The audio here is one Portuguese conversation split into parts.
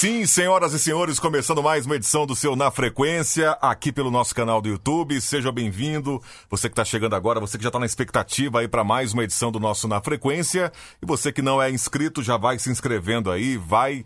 Sim, senhoras e senhores, começando mais uma edição do seu Na Frequência, aqui pelo nosso canal do YouTube. Seja bem-vindo. Você que está chegando agora, você que já está na expectativa aí para mais uma edição do nosso Na Frequência. E você que não é inscrito, já vai se inscrevendo aí, vai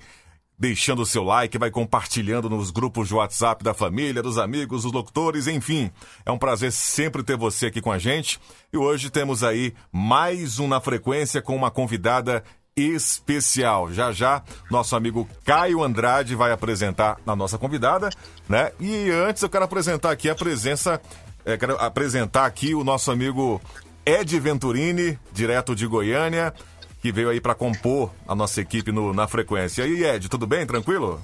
deixando o seu like, vai compartilhando nos grupos de WhatsApp da família, dos amigos, dos locutores, enfim. É um prazer sempre ter você aqui com a gente. E hoje temos aí mais um Na Frequência com uma convidada especial. Já já, nosso amigo Caio Andrade vai apresentar a nossa convidada, né? E antes eu quero apresentar aqui a presença, é, quero apresentar aqui o nosso amigo Ed Venturini, direto de Goiânia, que veio aí para compor a nossa equipe no, na frequência. E aí, Ed, tudo bem? Tranquilo?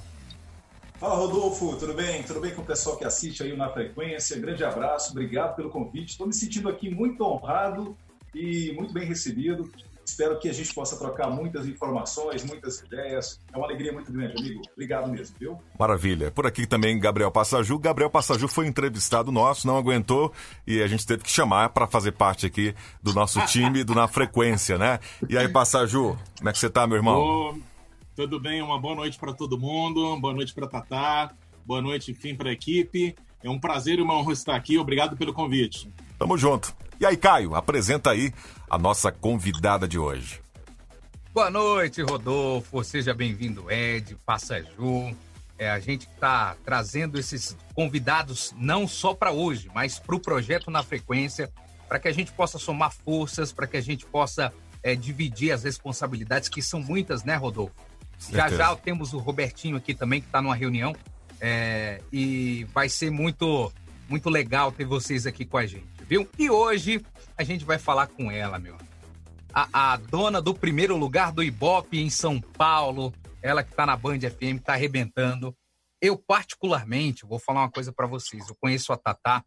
Fala, Rodolfo, tudo bem? Tudo bem com o pessoal que assiste aí na frequência? Grande abraço, obrigado pelo convite. Estou me sentindo aqui muito honrado e muito bem recebido. Espero que a gente possa trocar muitas informações, muitas ideias. É uma alegria muito grande, amigo. Obrigado mesmo, viu? Maravilha. Por aqui também Gabriel Passaju. Gabriel Passaju foi entrevistado nosso, não aguentou e a gente teve que chamar para fazer parte aqui do nosso time do Na Frequência, né? E aí, Passaju, como é que você tá, meu irmão? Oh, tudo bem? Uma boa noite para todo mundo. Boa noite para Tatá. Boa noite, enfim, para a equipe. É um prazer e uma honra estar aqui. Obrigado pelo convite. Tamo junto. E aí, Caio, apresenta aí a nossa convidada de hoje. Boa noite, Rodolfo. Seja bem-vindo, Ed, Passaju. É, a gente está trazendo esses convidados não só para hoje, mas para o projeto na frequência, para que a gente possa somar forças, para que a gente possa é, dividir as responsabilidades, que são muitas, né, Rodolfo? Certeza. Já já temos o Robertinho aqui também, que está numa reunião, é, e vai ser muito, muito legal ter vocês aqui com a gente viu? E hoje a gente vai falar com ela, meu. A, a dona do primeiro lugar do Ibope em São Paulo, ela que tá na Band FM, tá arrebentando. Eu, particularmente, vou falar uma coisa para vocês. Eu conheço a Tatá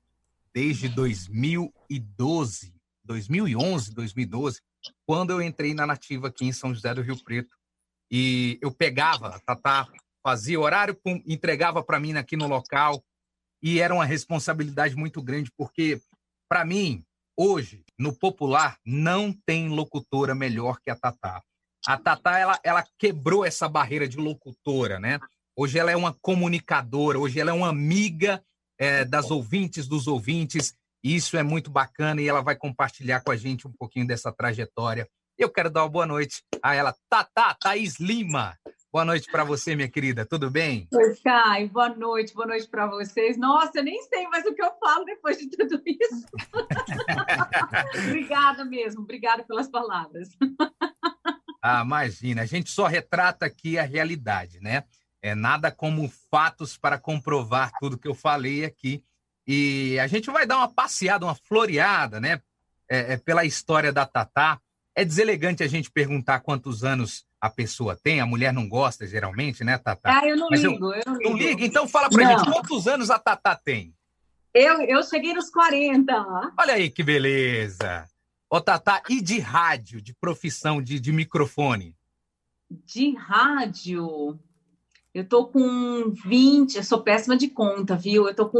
desde 2012, 2011, 2012, quando eu entrei na Nativa aqui em São José do Rio Preto. E eu pegava, a Tatá fazia horário, entregava para mim aqui no local, e era uma responsabilidade muito grande, porque para mim, hoje, no popular, não tem locutora melhor que a Tatá. A Tatá, ela, ela quebrou essa barreira de locutora, né? Hoje ela é uma comunicadora, hoje ela é uma amiga é, das ouvintes, dos ouvintes. E isso é muito bacana e ela vai compartilhar com a gente um pouquinho dessa trajetória. Eu quero dar uma boa noite a ela, Tatá Thaís Lima. Boa noite para você, minha querida. Tudo bem? Oi, Caio. Boa noite. Boa noite para vocês. Nossa, eu nem sei mais o que eu falo depois de tudo isso. Obrigada mesmo. Obrigada pelas palavras. ah, imagina. A gente só retrata aqui a realidade, né? É nada como fatos para comprovar tudo que eu falei aqui. E a gente vai dar uma passeada, uma floreada, né? É, é pela história da Tatá. É deselegante a gente perguntar quantos anos a pessoa tem, a mulher não gosta geralmente, né, Tatá? Ah, eu não Mas ligo, eu, eu não ligo. Não liga? Então fala pra não. gente, quantos anos a Tatá tem? Eu, eu cheguei nos 40. Olha aí que beleza. Ô, Tatá, e de rádio, de profissão, de, de microfone? De rádio, eu tô com 20, eu sou péssima de conta, viu? Eu tô com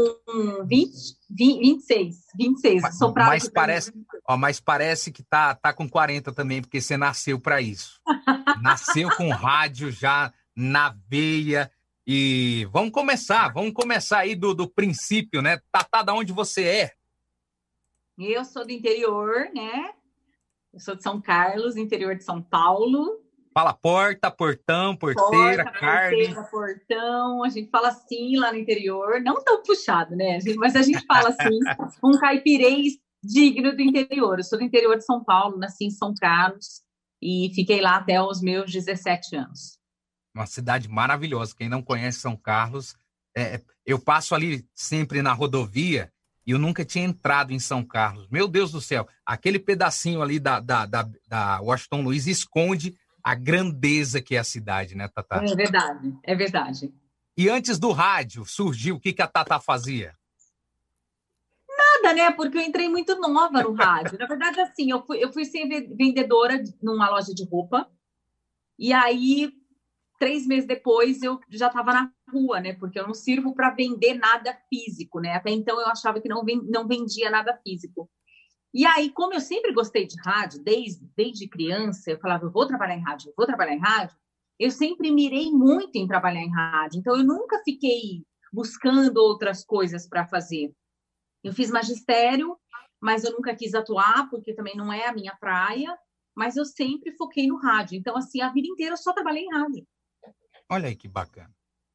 20, 20 26, 26. Mas, sou mas parece, ó, mas parece que tá, tá com 40 também, porque você nasceu para isso. nasceu com rádio já na veia. E vamos começar, vamos começar aí do, do princípio, né? Tatá, da onde você é? Eu sou do interior, né? Eu sou de São Carlos, interior de São Paulo. Fala porta, portão, porteira, porta, carne. Porteira, portão, a gente fala assim lá no interior, não tão puxado, né? Mas a gente fala assim, um caipirês digno do interior. Eu sou do interior de São Paulo, nasci em São Carlos e fiquei lá até os meus 17 anos. Uma cidade maravilhosa. Quem não conhece São Carlos, é, eu passo ali sempre na rodovia e eu nunca tinha entrado em São Carlos. Meu Deus do céu, aquele pedacinho ali da, da, da, da Washington Luiz esconde a grandeza que é a cidade, né, Tata? É verdade, é verdade. E antes do rádio surgiu, o que, que a Tata fazia? Nada, né? Porque eu entrei muito nova no rádio. Na verdade, assim, eu fui, eu fui ser vendedora numa loja de roupa. E aí, três meses depois, eu já estava na rua, né? Porque eu não sirvo para vender nada físico, né? Até então eu achava que não, não vendia nada físico. E aí, como eu sempre gostei de rádio, desde, desde criança, eu falava, eu vou trabalhar em rádio, eu vou trabalhar em rádio, eu sempre mirei muito em trabalhar em rádio. Então, eu nunca fiquei buscando outras coisas para fazer. Eu fiz magistério, mas eu nunca quis atuar, porque também não é a minha praia. Mas eu sempre foquei no rádio. Então, assim, a vida inteira eu só trabalhei em rádio. Olha aí que bacana.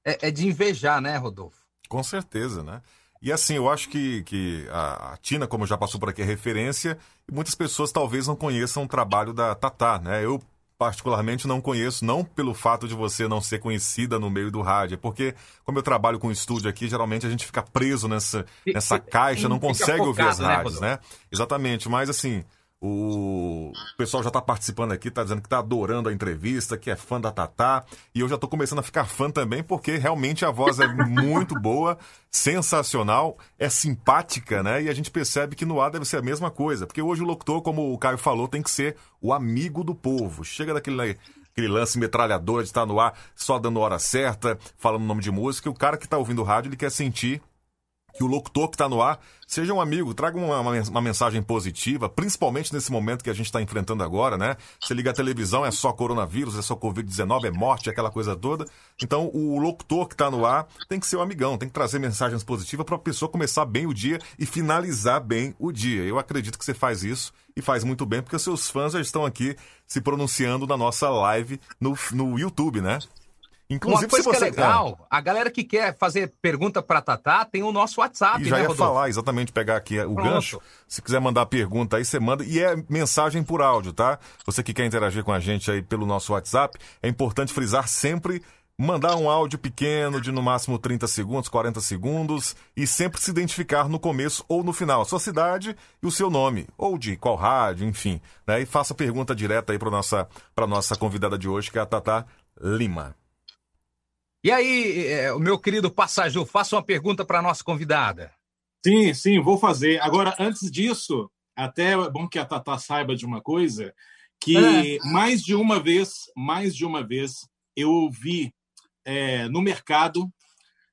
É, é de invejar, né, Rodolfo? Com certeza, né? E assim, eu acho que, que a, Tina, como já passou por aqui, é referência, e muitas pessoas talvez não conheçam o trabalho da Tatá, né? Eu, particularmente, não conheço, não pelo fato de você não ser conhecida no meio do rádio, é porque, como eu trabalho com estúdio aqui, geralmente a gente fica preso nessa, nessa caixa, não consegue focado, ouvir as né, rádios, né? né? Exatamente, mas assim, o pessoal já está participando aqui, está dizendo que está adorando a entrevista, que é fã da Tatá. E eu já estou começando a ficar fã também, porque realmente a voz é muito boa, sensacional, é simpática, né? E a gente percebe que no ar deve ser a mesma coisa. Porque hoje o locutor, como o Caio falou, tem que ser o amigo do povo. Chega daquele aquele lance metralhador de estar no ar só dando hora certa, falando nome de música. E o cara que está ouvindo o rádio, ele quer sentir que o locutor que está no ar seja um amigo, traga uma, uma, mensagem positiva, principalmente nesse momento que a gente está enfrentando agora, né? Você liga a televisão, é só coronavírus, é só Covid-19, é morte, aquela coisa toda. Então, o locutor que está no ar tem que ser um amigão, tem que trazer mensagens positivas para a pessoa começar bem o dia e finalizar bem o dia. Eu acredito que você faz isso e faz muito bem, porque seus fãs já estão aqui se pronunciando na nossa live no, no YouTube, né? Inclusive, Uma coisa você... que é legal, a galera que quer fazer pergunta para Tatá tem o nosso WhatsApp, e já né, ia Rodolfo? falar, exatamente, pegar aqui o Pronto. gancho. Se quiser mandar pergunta aí, você manda. E é mensagem por áudio, tá? Você que quer interagir com a gente aí pelo nosso WhatsApp, é importante frisar sempre mandar um áudio pequeno de no máximo 30 segundos, 40 segundos e sempre se identificar no começo ou no final, a sua cidade e o seu nome, ou de qual rádio, enfim. Né? E faça pergunta direta aí para nossa, nossa convidada de hoje, que é a Tatá Lima. E aí, é, o meu querido passageiro, faça uma pergunta para a nossa convidada. Sim, sim, vou fazer. Agora, antes disso, até é bom que a Tata saiba de uma coisa, que é. mais de uma vez, mais de uma vez, eu ouvi é, no mercado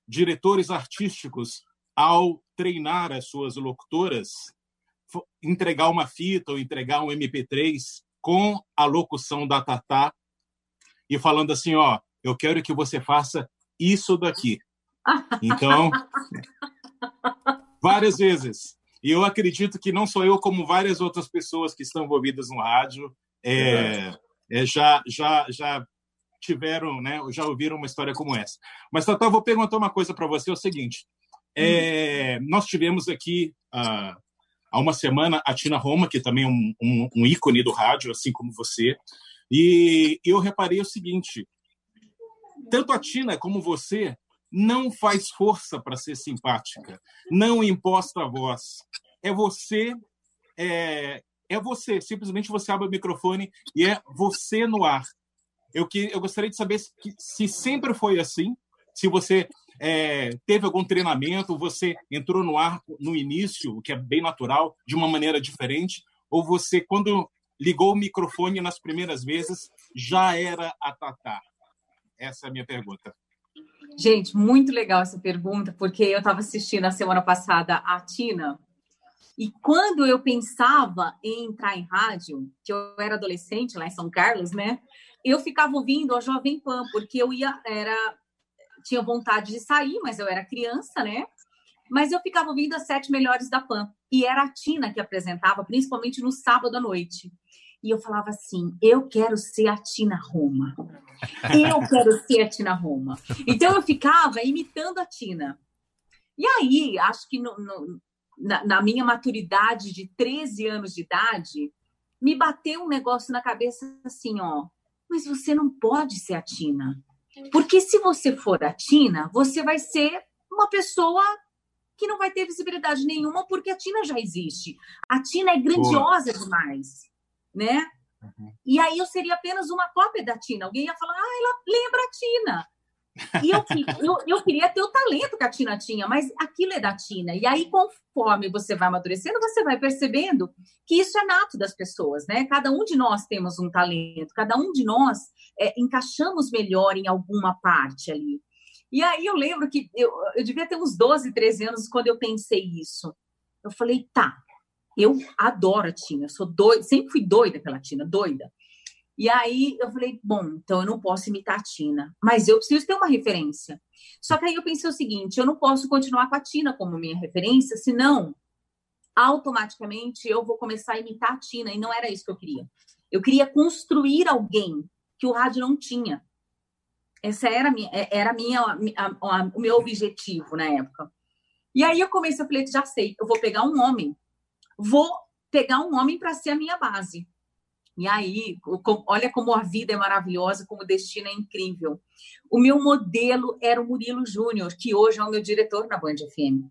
diretores artísticos, ao treinar as suas locutoras, entregar uma fita ou entregar um MP3 com a locução da Tatá e falando assim, ó, eu quero que você faça isso daqui. Então, várias vezes. E eu acredito que não sou eu, como várias outras pessoas que estão envolvidas no rádio, é, é, já, já, já tiveram, né, já ouviram uma história como essa. Mas, Tatá, eu vou perguntar uma coisa para você: é o seguinte. É, nós tivemos aqui uh, há uma semana a Tina Roma, que também é um, um, um ícone do rádio, assim como você, e eu reparei o seguinte: tanto a Tina como você não faz força para ser simpática, não imposta a voz. É você, é, é você. Simplesmente você abre o microfone e é você no ar. Eu, que, eu gostaria de saber se, se sempre foi assim, se você é, teve algum treinamento, você entrou no ar no início, o que é bem natural, de uma maneira diferente, ou você, quando ligou o microfone nas primeiras vezes, já era a Tatá? Essa é a minha pergunta. Gente, muito legal essa pergunta, porque eu estava assistindo a semana passada a Tina, e quando eu pensava em entrar em rádio, que eu era adolescente lá em São Carlos, né? Eu ficava ouvindo a Jovem Pan, porque eu ia, era, tinha vontade de sair, mas eu era criança, né? Mas eu ficava ouvindo as sete melhores da Pan. E era a Tina que apresentava, principalmente no sábado à noite. E eu falava assim: eu quero ser a Tina Roma. Eu quero ser a Tina Roma. Então eu ficava imitando a Tina. E aí, acho que no, no, na, na, minha maturidade de 13 anos de idade, me bateu um negócio na cabeça assim: ó, mas você não pode ser a Tina. Porque se você for a Tina, você vai ser uma pessoa que não vai ter visibilidade nenhuma, porque a Tina já existe. A Tina é grandiosa Boa. demais né? Uhum. E aí eu seria apenas uma cópia da Tina. Alguém ia falar, ah, ela lembra a Tina. E eu, eu, eu, queria ter o talento que a Tina tinha, mas aquilo é da Tina. E aí, conforme você vai amadurecendo, você vai percebendo que isso é nato das pessoas, né? Cada um de nós temos um talento, cada um de nós é, encaixamos melhor em alguma parte ali. E aí eu lembro que eu, eu devia ter uns 12, 13 anos quando eu pensei isso. Eu falei, tá, eu adoro a Tina, sou doida, sempre fui doida pela Tina, doida. E aí eu falei, bom, então eu não posso imitar a Tina, mas eu preciso ter uma referência. Só que aí eu pensei o seguinte, eu não posso continuar com a Tina como minha referência, senão automaticamente eu vou começar a imitar a Tina, e não era isso que eu queria. Eu queria construir alguém que o rádio não tinha. Essa era, minha, é, era minha, a, a, o meu objetivo na época. E aí eu comecei, eu falei, já sei, eu vou pegar um homem, vou pegar um homem para ser a minha base. E aí, olha como a vida é maravilhosa, como o destino é incrível. O meu modelo era o Murilo Júnior, que hoje é o meu diretor na Band FM.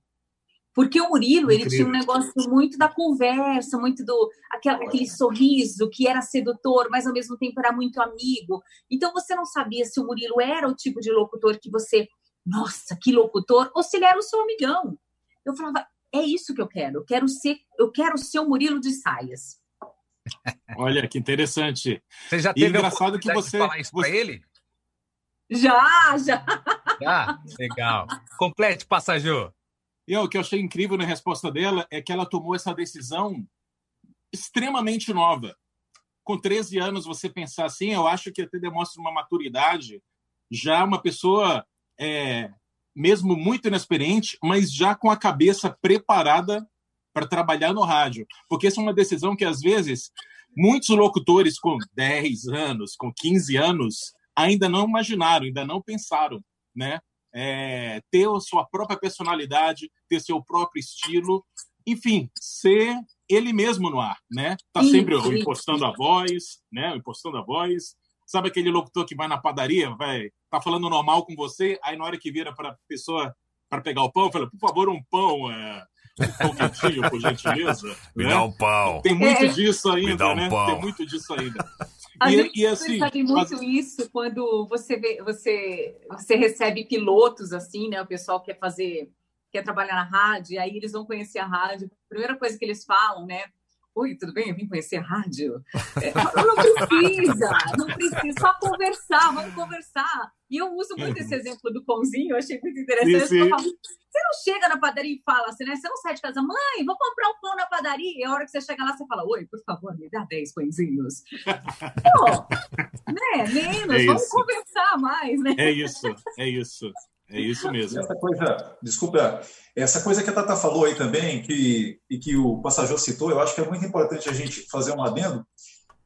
Porque o Murilo, Incrível. ele tinha um negócio muito da conversa, muito do aquele, aquele, sorriso que era sedutor, mas ao mesmo tempo era muito amigo. Então você não sabia se o Murilo era o tipo de locutor que você, nossa, que locutor, ou se ele era o seu amigão. Eu falava, é isso que eu quero. Eu quero ser, eu quero ser o Murilo de saias. Olha que interessante. Você já teve e engraçado que você falar isso você... para ele? Já, já. Já, legal. Complete, passageiro. E o que eu achei incrível na resposta dela é que ela tomou essa decisão extremamente nova. Com 13 anos, você pensar assim, eu acho que até demonstra uma maturidade. Já uma pessoa, é, mesmo muito inexperiente, mas já com a cabeça preparada para trabalhar no rádio. Porque essa é uma decisão que, às vezes, muitos locutores com 10 anos, com 15 anos, ainda não imaginaram, ainda não pensaram, né? é, ter a sua própria personalidade, ter seu próprio estilo, enfim, ser ele mesmo no ar, né? Tá sempre impostando a voz, né? Impostando a voz. Sabe aquele locutor que vai na padaria, vai, tá falando normal com você, aí na hora que vira para pessoa para pegar o pão, fala, por favor, um pão, é, um pão quentinho, por gentileza. Me né? dá um pão. Tem muito disso ainda, um né? Pão. Tem muito disso ainda. A e, gente e assim, percebe muito mas... isso quando você vê, você, você recebe pilotos assim, né? O pessoal quer fazer, quer trabalhar na rádio, aí eles vão conhecer a rádio. A primeira coisa que eles falam, né? Oi, tudo bem? Eu vim conhecer a rádio. É, não precisa, não precisa, só conversar, vamos conversar. E eu uso muito esse exemplo do pãozinho, eu achei muito interessante. Sim, sim. Falo, você não chega na padaria e fala assim, né? Você não sai de casa, mãe, vou comprar um pão na padaria. E a hora que você chega lá, você fala, oi, por favor, me dá 10 pãezinhos. Pô, né? Menos, é vamos conversar mais, né? É isso, é isso. É isso mesmo. Essa coisa, desculpa, essa coisa que a Tata falou aí também, que, e que o passageiro citou, eu acho que é muito importante a gente fazer um adendo,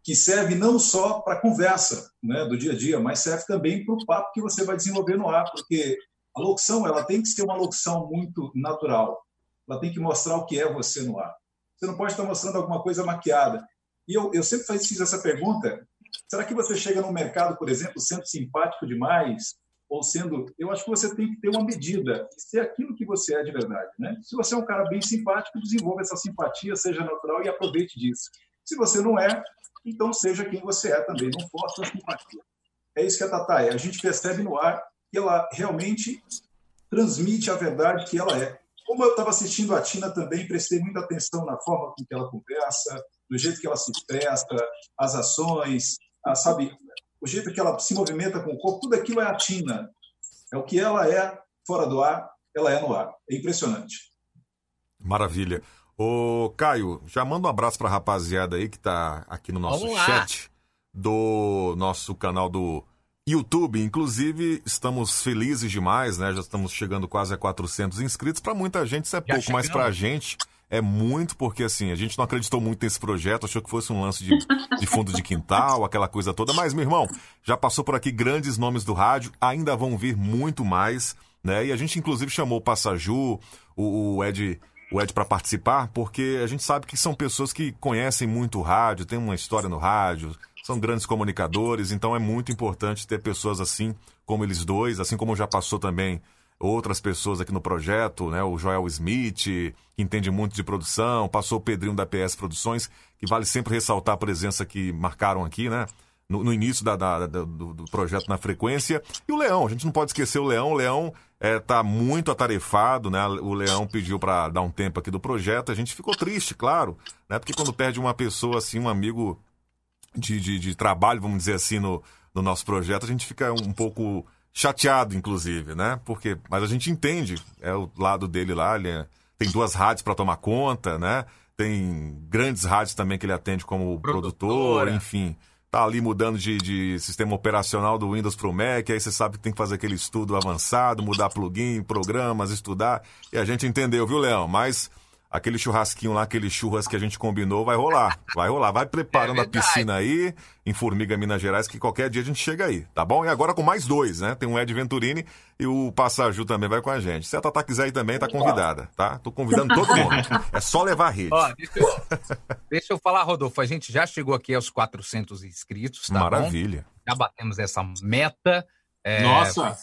que serve não só para a conversa né, do dia a dia, mas serve também para o papo que você vai desenvolver no ar, porque a locução ela tem que ser uma locução muito natural. Ela tem que mostrar o que é você no ar. Você não pode estar mostrando alguma coisa maquiada. E eu, eu sempre fiz essa pergunta: será que você chega no mercado, por exemplo, sendo simpático demais, ou sendo, eu acho que você tem que ter uma medida e ser aquilo que você é de verdade, né? Se você é um cara bem simpático, desenvolva essa simpatia, seja natural e aproveite disso. Se você não é, então seja quem você é também, não force a simpatia. É isso que a Tata é. A gente percebe no ar que ela realmente transmite a verdade que ela é. Como eu estava assistindo a Tina também, prestei muita atenção na forma com que ela conversa, no jeito que ela se expressa, as ações, a, sabe, o jeito que ela se movimenta com o corpo, tudo aquilo é a Tina. É o que ela é fora do ar, ela é no ar. É impressionante. Maravilha. Ô, Caio, já manda um abraço para a rapaziada aí que está aqui no nosso chat do nosso canal do YouTube. Inclusive, estamos felizes demais, né? Já estamos chegando quase a 400 inscritos. Para muita gente isso é já pouco, chegamos. mas para a gente é muito porque, assim, a gente não acreditou muito nesse projeto, achou que fosse um lance de, de fundo de quintal, aquela coisa toda. Mas, meu irmão, já passou por aqui grandes nomes do rádio, ainda vão vir muito mais, né? E a gente, inclusive, chamou o Passaju, o, o Ed o Ed para participar, porque a gente sabe que são pessoas que conhecem muito o rádio, tem uma história no rádio, são grandes comunicadores, então é muito importante ter pessoas assim como eles dois, assim como já passou também outras pessoas aqui no projeto, né? O Joel Smith, que entende muito de produção, passou o Pedrinho da PS Produções, que vale sempre ressaltar a presença que marcaram aqui, né? No, no início da, da, da, do, do, projeto na frequência. E o Leão, a gente não pode esquecer o Leão. O Leão está é, muito atarefado, né? O Leão pediu para dar um tempo aqui do projeto. A gente ficou triste, claro, né? Porque quando perde uma pessoa assim, um amigo de, de, de trabalho, vamos dizer assim, no, no nosso projeto, a gente fica um pouco chateado, inclusive, né? Porque, mas a gente entende, é o lado dele lá, ele é, tem duas rádios para tomar conta, né? Tem grandes rádios também que ele atende como produtor, enfim. tá ali mudando de, de sistema operacional do Windows para o Mac, aí você sabe que tem que fazer aquele estudo avançado, mudar plugin, programas, estudar. E a gente entendeu, viu, Leão? Mas aquele churrasquinho lá, aquele churras que a gente combinou, vai rolar. Vai rolar. Vai preparando é a piscina aí, em Formiga, Minas Gerais, que qualquer dia a gente chega aí, tá bom? E agora com mais dois, né? Tem o Ed Venturini e o Passaju também vai com a gente. Se a Tata quiser ir também, tá convidada, tá? Tô convidando todo mundo. É só levar a rede. Ó, deixa, eu, deixa, eu, falar, Rodolfo. A gente já chegou aqui aos 400 inscritos, tá Maravilha. Bom? Já batemos essa meta. É... Nossa!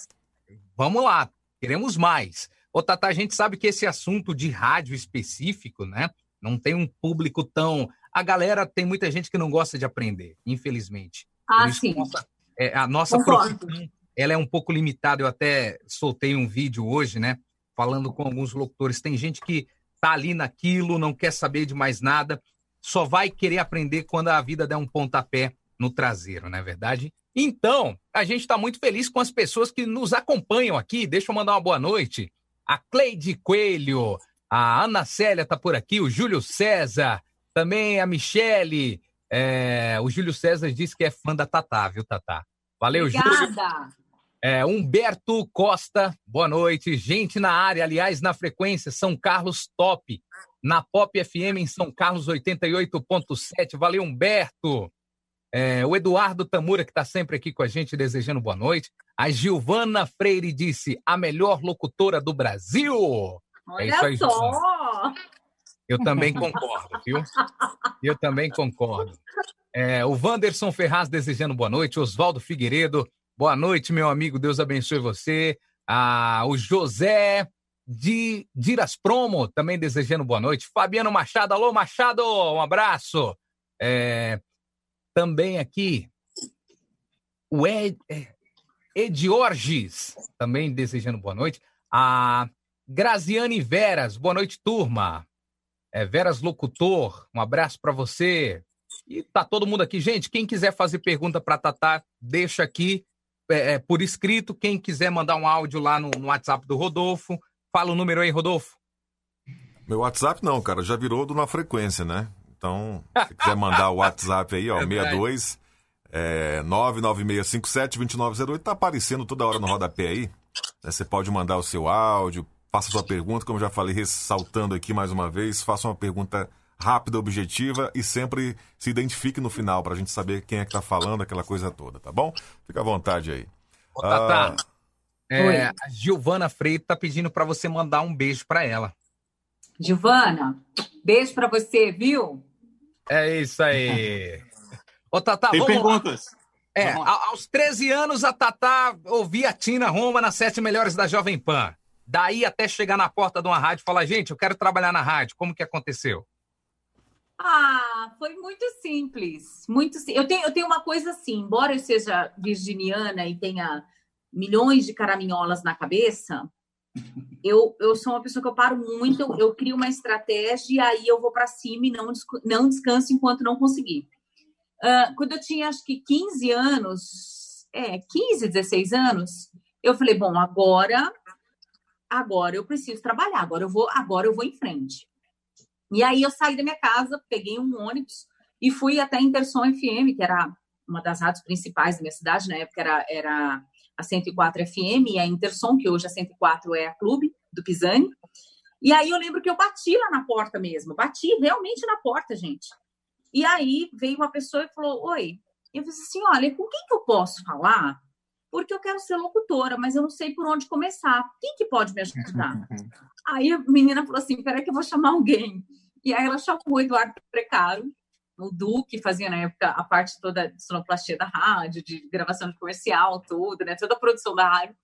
Vamos lá, queremos mais. Ô, Tata, a gente sabe que esse assunto de rádio específico, né? Não tem um público tão. A galera tem muita gente que não gosta de aprender, infelizmente. Ah, sim. Nossa, é, a nossa profissão ela é um pouco limitada. Eu até soltei um vídeo hoje, né? Falando com alguns locutores. Tem gente que tá ali naquilo, não quer saber de mais nada, só vai querer aprender quando a vida der um pontapé no traseiro, não é verdade? Então, a gente está muito feliz com as pessoas que nos acompanham aqui. Deixa eu mandar uma boa noite a Cleide Coelho, a Ana Célia tá por aqui, o Júlio César, também a Michele. É, o Júlio César disse que é fã da Tatá, viu, Tatá? Valeu, Obrigada. Júlio. É, Humberto Costa, boa noite. Gente na área, aliás, na frequência, São Carlos Top. Na Pop FM em São Carlos 88.7. Valeu, Humberto. É, o Eduardo Tamura, que está sempre aqui com a gente, desejando boa noite. A Gilvana Freire disse: a melhor locutora do Brasil. Olha é isso aí, só! Eu também concordo, viu? Eu também concordo. É, o Wanderson Ferraz desejando boa noite. Oswaldo Figueiredo, boa noite, meu amigo. Deus abençoe você. Ah, o José de Diras Promo também desejando boa noite. Fabiano Machado, alô Machado, um abraço. É, também aqui, o Ed, é, Ediorges, também desejando boa noite. A Graziane Veras, boa noite, turma. É, Veras Locutor, um abraço para você. E tá todo mundo aqui. Gente, quem quiser fazer pergunta para Tatá, deixa aqui é, é, por escrito. Quem quiser mandar um áudio lá no, no, WhatsApp do Rodolfo, fala o número aí, Rodolfo. Meu WhatsApp não, cara, já virou do Na Frequência, né? Então, se quiser mandar o WhatsApp aí, ó, é 62 é, 99657-2908, tá aparecendo toda hora no rodapé aí. Né? Você pode mandar o seu áudio, faça sua pergunta, como já falei, ressaltando aqui mais uma vez, faça uma pergunta rápida, objetiva e sempre se identifique no final para a gente saber quem é que tá falando, aquela coisa toda, tá bom? Fica à vontade aí. Ô, Tata, ah... é, a Giovana Freire tá pedindo para você mandar um beijo para ela. Giovana, beijo para você, viu? É isso aí. Ô, Tatá, Tem vamos perguntas? Lá. É, aos 13 anos, a Tatá ouvia a Tina Roma nas sete melhores da Jovem Pan. Daí até chegar na porta de uma rádio e falar, gente, eu quero trabalhar na rádio. Como que aconteceu? Ah, foi muito simples. Muito sim. Eu tenho, eu tenho uma coisa assim, embora eu seja virginiana e tenha milhões de caraminholas na cabeça, eu, eu sou uma pessoa que eu paro muito, eu, crio uma estratégia e aí eu vou para cima e não, não descanso enquanto não conseguir. Uh, quando eu tinha acho que 15 anos, é, 15, 16 anos, eu falei, bom, agora agora eu preciso trabalhar, agora eu vou, agora eu vou em frente. E aí eu saí da minha casa, peguei um ônibus e fui até a Intersom FM, que era uma das rádios principais da minha cidade, na época era, era a 104 FM e a Intersom, que hoje a 104 é a Clube do Pisani. E aí eu lembro que eu bati lá na porta mesmo, bati realmente na porta, gente. E aí veio uma pessoa e falou: Oi. Eu disse assim: Olha, com quem que eu posso falar? Porque eu quero ser locutora, mas eu não sei por onde começar. Quem que pode me ajudar? aí a menina falou assim: Peraí, que eu vou chamar alguém. E aí ela chamou o Eduardo Precaro, o Du, que fazia na época a parte toda de sonoplastia da rádio, de gravação de comercial, tudo, né? Toda a produção da rádio.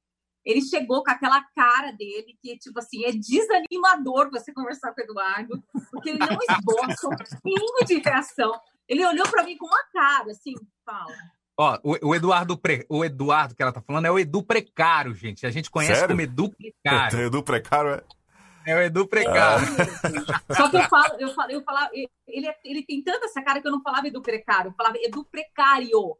Ele chegou com aquela cara dele, que, tipo assim, é desanimador você conversar com o Eduardo, porque ele não esboça um pingo de reação. Ele olhou para mim com uma cara, assim, fala. Ó, o, o, Eduardo Pre... o Eduardo que ela tá falando é o Edu Precário, gente. A gente conhece Sério? como Edu Precário. Edu Precário é. É o Edu Precário. Ah. Só que eu falo, eu falo, eu falava, ele, é, ele tem tanta essa cara que eu não falava Edu Precário, eu falava Edu Precário.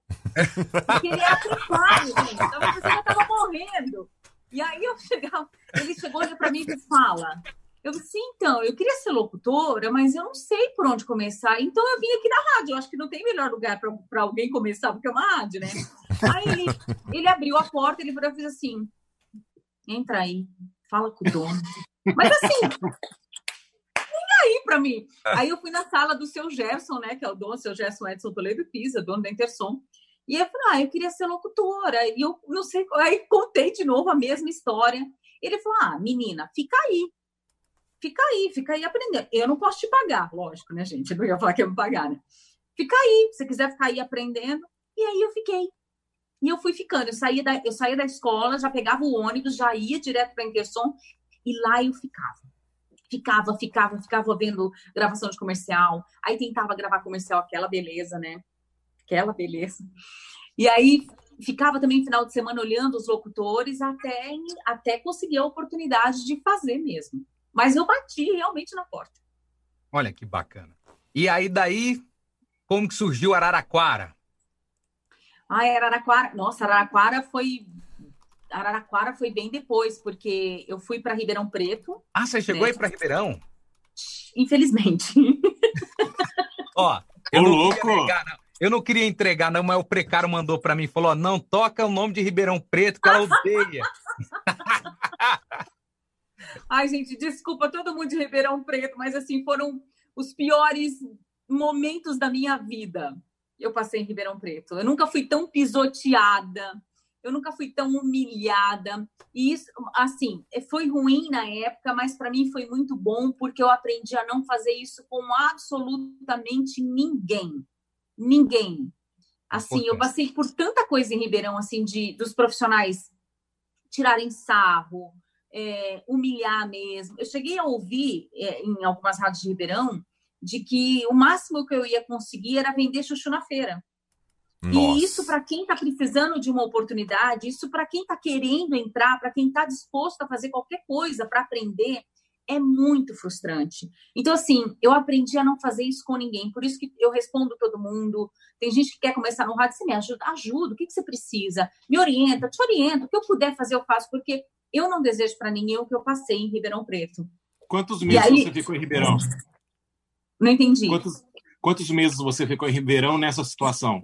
Porque ele era precário, gente. Então a pessoa já tava morrendo. E aí eu chegava, ele chegou para mim e fala: Eu disse, então, eu queria ser locutora, mas eu não sei por onde começar. Então eu vim aqui na rádio. Eu acho que não tem melhor lugar para alguém começar do que uma rádio, né? Aí ele, ele abriu a porta, ele falou assim: entra aí, fala com o dono. Mas assim, nem aí para mim. Aí eu fui na sala do seu Gerson, né? Que é o dono, seu Gerson Edson Toledo Pisa, dono da Intersom. E eu falei, ah, eu queria ser locutora. E eu não sei. Aí contei de novo a mesma história. Ele falou: ah, menina, fica aí fica aí, fica aí aprendendo. Eu não posso te pagar, lógico, né, gente? Eu não ia falar que ia me pagar, né? Fica aí, se você quiser ficar aí aprendendo. E aí eu fiquei. E eu fui ficando. Eu saía da, eu saía da escola, já pegava o ônibus, já ia direto para a Intersom, e lá eu ficava. Ficava, ficava, ficava vendo gravação de comercial. Aí tentava gravar comercial, aquela beleza, né? Aquela beleza. E aí ficava também final de semana olhando os locutores até, até conseguir a oportunidade de fazer mesmo. Mas eu bati realmente na porta. Olha que bacana. E aí daí, como que surgiu Araraquara? Ah, Araraquara. Nossa, Araraquara foi Araraquara foi bem depois, porque eu fui para Ribeirão Preto. Ah, você chegou né? aí para Ribeirão? Infelizmente. Ó, eu não, louco. Entregar, não. eu não queria entregar, não, mas o precário mandou para mim, falou: não toca o nome de Ribeirão Preto, que ela odeia. Ai, gente, desculpa todo mundo de Ribeirão Preto, mas assim, foram os piores momentos da minha vida. Eu passei em Ribeirão Preto. Eu nunca fui tão pisoteada, eu nunca fui tão humilhada. E isso, assim, foi ruim na época, mas para mim foi muito bom porque eu aprendi a não fazer isso com absolutamente ninguém. Ninguém. Assim, eu passei por tanta coisa em Ribeirão, assim, de dos profissionais tirarem sarro, é, humilhar mesmo. Eu cheguei a ouvir é, em algumas rádios de Ribeirão de que o máximo que eu ia conseguir era vender chuchu na feira. Nossa. E isso para quem está precisando de uma oportunidade, isso para quem está querendo entrar, para quem está disposto a fazer qualquer coisa para aprender, é muito frustrante. Então, assim, eu aprendi a não fazer isso com ninguém. Por isso que eu respondo todo mundo. Tem gente que quer começar no rádio, você me ajuda, ajuda, o que, que você precisa? Me orienta, te oriento, o que eu puder fazer, eu faço, porque eu não desejo para ninguém o que eu passei em Ribeirão Preto. Quantos meses aí... você ficou em Ribeirão? Não entendi. Quantos, quantos meses você ficou em Ribeirão nessa situação?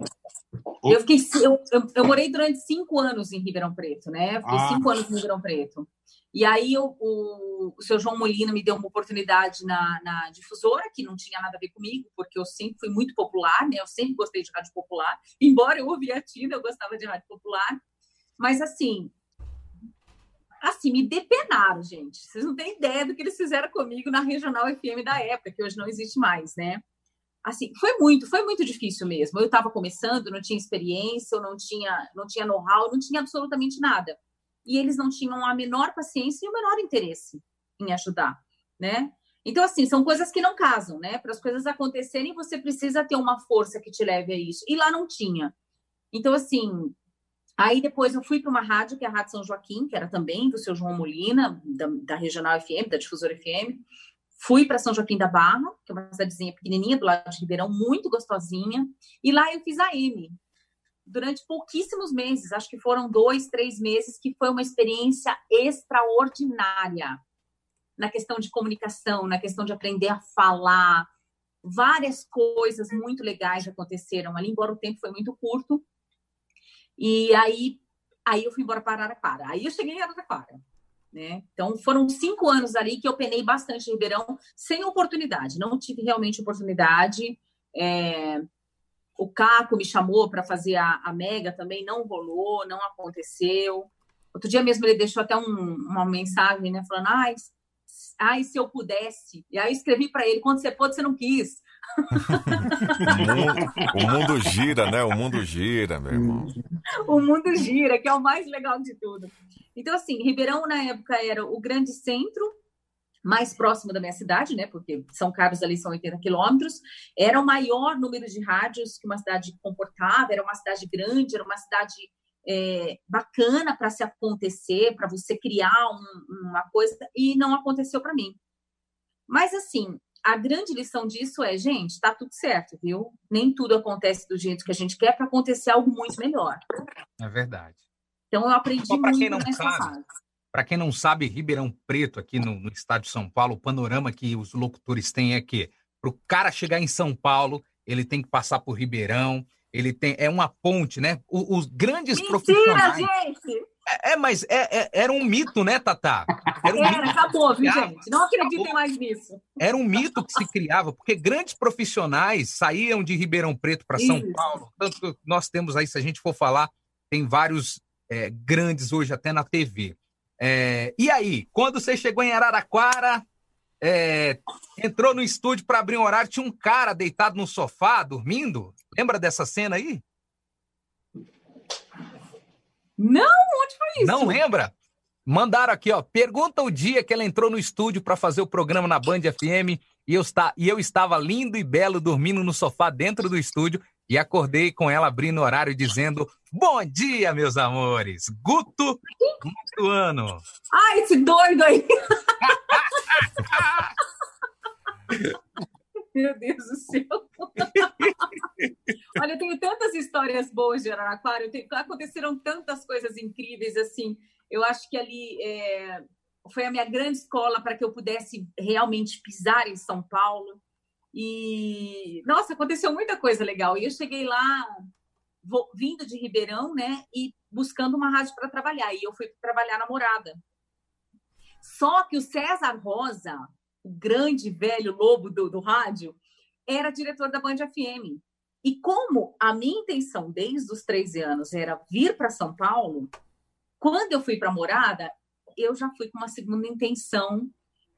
Eu, fiquei, eu, eu, eu, morei durante cinco anos em Ribeirão Preto, né? Fiquei ah. cinco anos em Ribeirão Preto. E aí o, o, o seu João Molina me deu uma oportunidade na, na, difusora, que não tinha nada a ver comigo, porque eu sempre fui muito popular, né? Eu sempre gostei de rádio popular. Embora eu ouvia a Tina, eu gostava de rádio popular. Mas assim, assim, me depenaram, gente. Vocês não têm ideia do que eles fizeram comigo na Regional FM da época, que hoje não existe mais, né? Assim, foi muito, foi muito difícil mesmo. Eu estava começando, não tinha experiência, eu não tinha, não tinha know-how, não tinha absolutamente nada. E eles não tinham a menor paciência e o menor interesse em ajudar, né? Então, assim, são coisas que não casam, né? Para as coisas acontecerem, você precisa ter uma força que te leve a isso. E lá não tinha. Então, assim, Aí depois eu fui para uma rádio, que é a Rádio São Joaquim, que era também do seu João Molina, da, da Regional FM, da Difusora FM. Fui para São Joaquim da Barra, que é uma cidadezinha pequenininha do lado de Ribeirão, muito gostosinha. E lá eu fiz a M. Durante pouquíssimos meses, acho que foram dois, três meses, que foi uma experiência extraordinária na questão de comunicação, na questão de aprender a falar. Várias coisas muito legais aconteceram ali, embora o tempo foi muito curto e aí, aí eu fui embora para Araraquara. Aí eu cheguei em Araraquara. Né? Então, foram cinco anos ali que eu penei bastante em Ribeirão, sem oportunidade. Não tive realmente oportunidade. É... O Caco me chamou para fazer a, a, Mega também, não rolou, não aconteceu. Outro dia mesmo ele deixou até um, uma mensagem, né? Falando, ai, ai, se eu pudesse. E aí eu escrevi para ele, quando você pôde, você não quis o, mundo, gira, né? O mundo gira, meu irmão. O mundo gira, que é o mais legal de tudo. Então, assim, Ribeirão, na época, era o grande centro, mais próximo da minha cidade, né? Porque São Carlos ali são 80 quilômetros. Era o maior número de rádios que uma cidade comportava, era uma cidade grande, era uma cidade é, bacana para se acontecer, para você criar um, uma coisa, e não aconteceu para mim. Mas, assim, a grande lição disso é, gente, tá tudo certo, viu? Nem tudo acontece do jeito que a gente quer para acontecer algo muito melhor. É verdade. Então eu aprendi muito nessa fase. Para quem não sabe, Ribeirão Preto, aqui no, no estado de São Paulo, o panorama que os locutores têm é que para o cara chegar em São Paulo, ele tem que passar por Ribeirão, ele tem. É uma ponte, né? os grandes Mentira, profissionais. gente! É, é mas é, é, era um mito, né, Tatá? Era, um era acabou, viu, gente? Não acreditem mais nisso. Era um mito que se criava, porque grandes profissionais saíam de Ribeirão Preto para São Paulo. Tanto que nós temos aí, se a gente for falar, tem vários é, grandes hoje até na TV. É, e aí, quando você chegou em Araraquara, é, entrou no estúdio para abrir um horário, tinha um cara deitado no sofá, dormindo. Lembra dessa cena aí? Não, onde foi isso? Não lembra? Mandaram aqui, ó. Pergunta o dia que ela entrou no estúdio para fazer o programa na Band FM e eu, está, e eu estava lindo e belo dormindo no sofá dentro do estúdio e acordei com ela abrindo horário dizendo: Bom dia, meus amores! Guto ano. Ah, esse doido aí! Meu Deus do céu! Olha, eu tenho tantas histórias boas de Araraquara, tenho, aconteceram tantas coisas incríveis, assim. Eu acho que ali é, foi a minha grande escola para que eu pudesse realmente pisar em São Paulo. E, nossa, aconteceu muita coisa legal. E eu cheguei lá, vindo de Ribeirão, né? E buscando uma rádio para trabalhar. E eu fui trabalhar na Morada. Só que o César Rosa, o grande velho lobo do, do rádio, era diretor da Band FM. E como a minha intenção desde os 13 anos era vir para São Paulo, quando eu fui para Morada, eu já fui com uma segunda intenção,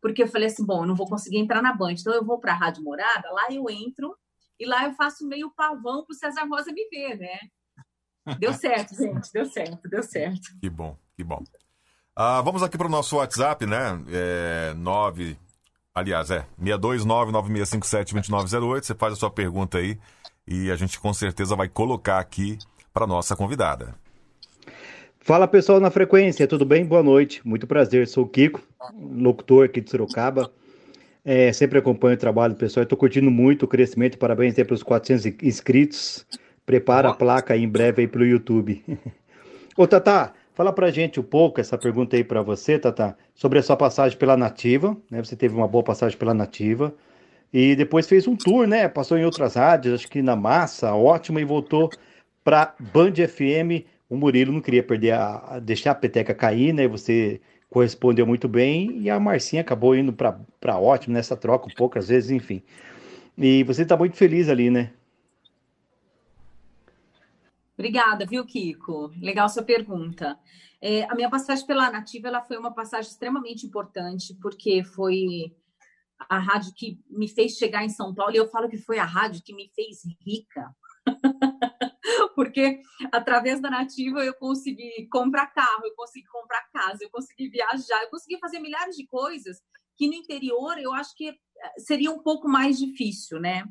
porque eu falei assim: bom, eu não vou conseguir entrar na Band, então eu vou para a Rádio Morada, lá eu entro e lá eu faço meio pavão para o César Rosa me ver, né? Deu certo, gente, deu certo, deu certo. Que bom, que bom. Ah, vamos aqui para o nosso WhatsApp, né? É 9. Aliás, é 62996572908. Você faz a sua pergunta aí e a gente com certeza vai colocar aqui para nossa convidada. Fala pessoal na frequência, tudo bem? Boa noite, muito prazer. Sou o Kiko, locutor aqui de Sorocaba. É, sempre acompanho o trabalho do pessoal. Estou curtindo muito o crescimento. Parabéns aí pelos 400 inscritos. Prepara a placa aí em breve aí pelo YouTube. Ô, Tata, fala pra gente um pouco essa pergunta aí para você, Tata, sobre a sua passagem pela Nativa, né? Você teve uma boa passagem pela Nativa e depois fez um tour, né? Passou em outras rádios, acho que na Massa, ótimo, e voltou para Band FM. O Murilo não queria perder a, a, deixar a peteca cair, né? Você correspondeu muito bem e a Marcinha acabou indo para ótimo nessa troca, poucas vezes, enfim. E você está muito feliz ali, né? Obrigada, viu, Kiko? Legal sua pergunta. É, a minha passagem pela Nativa ela foi uma passagem extremamente importante, porque foi a rádio que me fez chegar em São Paulo, e eu falo que foi a rádio que me fez rica. porque através da Nativa eu consegui comprar carro, eu consegui comprar casa, eu consegui viajar, eu consegui fazer milhares de coisas que no interior eu acho que seria um pouco mais difícil, né?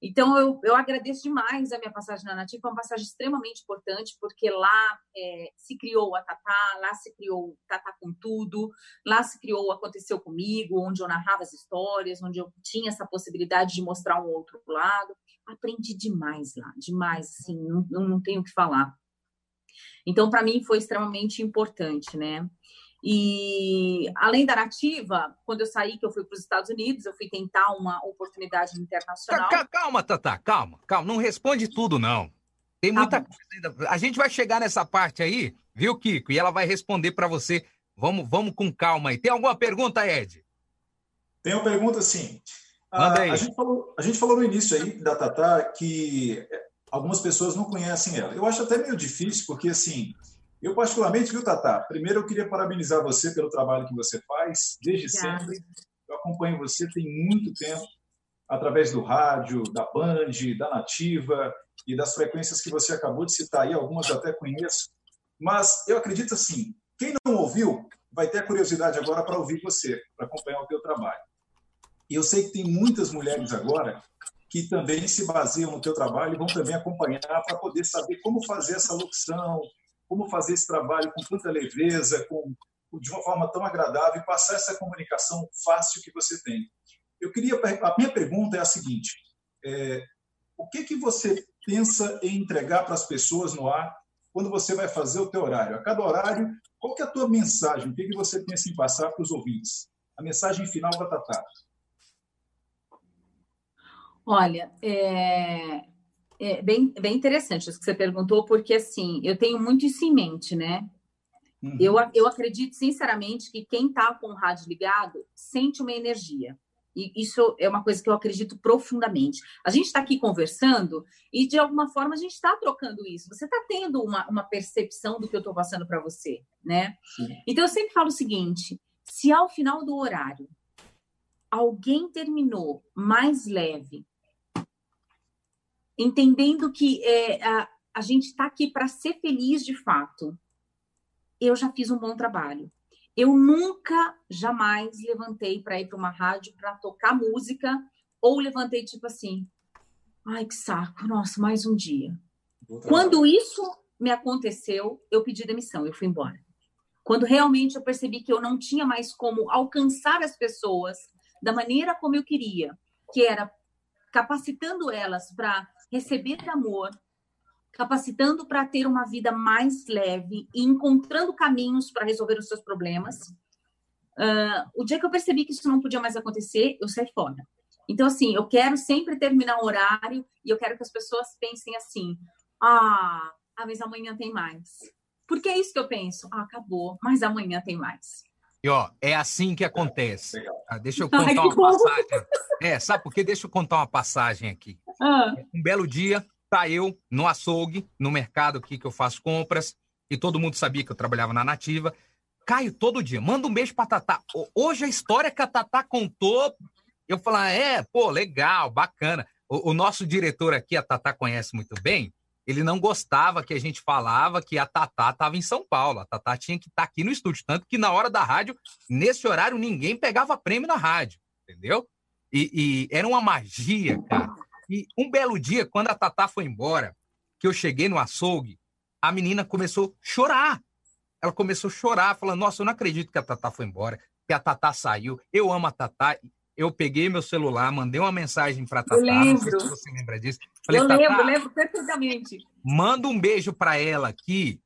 Então, eu, eu agradeço demais a minha passagem na Nativa, foi uma passagem extremamente importante, porque lá é, se criou a Tatá, lá se criou Tatá com tudo, lá se criou Aconteceu Comigo, onde eu narrava as histórias, onde eu tinha essa possibilidade de mostrar um outro lado. Aprendi demais lá, demais, assim, não, não tenho o que falar. Então, para mim, foi extremamente importante, né? E além da nativa, quando eu saí, que eu fui para os Estados Unidos, eu fui tentar uma oportunidade internacional. Calma, Tata, calma, calma. Não responde tudo, não. Tem tá muita coisa ainda. A gente vai chegar nessa parte aí, viu, Kiko? E ela vai responder para você. Vamos, vamos com calma aí. Tem alguma pergunta, Ed? Tem uma pergunta, sim. Ah, a, gente falou, a gente falou no início aí da Tatá que algumas pessoas não conhecem ela. Eu acho até meio difícil, porque assim, eu, particularmente, viu, Tata? Primeiro, eu queria parabenizar você pelo trabalho que você faz, desde sempre. Eu acompanho você tem muito tempo, através do rádio, da Band, da Nativa e das frequências que você acabou de citar aí, algumas eu até conheço. Mas eu acredito assim, quem não ouviu vai ter curiosidade agora para ouvir você, para acompanhar o teu trabalho. E eu sei que tem muitas mulheres agora que também se baseiam no teu trabalho e vão também acompanhar para poder saber como fazer essa locução, como fazer esse trabalho com tanta leveza, com, de uma forma tão agradável e passar essa comunicação fácil que você tem. Eu queria a minha pergunta é a seguinte: é, o que que você pensa em entregar para as pessoas no ar quando você vai fazer o teu horário? A cada horário qual que é a tua mensagem? O que, que você pensa em passar para os ouvintes? A mensagem final da Tatá. Olha, é, é bem, bem interessante isso que você perguntou, porque assim, eu tenho muito isso em mente, né? Uhum. Eu, eu acredito sinceramente que quem está com o rádio ligado sente uma energia. E isso é uma coisa que eu acredito profundamente. A gente está aqui conversando e, de alguma forma, a gente está trocando isso. Você está tendo uma, uma percepção do que eu estou passando para você, né? Sim. Então, eu sempre falo o seguinte: se ao final do horário alguém terminou mais leve, entendendo que é, a, a gente está aqui para ser feliz de fato, eu já fiz um bom trabalho. Eu nunca, jamais levantei para ir para uma rádio para tocar música ou levantei tipo assim, ai que saco, nossa, mais um dia. Quando isso me aconteceu, eu pedi demissão, eu fui embora. Quando realmente eu percebi que eu não tinha mais como alcançar as pessoas da maneira como eu queria, que era capacitando elas para receber amor, capacitando para ter uma vida mais leve e encontrando caminhos para resolver os seus problemas. Uh, o dia que eu percebi que isso não podia mais acontecer, eu saí fora. Então, assim, eu quero sempre terminar o horário e eu quero que as pessoas pensem assim: ah, ah mas amanhã tem mais. Porque é isso que eu penso. Ah, acabou, mas amanhã tem mais. E ó, é assim que acontece. Ah, deixa eu contar Ai, uma passagem. É, sabe por quê? Deixa eu contar uma passagem aqui. Ah. Um belo dia, tá eu no açougue, no mercado aqui que eu faço compras, e todo mundo sabia que eu trabalhava na Nativa. Caio todo dia, manda um beijo pra Tatá. Hoje a história que a Tatá contou, eu falo, ah, é, pô, legal, bacana. O, o nosso diretor aqui, a Tatá conhece muito bem, ele não gostava que a gente falava que a Tatá estava em São Paulo. A Tatá tinha que estar tá aqui no estúdio. Tanto que na hora da rádio, nesse horário, ninguém pegava prêmio na rádio, entendeu? E, e era uma magia, cara. E um belo dia, quando a Tatá foi embora, que eu cheguei no açougue, a menina começou a chorar. Ela começou a chorar, falando: Nossa, eu não acredito que a Tatá foi embora, que a Tatá saiu. Eu amo a Tatá. Eu peguei meu celular, mandei uma mensagem para Tatá. Eu lembro. Não sei se você lembra disso. Falei, eu lembro, lembro perfeitamente. Manda um beijo para ela aqui.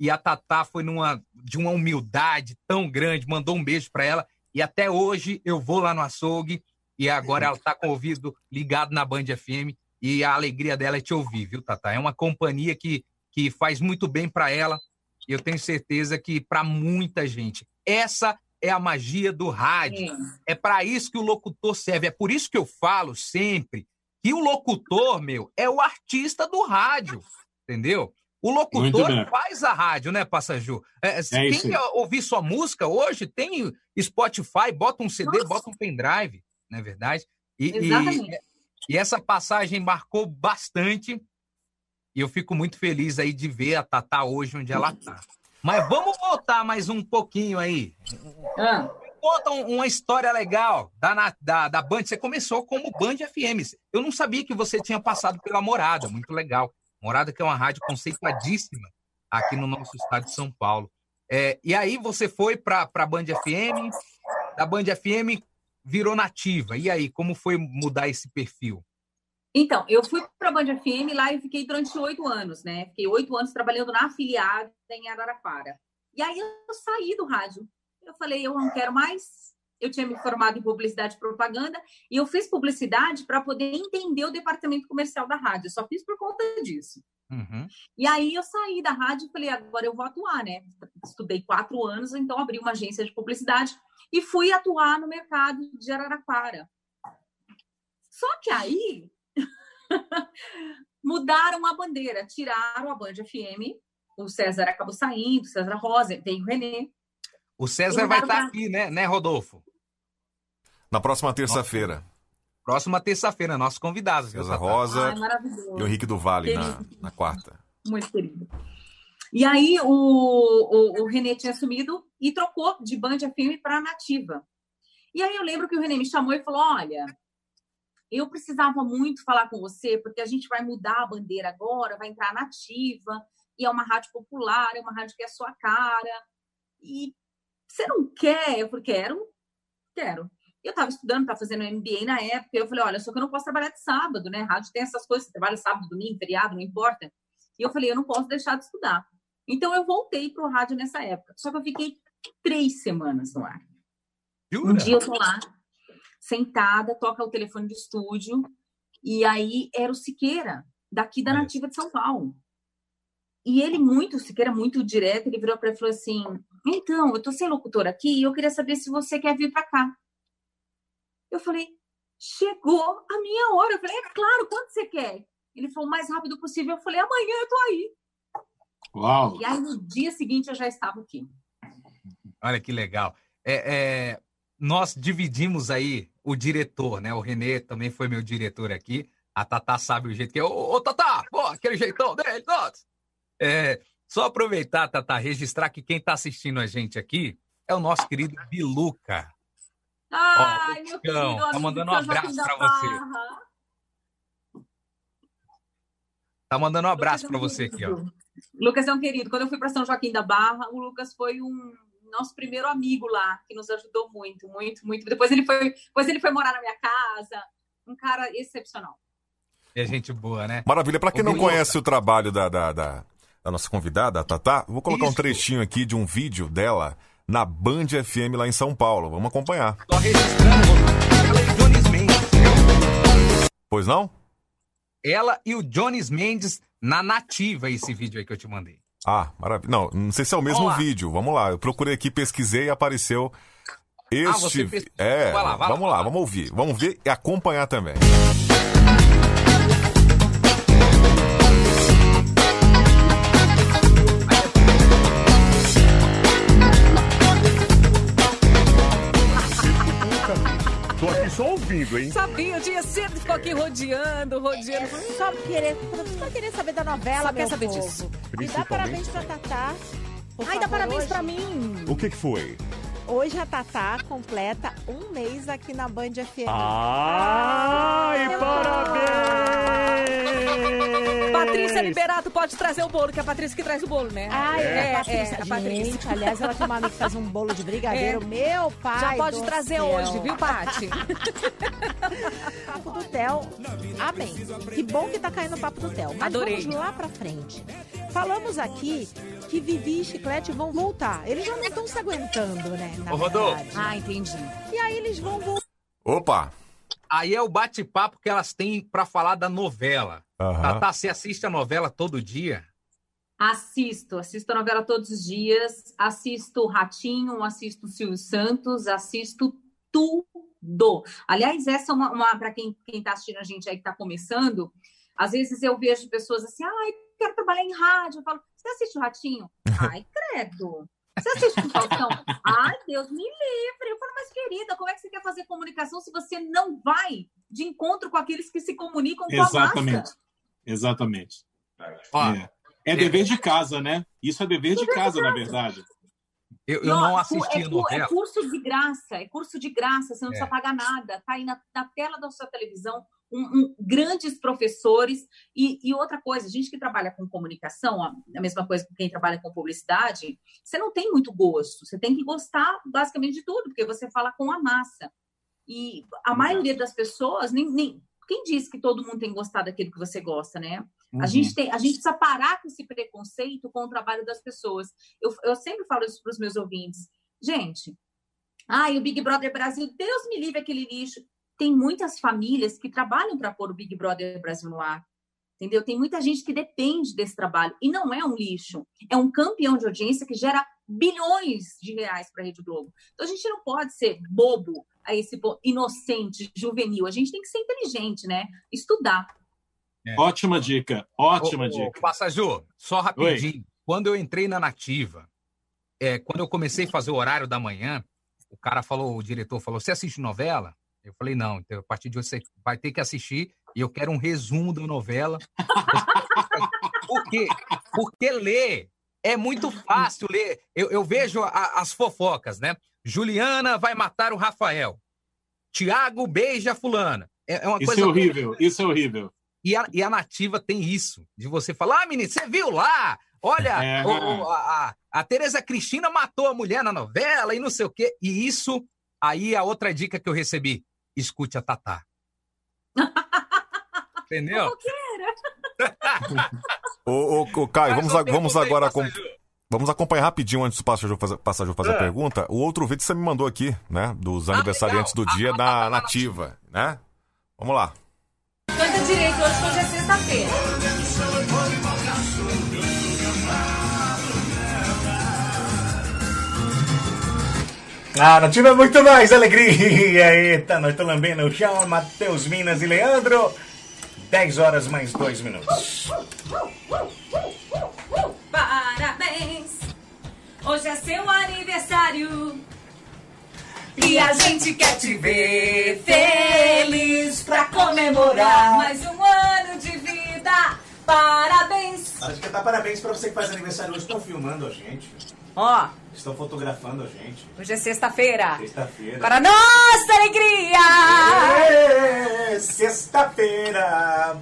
E a Tatá foi numa, de uma humildade tão grande, mandou um beijo para ela. E até hoje eu vou lá no açougue e agora ela está com o ouvido ligado na Band FM e a alegria dela é te ouvir, viu, Tata? É uma companhia que, que faz muito bem para ela e eu tenho certeza que para muita gente. Essa é a magia do rádio. É para isso que o locutor serve. É por isso que eu falo sempre que o locutor, meu, é o artista do rádio, entendeu? O locutor faz a rádio, né, Passaju? É, é quem quer ouvir sua música hoje tem Spotify, bota um CD, Nossa. bota um pendrive não é verdade? E, Exatamente. E, e essa passagem marcou bastante e eu fico muito feliz aí de ver a Tatá hoje onde ela está. Mas vamos voltar mais um pouquinho aí. Ah. Conta uma história legal da, da, da Band. Você começou como Band FM. Eu não sabia que você tinha passado pela Morada. Muito legal. Morada que é uma rádio conceituadíssima aqui no nosso estado de São Paulo. É, e aí você foi para a Band FM. Da Band FM, virou nativa. E aí, como foi mudar esse perfil? Então, eu fui para a Band FM lá e fiquei durante oito anos, né? Fiquei oito anos trabalhando na afiliada em Araraquara. E aí eu saí do rádio. Eu falei, eu não quero mais. Eu tinha me formado em publicidade e propaganda e eu fiz publicidade para poder entender o departamento comercial da rádio. Eu só fiz por conta disso. Uhum. E aí eu saí da rádio e falei, agora eu vou atuar, né? Estudei quatro anos, então abri uma agência de publicidade e fui atuar no mercado de Araraquara. Só que aí mudaram a bandeira, tiraram a Band FM, o César acabou saindo, o César Rosa, tem o Renê. O César vai estar tá aqui, né, né, Rodolfo? Na próxima terça-feira. Próxima terça-feira, nossos convidados. César Rosa Ai, e o Henrique do Vale na, na quarta. Muito querido. E aí o, o, o Renê tinha assumido e trocou de Band FM para Nativa. E aí eu lembro que o Renê me chamou e falou: Olha, eu precisava muito falar com você, porque a gente vai mudar a bandeira agora, vai entrar nativa, e é uma rádio popular, é uma rádio que é a sua cara. E você não quer? Eu falei, quero, quero. Eu estava estudando, estava fazendo MBA na época, e eu falei, olha, só que eu não posso trabalhar de sábado, né? Rádio tem essas coisas, você trabalha sábado, domingo, feriado, não importa. E eu falei, eu não posso deixar de estudar. Então eu voltei para o rádio nessa época. Só que eu fiquei três semanas no ar. Jura? Um dia eu tô lá, sentada, toca o telefone do estúdio, e aí era o Siqueira, daqui da Nativa de São Paulo. E ele muito, o Siqueira muito direto, ele virou para ele e falou assim: "Então, eu tô sem locutor aqui e eu queria saber se você quer vir para cá". Eu falei: "Chegou a minha hora". Eu falei: "É claro, quanto você quer?". Ele falou: "O mais rápido possível". Eu falei: "Amanhã eu tô aí". Uau. E aí no dia seguinte eu já estava aqui. Olha que legal. É, é, nós dividimos aí o diretor, né? O Renê também foi meu diretor aqui. A Tatá sabe o jeito que é. Ô, ô Tatá, pô, aquele jeitão dele, todos. É, só aproveitar, Tatá, registrar que quem está assistindo a gente aqui é o nosso querido Biluca. Ai, Ó, meu querido tá mandando um abraço para você. Tá mandando um abraço para você aqui, ó. Lucas é um querido. Quando eu fui para São Joaquim da Barra, o Lucas foi um nosso primeiro amigo lá, que nos ajudou muito, muito, muito. Depois ele foi, depois ele foi morar na minha casa. Um cara excepcional. É gente boa, né? Maravilha. Para quem não conhece o trabalho da, da, da, da, nossa convidada, a Tatá, vou colocar Isso. um trechinho aqui de um vídeo dela na Band FM lá em São Paulo. Vamos acompanhar. Tô registrando ela e o Jones Mendes. Pois não? Ela e o Jones Mendes na nativa, esse vídeo aí que eu te mandei. Ah, maravilha. Não, não sei se é o mesmo Vamos vídeo. Vamos lá. Eu procurei aqui, pesquisei e apareceu este. Ah, você pesquisou. É, vai lá, vai vamos lá, lá, vamos ouvir. Vamos ver e acompanhar também. Ouvindo, hein? Sabia, o dia cedo ficou aqui rodeando, rodeando. Só querer, só querer saber da novela, só quer saber povo. disso. E dá parabéns pra Tatá. Ai, dá parabéns hoje. pra mim. O que que foi? Hoje a Tatá completa um mês aqui na Band FM. Ai, ah, parabéns! Patrícia Liberato pode trazer o bolo, que é a Patrícia que traz o bolo, né? Ah, é, é, é, Patrícia. a Patrícia. Gente, aliás, ela tem uma amiga que faz um bolo de brigadeiro. É. Meu pai Já pode trazer céu. hoje, viu, Paty? papo do Theo. Amém. Que bom que tá caindo o papo do Theo. Mas Adorei. vamos lá pra frente. Falamos aqui que Vivi e Chiclete vão voltar. Eles já não estão se aguentando, né? Na Ô, Rodolfo. Ah, entendi. E aí eles vão voltar. Opa! Aí é o bate-papo que elas têm para falar da novela. Uhum. Tatá, você assiste a novela todo dia? Assisto, assisto a novela todos os dias, assisto Ratinho, assisto Silvio Santos, assisto tudo. Aliás, essa é uma, uma para quem está assistindo a gente aí que está começando, às vezes eu vejo pessoas assim, ai, quero trabalhar em rádio. Eu falo, você assiste o Ratinho? Ai, credo. Você assiste o Faustão? Ai, Deus me livre. Eu falo, mas querida, como é que você quer fazer comunicação se você não vai de encontro com aqueles que se comunicam com Exatamente. a massa? Exatamente. É. é dever de casa, né? Isso é dever de casa, na verdade. Eu, eu não, assisti é, novela. É curso de graça, é curso de graça, você não é. precisa pagar nada. Tá aí na, na tela da sua televisão um, um, grandes professores. E, e, outra coisa, gente que trabalha com comunicação, a mesma coisa que quem trabalha com publicidade, você não tem muito gosto. Você tem que gostar basicamente de tudo, porque você fala com a massa. E a maioria das pessoas, nem, nem, quem diz que todo mundo tem gostado daquilo que você gosta, né? Uhum. A, gente tem, a gente precisa parar com esse preconceito com o trabalho das pessoas. Eu, eu sempre falo isso para os meus ouvintes. Gente, ai, o Big Brother Brasil, Deus me livre aquele lixo tem muitas famílias que trabalham para pôr o Big Brother Brasil no ar. Entendeu? Tem muita gente que depende desse trabalho. E não é um lixo. É um campeão de audiência que gera bilhões de reais para a Rede Globo. Então a gente não pode ser bobo a esse inocente, juvenil. A gente tem que ser inteligente, né? Estudar. É. Ótima dica, ótima ô, dica. Ô, só rapidinho. Oi. Quando eu entrei na Nativa, é, quando eu comecei a fazer o horário da manhã, o cara falou, o diretor falou: Você assiste novela? Eu falei, não, então, a partir de hoje você vai ter que assistir e eu quero um resumo da novela. Por quê? Porque ler é muito fácil ler. Eu, eu vejo a, as fofocas, né? Juliana vai matar o Rafael. Tiago beija a fulana. É, é uma isso coisa. é horrível, isso é horrível. E a, e a nativa tem isso, de você falar, ah, menino, você viu lá? Olha, é. o, a, a, a Tereza Cristina matou a mulher na novela e não sei o quê. E isso, aí a outra dica que eu recebi escute a Tatá. Entendeu? ô, ô, ô, Caio, vamos, vamos agora com, Vamos acompanhar rapidinho antes do Passajou fazer, Passajou fazer É. a pergunta. O outro vídeo que você me mandou aqui, né? Dos aniversariantes do dia da Nativa, né? Vamos lá. Canta direito hoje, hoje é sexta-feira. Ah, não tive muito mais alegria. Eita, nós estamos lambendo o chão. Matheus Minas e Leandro. 10 horas mais 2 minutos. Parabéns! Hoje é seu aniversário. E a gente quer te ver feliz pra comemorar mais um ano de vida. Parabéns! Acho que tá parabéns pra você que faz aniversário hoje. Estão filmando a gente. Ó, Estão fotografando a gente. hoje é sexta-feira. Sexta-feira. Para nossa alegria! É, Sexta-feira.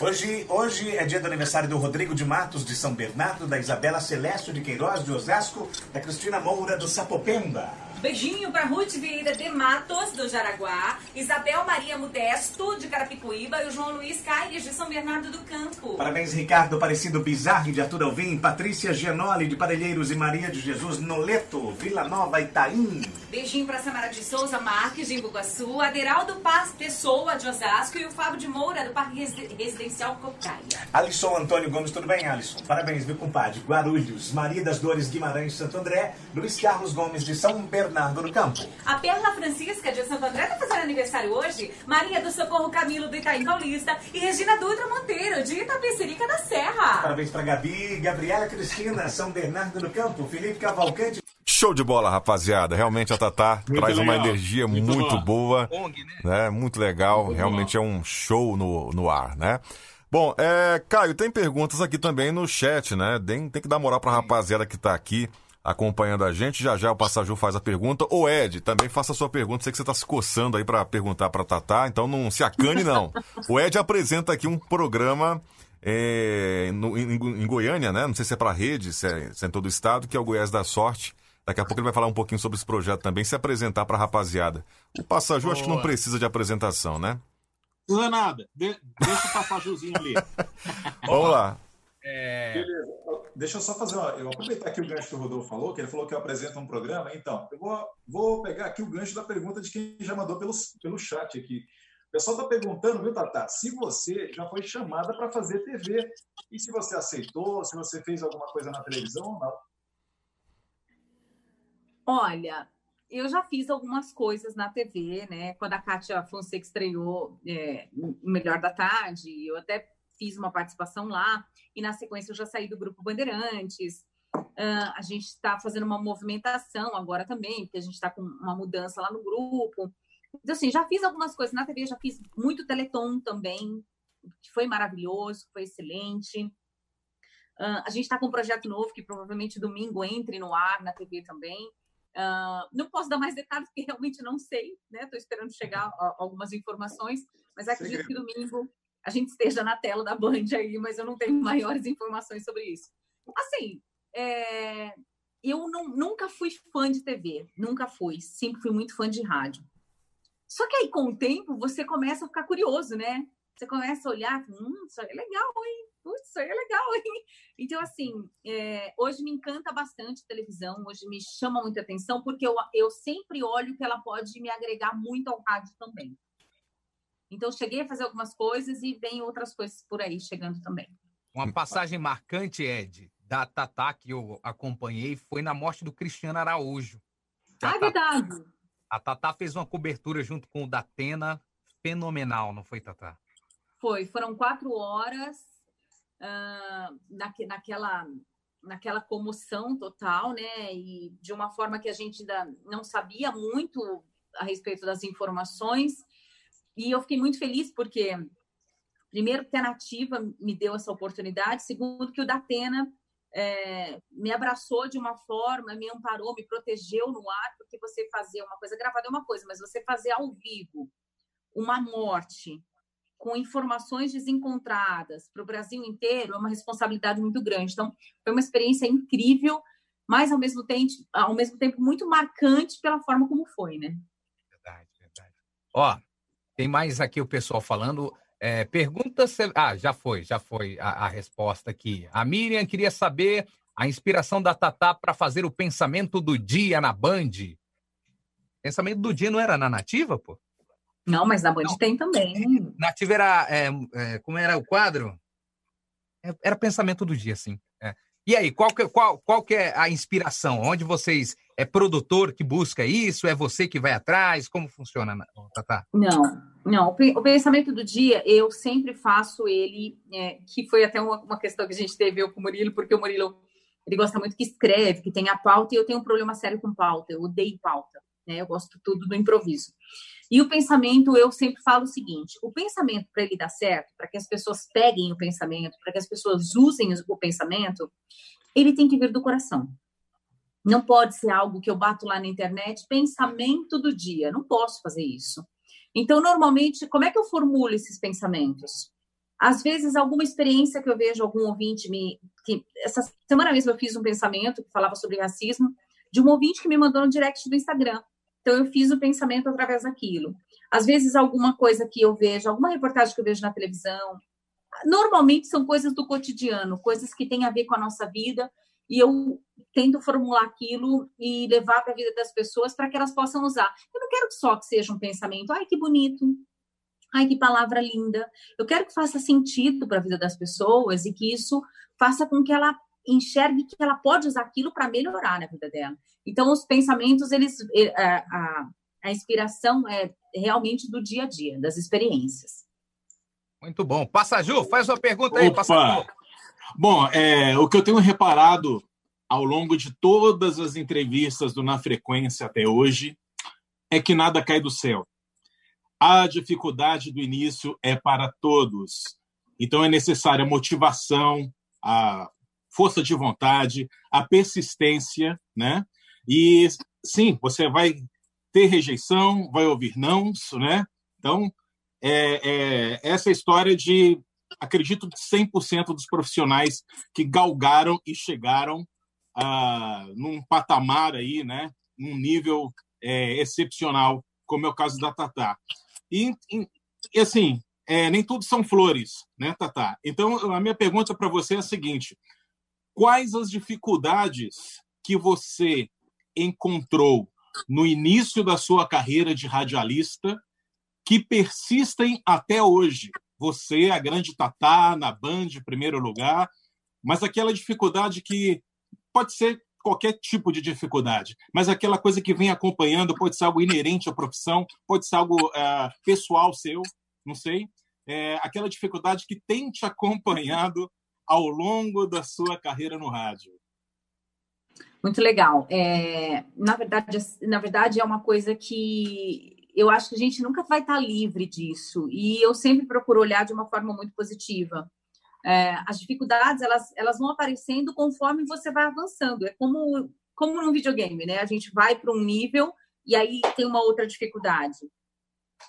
Hoje, hoje é dia do aniversário do Rodrigo de Matos, de São Bernardo, da Isabela Celeste de Queiroz, de Osasco, da Cristina Moura, do Sapopemba. Beijinho pra Ruth Vieira de Matos, do Jaraguá, Isabel Maria Modesto, de Carapicuíba, e o João Luiz Caires, de São Bernardo do Campo. Parabéns, Ricardo Aparecido Bizarre, de Arthur Alvim, Patrícia Gianoli, de Parelheiros e Maria de Jesus Noleto, Vila Nova, Itaim. Beijinho pra Samara de Souza Marques, de Imbuguaçu, Aderaldo Paz Pessoa, de Osasco, e o Fábio de Moura, do Parque Reside- Residencial Cocaia. Alisson Antônio Gomes, tudo bem, Alisson? Parabéns, meu compadre. Guarulhos, Maria das Dores Guimarães, Santo André, Luiz Carlos Gomes, de São Bernardo do Campo. A Perla Francisca, de Santo André, tá fazendo aniversário hoje. Maria do Socorro Camilo, do Itaim Paulista. E Regina Dutra Monteiro, de Itapecerica da Serra. Parabéns pra Gabi, Gabriela Cristina, São Bernardo do Campo, Felipe Cavalcante. Show de bola, rapaziada. Realmente a Tatá Muito traz uma legal. energia muito, Muito boa, ONG, né? né? Muito legal. Muito Realmente é um show no, no ar, né? Bom, é, Caio, tem perguntas aqui também no chat, né? Tem, tem que dar moral pra rapaziada que tá aqui acompanhando a gente. Já já o Passaju faz a pergunta. Ô, Ed, também faça a sua pergunta. Sei que você tá se coçando aí pra perguntar pra Tatá, então não se acane, não. o Ed apresenta aqui um programa é, no- em, em Goiânia, né? Não sei se é pra rede, se é, se é em todo o estado, que é o Goiás da Sorte. Daqui a pouco ele vai falar um pouquinho sobre esse projeto também, se apresentar pra rapaziada. O Passaju acho que não precisa de apresentação, né? Não é nada. De- deixa o passajuzinho ali. Vamos lá. É, Beleza. Deixa eu só fazer uma. Eu vou aproveitar aqui o gancho que o Rodolfo falou, que ele falou que eu apresento um programa. Então, eu vou, vou pegar aqui o gancho da pergunta de quem já mandou pelo, pelo chat aqui. O pessoal está perguntando, viu, Tata, se você já foi chamada para fazer TV. E se você aceitou, se você fez alguma coisa na televisão ou não. Olha, eu já fiz algumas coisas na TV, né? Quando a Kátia Fonseca estreou é, o Melhor da Tarde, eu até fiz uma participação lá. E na sequência eu já saí do Grupo Bandeirantes. Ah, a gente está fazendo uma movimentação agora também, porque a gente está com uma mudança lá no grupo. Então, assim, já fiz algumas coisas na TV, já fiz muito Teleton também, que foi maravilhoso, foi excelente. Ah, a gente está com um projeto novo que provavelmente domingo entre no ar na TV também. Ah, não posso dar mais detalhes, porque realmente não sei, né? Estou esperando chegar algumas informações, mas acredito que domingo a gente esteja na tela da Band aí, mas eu não tenho maiores informações sobre isso. Assim, é, eu não- nunca fui fã de TV, nunca fui, sempre fui muito fã de rádio. Só que aí, com o tempo, você começa a ficar curioso, né? Você começa a olhar, hum, isso aí é legal, hein? Putz, isso aí é legal, hein? Então, assim, é, hoje me encanta bastante a televisão, hoje me chama muita atenção, porque eu, eu sempre olho que ela pode me agregar muito ao rádio também. Então, eu cheguei a fazer algumas coisas e vem outras coisas por aí chegando também. uma passagem marcante, Ed, da Tatá, que eu acompanhei, foi na morte do Cristiano Araújo. Que a Ah, é Tatá- verdade. A Tatá fez uma cobertura junto com o Datena fenomenal, não foi, Tatá? Foi, foram quatro horas ah, naque- naquela, naquela comoção total, né? E de uma forma que a gente ainda não sabia muito a respeito das informações. E eu fiquei muito feliz porque, primeiro, que a Nativa me deu essa oportunidade, segundo, que o Datena é, me abraçou de uma forma, me amparou, me protegeu no ar, porque você fazer uma coisa gravada é uma coisa, mas você fazer ao vivo uma morte com informações desencontradas para o Brasil inteiro é uma responsabilidade muito grande. Então, foi uma experiência incrível, mas ao mesmo tempo, ao mesmo tempo muito marcante pela forma como foi, né? Verdade, verdade. Ó, tem mais aqui o pessoal falando. É, pergunta se... Ah, já foi, já foi a, a resposta aqui. A Miriam queria saber a inspiração da Tatá para fazer o pensamento do dia na Band. Pensamento do dia não era na Nativa, pô? Não, mas na Band não. tem também. Nativa era. É, é, como era o quadro? É, era pensamento do dia, sim. É. E aí, qual que, qual, qual que é a inspiração? Onde vocês. É produtor que busca isso? É você que vai atrás? Como funciona, Tatá? Não, não. O pensamento do dia, eu sempre faço ele, é, que foi até uma, uma, questão que a gente teve eu com o Murilo, porque o Murilo ele gosta muito que escreve, que tem a pauta, e eu tenho um problema sério com pauta, eu odeio pauta, né? Eu gosto tudo do improviso. E o pensamento, eu sempre falo o seguinte: o pensamento, para ele dar certo, para que as pessoas peguem o pensamento, para que as pessoas usem o pensamento, ele tem que vir do coração. Não pode ser algo que eu bato lá na internet, pensamento do dia. Não posso fazer isso. Então, normalmente, como é que eu formulo esses pensamentos? Às vezes, alguma experiência que eu vejo algum ouvinte me. Que, essa semana mesmo eu fiz um pensamento que falava sobre racismo, de um ouvinte que me mandou no direct do Instagram. Então, eu fiz o pensamento através daquilo. Às vezes, alguma coisa que eu vejo, alguma reportagem que eu vejo na televisão. Normalmente, são coisas do cotidiano, coisas que têm a ver com a nossa vida. E eu tento formular aquilo e levar para a vida das pessoas para que elas possam usar. Eu não quero só que seja um pensamento, ai, que bonito, ai, que palavra linda. Eu quero que faça sentido para a vida das pessoas e que isso faça com que ela enxergue que ela pode usar aquilo para melhorar na vida dela. Então, os pensamentos, eles, a, a, a inspiração é realmente do dia a dia, das experiências. Muito bom. Passa, Ju, faz uma pergunta aí, Passa, Bom, é, o que eu tenho reparado ao longo de todas as entrevistas do Na Frequência até hoje é que nada cai do céu. A dificuldade do início é para todos. Então é necessária a motivação, a força de vontade, a persistência, né? E sim, você vai ter rejeição, vai ouvir não, né? Então, é, é essa história de, acredito, 100% dos profissionais que galgaram e chegaram a, num patamar aí, né? Num nível é, excepcional, como é o caso da Tatá. E, e assim, é, nem tudo são flores, né, Tatá? Então, a minha pergunta para você é a seguinte: quais as dificuldades que você encontrou no início da sua carreira de radialista que persistem até hoje? Você, a grande Tatá, na Band, em primeiro lugar, mas aquela dificuldade que pode ser qualquer tipo de dificuldade, mas aquela coisa que vem acompanhando pode ser algo inerente à profissão, pode ser algo é, pessoal seu, não sei, é, aquela dificuldade que tem te acompanhado ao longo da sua carreira no rádio? Muito legal. É, na, verdade, na verdade, é uma coisa que eu acho que a gente nunca vai estar livre disso. E eu sempre procuro olhar de uma forma muito positiva. É, as dificuldades, elas, elas vão aparecendo conforme você vai avançando. É como, como no videogame, né? A gente vai para um nível e aí tem uma outra dificuldade.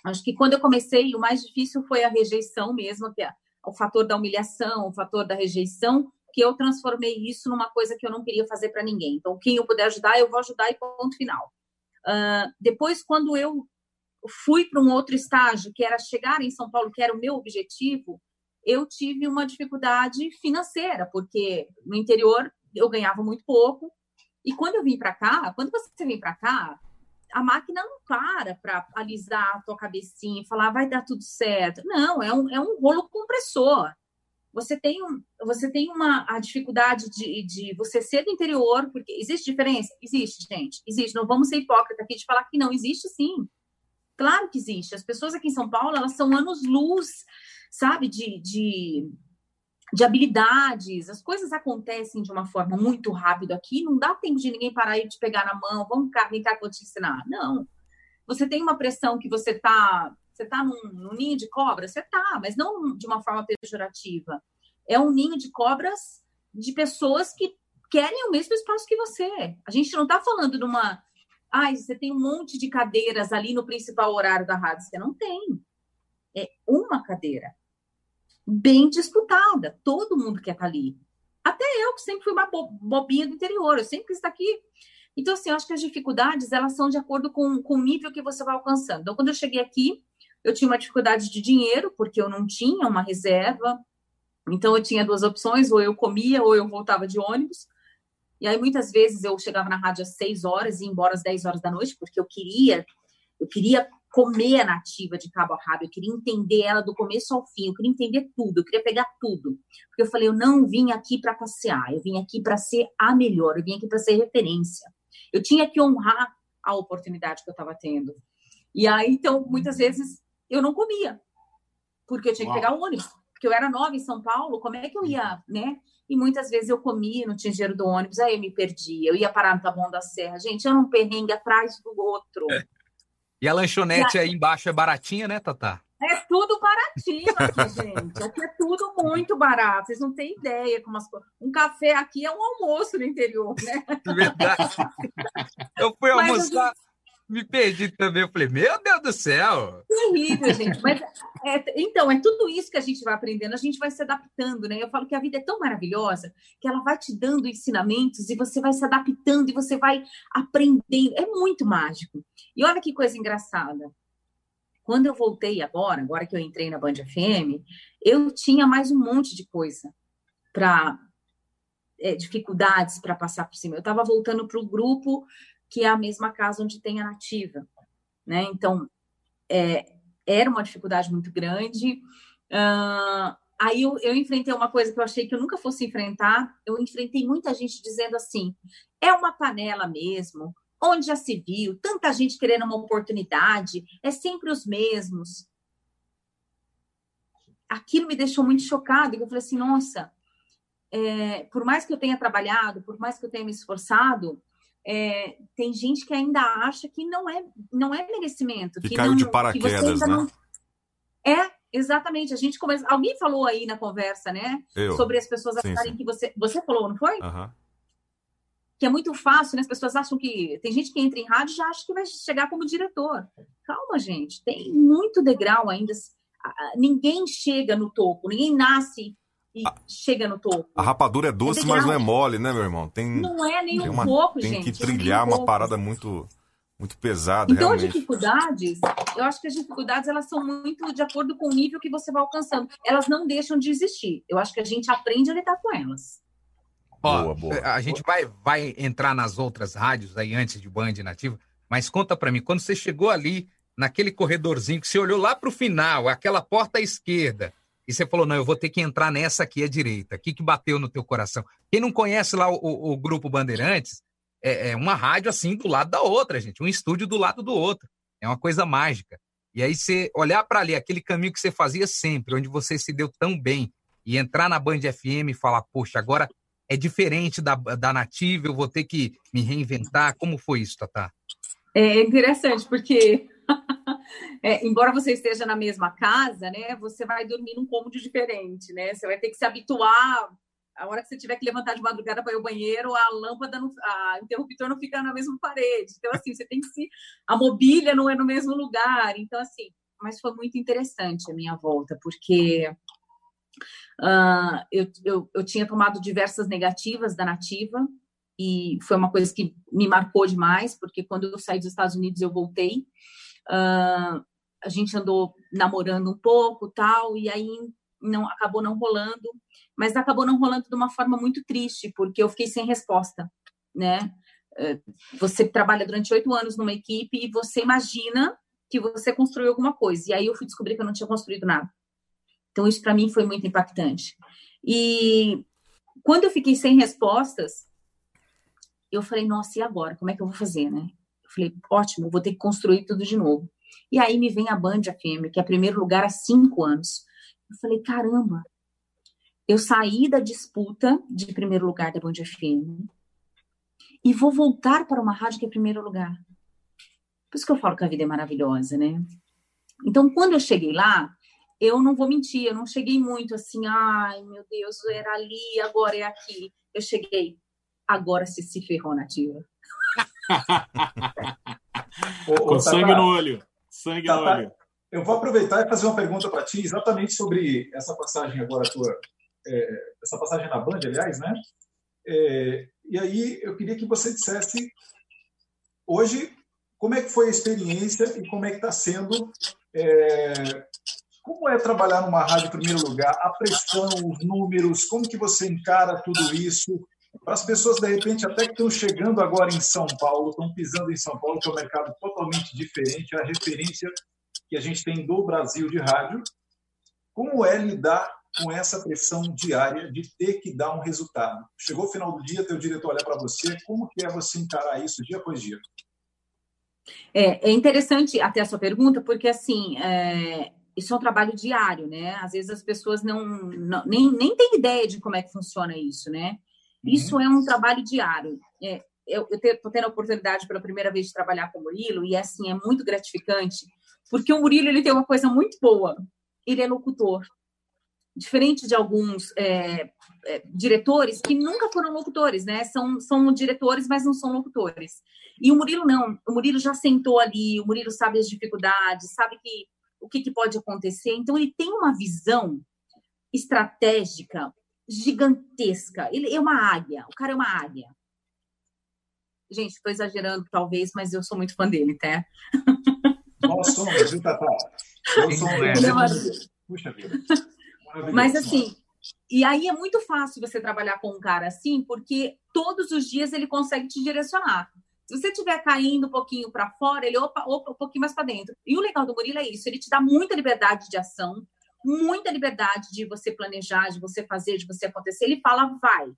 Acho que quando eu comecei, o mais difícil foi a rejeição mesmo, que é o fator da humilhação, o fator da rejeição, que eu transformei isso numa coisa que eu não queria fazer para ninguém. Então, quem eu puder ajudar, eu vou ajudar e ponto final. Uh, depois, quando eu fui para um outro estágio, que era chegar em São Paulo, que era o meu objetivo, eu tive uma dificuldade financeira, porque no interior eu ganhava muito pouco. E quando eu vim para cá, quando você vem para cá, a máquina não para para alisar a tua cabecinha e falar vai dar tudo certo. Não, é um, é um rolo compressor. Você tem, um, você tem uma a dificuldade de, de você ser do interior, porque existe diferença? Existe, gente. Existe. Não vamos ser hipócritas aqui de falar que não existe sim. Claro que existe. As pessoas aqui em São Paulo, elas são anos-luz, sabe, de, de de habilidades, as coisas acontecem de uma forma muito rápida aqui, não dá tempo de ninguém parar e te pegar na mão, vamos cá, vem cá que eu vou te ensinar. Não. Você tem uma pressão que você tá, você tá num, num ninho de cobras, você tá, mas não de uma forma pejorativa. É um ninho de cobras de pessoas que querem o mesmo espaço que você. A gente não tá falando de uma, ai, você tem um monte de cadeiras ali no principal horário da rádio, você não tem. É uma cadeira bem disputada. Todo mundo quer estar ali. Até eu, que sempre fui uma bobinha do interior, eu sempre quis estar aqui. Então, assim, eu acho que as dificuldades, elas são de acordo com, com o nível que você vai alcançando. Então, quando eu cheguei aqui, eu tinha uma dificuldade de dinheiro, porque eu não tinha uma reserva. Então, eu tinha duas opções, ou eu comia, ou eu voltava de ônibus. E aí, muitas vezes, eu chegava na rádio às 6 horas e ia embora às 10 horas da noite, porque eu queria, eu queria comer a nativa de cabo a rabo, eu queria entender ela do começo ao fim, eu queria entender tudo, eu queria pegar tudo. Porque eu falei, eu não vim aqui para passear, eu vim aqui para ser a melhor, eu vim aqui para ser referência. Eu tinha que honrar a oportunidade que eu estava tendo. E aí, então, muitas vezes eu não comia, porque eu tinha que pegar o ônibus. Porque eu era nova em São Paulo, como é que eu ia, né? E muitas vezes eu comia, não tinha dinheiro do ônibus, aí eu me perdia. Eu ia parar no Taboão da Serra. Gente, era um perrengue atrás do outro. É. E a lanchonete aí embaixo é baratinha, né, Tatá? É tudo baratinho aqui, gente. Aqui é tudo muito barato. Vocês não têm ideia como as coisas. Um café aqui é um almoço no interior, né? Verdade. Eu fui Mas, almoçar. Me perdi também. Eu falei, meu Deus do céu! Terrível, gente. Mas, é, então, é tudo isso que a gente vai aprendendo, a gente vai se adaptando, né? Eu falo que a vida é tão maravilhosa que ela vai te dando ensinamentos e você vai se adaptando e você vai aprendendo. É muito mágico. E olha que coisa engraçada. Quando eu voltei agora, agora que eu entrei na Band FM, eu tinha mais um monte de coisa para é, dificuldades para passar por cima. Eu estava voltando para o grupo que é a mesma casa onde tem a nativa, né? Então é, era uma dificuldade muito grande. Uh, aí eu, eu, enfrentei uma coisa que eu achei que eu nunca fosse enfrentar. Eu enfrentei muita gente dizendo assim: é uma panela mesmo, onde já se viu, tanta gente querendo uma oportunidade, é sempre os mesmos. Aquilo me deixou muito chocado, eu falei assim, nossa, é, por mais que eu tenha trabalhado, por mais que eu tenha me esforçado, é, tem gente que ainda acha que não é, não é merecimento. Que, que caiu não, de paraquedas, né? Não... É, exatamente. A gente começa. Alguém falou aí na conversa, né? Eu. Sobre as pessoas acharem que você. Você falou, não foi? Uhum que é muito fácil, né? As pessoas acham que. Tem gente que entra em rádio e já acha que vai chegar como diretor. Calma, gente, tem muito degrau ainda. Ninguém chega no topo, ninguém nasce e a, chega no topo. A rapadura é doce, é mas não é mole, né, meu irmão? Tem, não é nem um pouco, tem gente. Tem que trilhar uma parada muito muito pesada, então, realmente. as dificuldades, eu acho que as dificuldades elas são muito de acordo com o nível que você vai alcançando. Elas não deixam de existir. Eu acho que a gente aprende a lidar com elas. Ó, boa, boa. A gente vai, vai entrar nas outras rádios aí antes de Band Nativa, mas conta para mim, quando você chegou ali naquele corredorzinho que você olhou lá para o final, aquela porta à esquerda, e você falou, não, eu vou ter que entrar nessa aqui à direita. O que, que bateu no teu coração? Quem não conhece lá o, o, Grupo Bandeirantes, é, é, uma rádio assim do lado da outra, gente. Um estúdio do lado do outro. É uma coisa mágica. E aí você olhar para ali, aquele caminho que você fazia sempre, onde você se deu tão bem, e entrar na Band FM e falar, poxa, agora é diferente da, da nativa, eu vou ter que me reinventar. Como foi isso, Tatá? É interessante, porque é, embora você esteja na mesma casa, né, você vai dormir num cômodo diferente, né? Você vai ter que se habituar. A hora que você tiver que levantar de madrugada para ir ao banheiro, a lâmpada, no, a interruptor não fica na mesma parede. Então, assim, você tem que se. A mobília não é no mesmo lugar. Então, assim, mas foi muito interessante a minha volta, porque Uh, eu, eu, eu tinha tomado diversas negativas da nativa e foi uma coisa que me marcou demais, porque quando eu saí dos Estados Unidos eu voltei. Uh, a gente andou namorando um pouco tal, e aí não acabou não rolando, mas acabou não rolando de uma forma muito triste, porque eu fiquei sem resposta, né? Você trabalha durante oito anos numa equipe e você imagina que você construiu alguma coisa. E aí eu fui descobrir que eu não tinha construído nada. Então, isso para mim foi muito impactante. E quando eu fiquei sem respostas, eu falei, nossa, e agora? Como é que eu vou fazer, né? Falei, ótimo, vou ter que construir tudo de novo. E aí me vem a Band FM, que é primeiro lugar há cinco anos. Eu falei, caramba, eu saí da disputa de primeiro lugar da Band FM e vou voltar para uma rádio que é primeiro lugar. Por isso que eu falo que a vida é maravilhosa, né? Então, quando eu cheguei lá, eu não vou mentir, eu não cheguei muito assim, ai meu Deus, era ali, agora é aqui. Eu cheguei, agora se se ferrou nativa. Com sangue no olho. Sangue no olho. Eu vou aproveitar e fazer uma pergunta para ti, exatamente sobre essa passagem agora tua, é, essa passagem na Band, aliás, né? É, e aí eu queria que você dissesse hoje como é que foi a experiência e como é que está sendo é, como é trabalhar numa rádio em primeiro lugar? A pressão, os números, como que você encara tudo isso? Para as pessoas, de repente, até que estão chegando agora em São Paulo, estão pisando em São Paulo, que é um mercado totalmente diferente, é a referência que a gente tem do Brasil de rádio, como é lidar com essa pressão diária de ter que dar um resultado? Chegou o final do dia, teu diretor olhar para você, como que é você encarar isso dia após dia? É, é interessante até a sua pergunta, porque assim, é, isso é um trabalho diário, né? Às vezes as pessoas não, não nem, nem têm ideia de como é que funciona isso, né? Isso é um trabalho diário. É, eu estou tendo a oportunidade pela primeira vez de trabalhar com o Murilo e assim é muito gratificante, porque o Murilo ele tem uma coisa muito boa. Ele é locutor, diferente de alguns é, é, diretores que nunca foram locutores, né? São, são diretores, mas não são locutores. E o Murilo não. O Murilo já sentou ali, o Murilo sabe as dificuldades, sabe que o que, que pode acontecer. Então ele tem uma visão estratégica gigantesca. Ele é uma águia. O cara é uma águia. Gente, estou exagerando talvez, mas eu sou muito fã dele, tá? Nós somos, viu, Tatá? Sou um Puxa vida. Mas assim, e aí é muito fácil você trabalhar com um cara assim, porque todos os dias ele consegue te direcionar. Se você estiver caindo um pouquinho para fora, ele opa, opa, um pouquinho mais para dentro. E o legal do Murilo é isso, ele te dá muita liberdade de ação, muita liberdade de você planejar, de você fazer, de você acontecer. Ele fala, vai.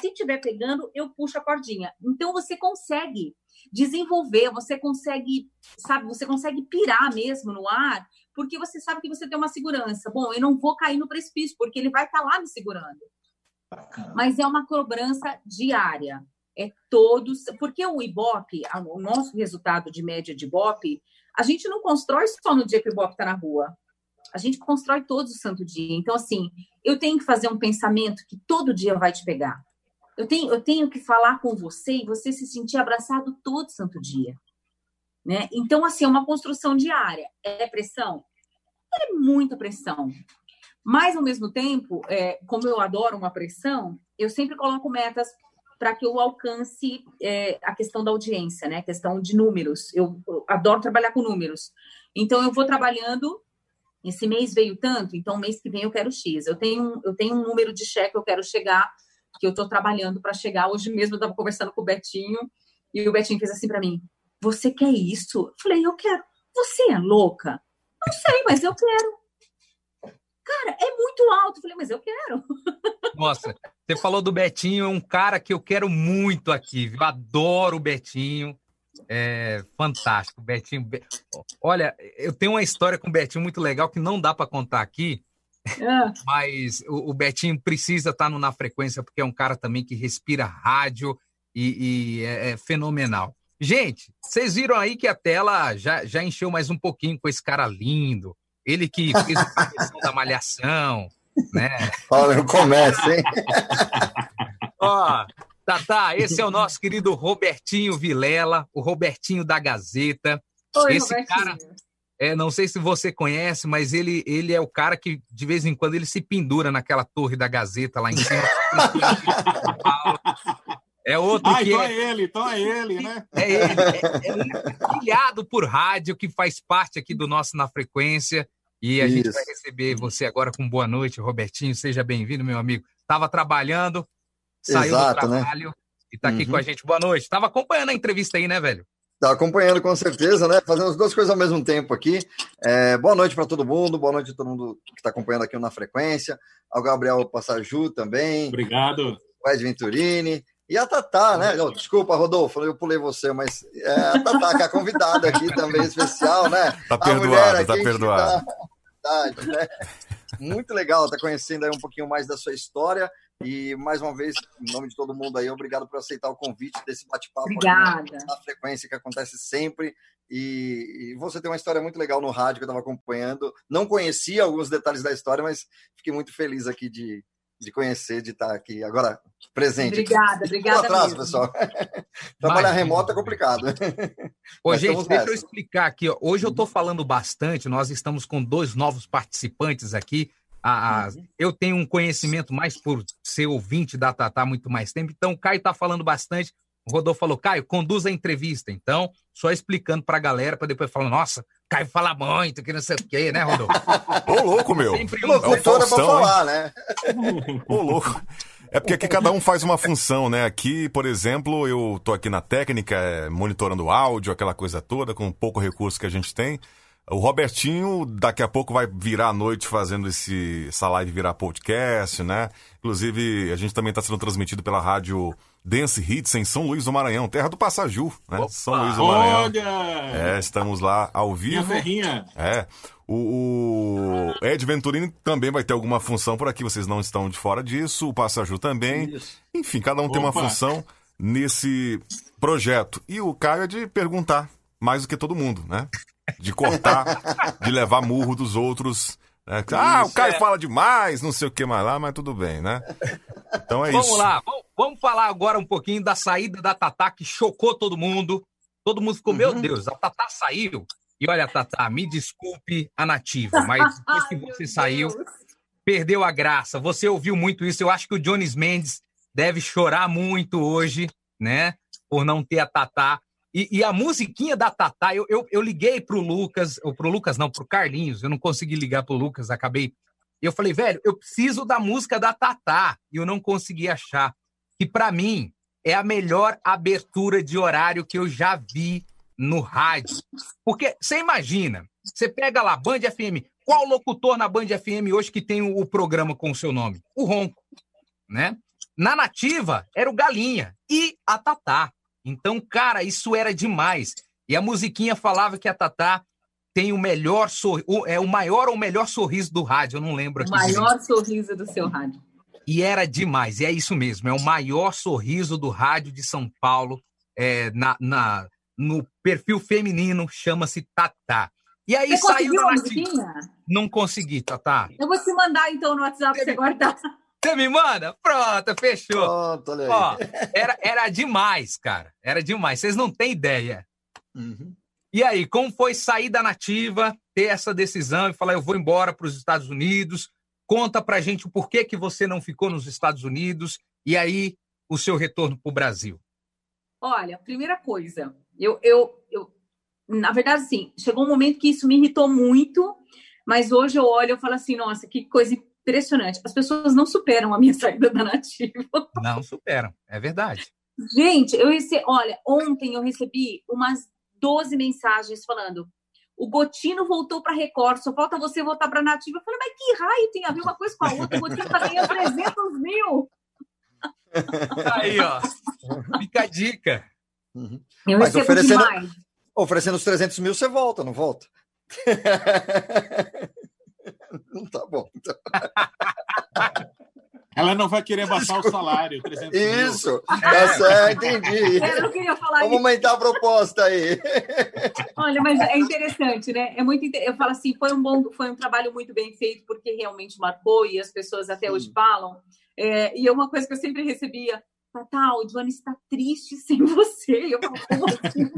Se estiver pegando, eu puxo a cordinha. Então você consegue desenvolver, você consegue, sabe, você consegue pirar mesmo no ar, porque você sabe que você tem uma segurança. Bom, eu não vou cair no precipício, porque ele vai estar tá lá me segurando. Mas é uma cobrança diária. É todos, porque o Ibope, o nosso resultado de média de Ibope, a gente não constrói só no dia que o Ibope está na rua. A gente constrói todos o santo dia. Então, assim, eu tenho que fazer um pensamento que todo dia vai te pegar. Eu tenho, eu tenho que falar com você e você se sentir abraçado todo santo dia. Né? Então, assim, é uma construção diária. É pressão? É muita pressão. Mas, ao mesmo tempo, é, como eu adoro uma pressão, eu sempre coloco metas para que eu alcance é, a questão da audiência, né? A questão de números. Eu, eu adoro trabalhar com números. Então, eu vou trabalhando esse mês veio tanto, então mês que vem eu quero X. Eu tenho, eu tenho um número de cheque que eu quero chegar, que eu estou trabalhando para chegar. Hoje mesmo eu estava conversando com o Betinho e o Betinho fez assim para mim: Você quer isso? Eu falei: Eu quero. Você é louca? Não sei, mas eu quero. Cara, é muito alto. Eu falei: Mas eu quero. Nossa, você falou do Betinho, é um cara que eu quero muito aqui. Eu adoro o Betinho. É fantástico, Betinho. Olha, eu tenho uma história com o Betinho muito legal que não dá para contar aqui, é. mas o, o, Betinho precisa estar tá no Na Frequência porque é um cara também que respira rádio e, e é, é, fenomenal. Gente, vocês viram aí que a tela já, já encheu mais um pouquinho com esse cara lindo. Ele que fez a questão da malhação, né? Olha, eu começo, hein? Ó, Tá, tá. Esse é o nosso querido Robertinho Vilela, o Robertinho da Gazeta. Oi, Esse Robertinho. cara, é, não sei se você conhece, mas ele, ele é o cara que de vez em quando ele se pendura naquela torre da Gazeta lá em cima. É outro ah, que então é, é ele, então é ele, né? É ele, é, é filhado por rádio, que faz parte aqui do nosso Na Frequência. E a Isso. gente vai receber você agora com boa noite, Robertinho. Seja bem-vindo, meu amigo. Estava trabalhando, saiu Exato, do né? trabalho e tá aqui Uhum. com a gente. Boa noite. Tava acompanhando a entrevista aí, né, velho? Tá acompanhando com certeza, né? Fazendo as duas coisas ao mesmo tempo aqui. É, boa noite para todo mundo, boa noite a todo mundo que está acompanhando aqui na frequência, ao Gabriel Passaju também, Obrigado. o Ed Venturini e a Tatá, né? Não, desculpa, Rodolfo, eu pulei você, mas é, a Tatá, que é a convidada aqui também especial, né? Tá A perdoado, mulher tá perdoado. dá vontade, né? Muito legal, tá conhecendo aí um pouquinho mais da sua história. E mais uma vez, em nome de todo mundo aí, obrigado por aceitar o convite desse bate-papo aqui na- Obrigada. na frequência que acontece sempre. E, e você tem uma história muito legal no rádio que eu estava acompanhando. Não conhecia alguns detalhes da história, mas fiquei muito feliz aqui de, de conhecer, de estar aqui agora presente. Obrigada, obrigada atrás, pessoal. Trabalhar remoto é complicado. Ô, Mas gente, deixa eu explicar aqui. Ó. Hoje eu tô falando bastante, nós estamos com dois novos participantes aqui. A- a- Eu tenho um conhecimento mais por ser ouvinte da Tatá há muito mais tempo, então o Caio tá falando bastante. O Rodolfo falou, Caio, conduz a entrevista. Então, só explicando pra galera, pra depois falar, nossa, Caio fala muito, que não sei o quê, né, Rodolfo? Ô, louco, meu. Sempre É um o para Faustão, hein? falar, né? Ô, louco. É porque aqui cada um faz uma função, né? Aqui, por exemplo, eu tô aqui na técnica, é, monitorando o áudio, aquela coisa toda, com pouco recurso que a gente tem. O Robertinho daqui a pouco vai virar à noite fazendo esse, essa live virar podcast, né? Inclusive, a gente também está sendo transmitido pela rádio Dance Hits em São Luís do Maranhão, terra do Passaju, né? Opa, São Luís do Maranhão. Olha! É, estamos lá ao Minha vivo. terrinha. É. O, o Ed Venturini também vai ter alguma função por aqui, vocês não estão de fora disso. O Passaju também. Enfim, cada um tem uma Opa. função nesse projeto. E o Caio é de perguntar mais do que todo mundo, né? De cortar, de levar murro dos outros. né? Ah, o Caio é. fala demais, não sei o que mais lá, mas tudo bem, né? Então é Vamos isso. lá, vamos, vamos falar agora um pouquinho da saída da Tatá, que chocou todo mundo. Todo mundo ficou, meu Deus, a Tatá saiu. E olha, Tatá, me desculpe a nativa, mas depois que você saiu, perdeu a graça. Você ouviu muito isso. Eu acho que o Jones Mendes deve chorar muito hoje, né? Por não ter a Tatá. E, e a musiquinha da Tatá, eu, eu, eu liguei pro Lucas, ou pro Lucas não, pro Carlinhos, eu não consegui ligar pro Lucas, acabei. Eu falei, velho, eu preciso da música da Tatá, e eu não consegui achar. Que pra mim é a melhor abertura de horário que eu já vi no rádio. Porque você imagina, você pega lá, Band FM, qual locutor na Band FM hoje que tem o, o programa com o seu nome? O Ronco, né? Na nativa era o Galinha e a Tatá. Então, cara, isso era demais. E a musiquinha falava que a Tatá tem o melhor sorriso, é o maior ou melhor sorriso do rádio, eu não lembro O direito. maior sorriso do seu rádio. E era demais, e é isso mesmo, é o maior sorriso do rádio de São Paulo, é, na, na- no perfil feminino, chama-se Tatá. E aí Você saiu conseguiu a musiquinha? Não consegui, Tatá. Eu vou te mandar então no WhatsApp você guardar. Você me manda? Pronto, fechou. Pronto, olha aí. Ó, era, era demais, cara. Era demais. Vocês não têm ideia. Uhum. E aí, como foi sair da nativa, ter essa decisão e falar, eu vou embora para os Estados Unidos? Conta pra gente o porquê que você não ficou nos Estados Unidos e aí o seu retorno para o Brasil. Olha, primeira coisa, eu, eu, eu, na verdade, sim, chegou um momento que isso me irritou muito, mas hoje eu olho e falo assim, nossa, que coisa impressionante. As pessoas não superam a minha saída da nativa. Não superam, é verdade. Gente, eu recebi, olha, ontem eu recebi umas 12 mensagens falando. O Gotino voltou para Record, só falta você voltar para Nativa. Eu falei, mas que raio tem a ver uma coisa com a outra? O Gotino tá ganhando 300 mil. Aí, ó. Fica a dica. Eu Mas recebo oferecendo, demais. oferecendo os 300 mil, você volta, não volta? Não tá bom. então. Ela não vai querer baixar o salário. 300 mil. Isso, tá certo, entendi. É, Eu não queria falar Vamos isso. aumentar a proposta aí. Olha, mas é interessante, né? É muito Eu falo assim, foi um bom, foi um trabalho muito bem feito porque realmente marcou e as pessoas até hoje falam. É, e é uma coisa que eu sempre recebia, Tatá, o Johnny está triste sem você. E eu falo, como assim?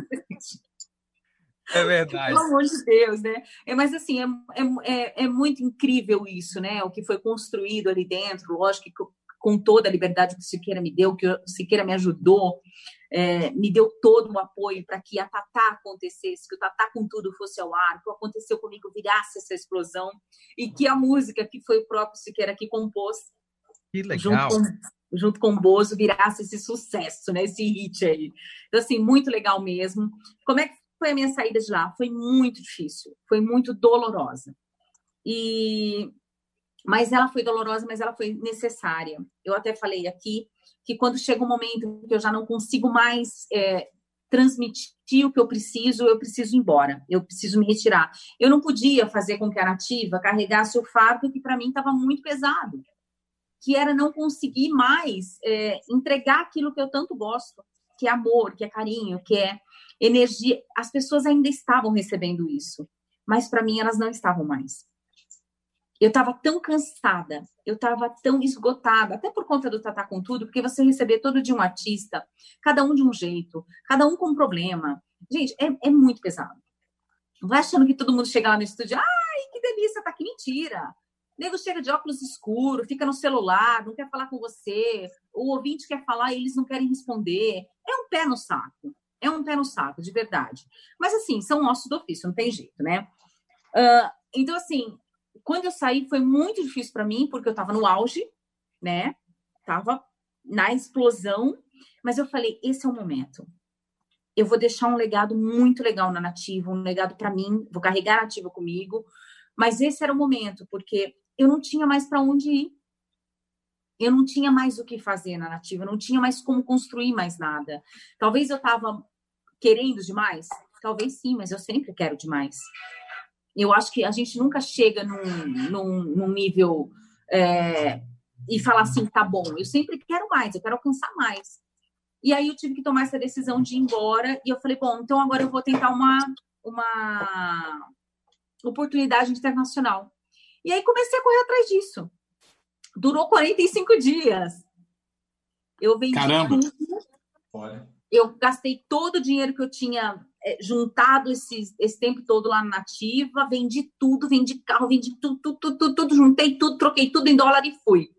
É verdade. Pelo amor de Deus, né? É, mas assim, é, é, é, é muito incrível isso, né? O que foi construído ali dentro, lógico que co- com toda a liberdade que o Siqueira me deu, que o Siqueira me ajudou, é, me deu todo o apoio para que a Tatá acontecesse, que o Tatá com tudo fosse ao ar, que o aconteceu comigo virasse essa explosão, e que a música que foi o próprio Siqueira que compôs, Que junto legal. com, junto com o Bozo, virasse esse sucesso, né? Esse hit aí. Então, assim, muito legal mesmo. Como é que foi a minha saída de lá? Foi muito difícil, foi muito dolorosa. E mas ela foi dolorosa, mas ela foi necessária. Eu até falei aqui que quando chega um momento que eu já não consigo mais é, transmitir o que eu preciso, eu preciso ir embora, eu preciso me retirar. Eu não podia fazer com que a nativa carregasse o fardo que para mim estava muito pesado, que era não conseguir mais é, entregar aquilo que eu tanto gosto, que é amor, que é carinho, que é energia. As pessoas ainda estavam recebendo isso, mas para mim elas não estavam mais. Eu estava tão cansada, eu estava tão esgotada, até por conta do Tatá com tudo, porque você receber todo de um artista, cada um de um jeito, cada um com um problema. Gente, é, é muito pesado. Vai achando que todo mundo chega lá no estúdio, ai, que delícia, tá aqui, mentira. O nego chega de óculos escuros, fica no celular, não quer falar com você, o ouvinte quer falar e eles não querem responder. É um pé no saco. É um pé no saco, de verdade. Mas, assim, são ossos do ofício, não tem jeito, né? Uh, então, assim, quando eu saí foi muito difícil para mim, porque eu estava no auge, né? tava na explosão, mas eu falei, esse é o momento. Eu vou deixar um legado muito legal na Nativa, um legado para mim, vou carregar a Nativa comigo, mas esse era o momento, porque eu não tinha mais para onde ir. Eu não tinha mais o que fazer na Nativa, eu não tinha mais como construir mais nada. Talvez eu estava querendo demais, talvez sim, mas eu sempre quero demais. Eu acho que a gente nunca chega num, num, num nível é, e falar assim, tá bom, eu sempre quero mais, eu quero alcançar mais. E aí eu tive que tomar essa decisão de ir embora e eu falei, bom, então agora eu vou tentar uma, uma oportunidade internacional. E aí comecei a correr atrás disso. Durou 45 dias. Eu vendi Caramba. tudo. Eu gastei todo o dinheiro que eu tinha é, juntado esse, tempo todo lá na Nativa, vendi tudo, vendi carro, vendi tudo, tudo, tudo, tudo, tudo, juntei tudo, troquei tudo em dólar e fui.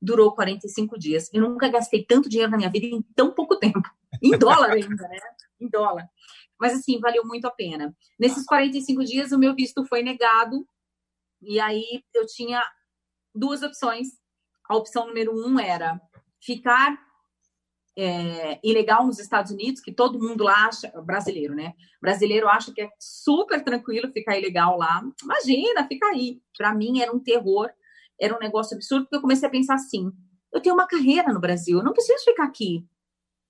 Durou 45 dias. Eu nunca gastei tanto dinheiro na minha vida em tão pouco tempo. Em dólar ainda, né? Em dólar. Mas assim, valeu muito a pena. Nesses 45 dias, o meu visto foi negado. E aí eu tinha duas opções. A opção número um era ficar é, ilegal nos Estados Unidos, que todo mundo lá acha, brasileiro, né? Brasileiro acha que é super tranquilo ficar ilegal lá. Imagina, fica aí. Para mim era um terror, era um negócio absurdo, porque eu comecei a pensar assim: eu tenho uma carreira no Brasil, eu não preciso ficar aqui.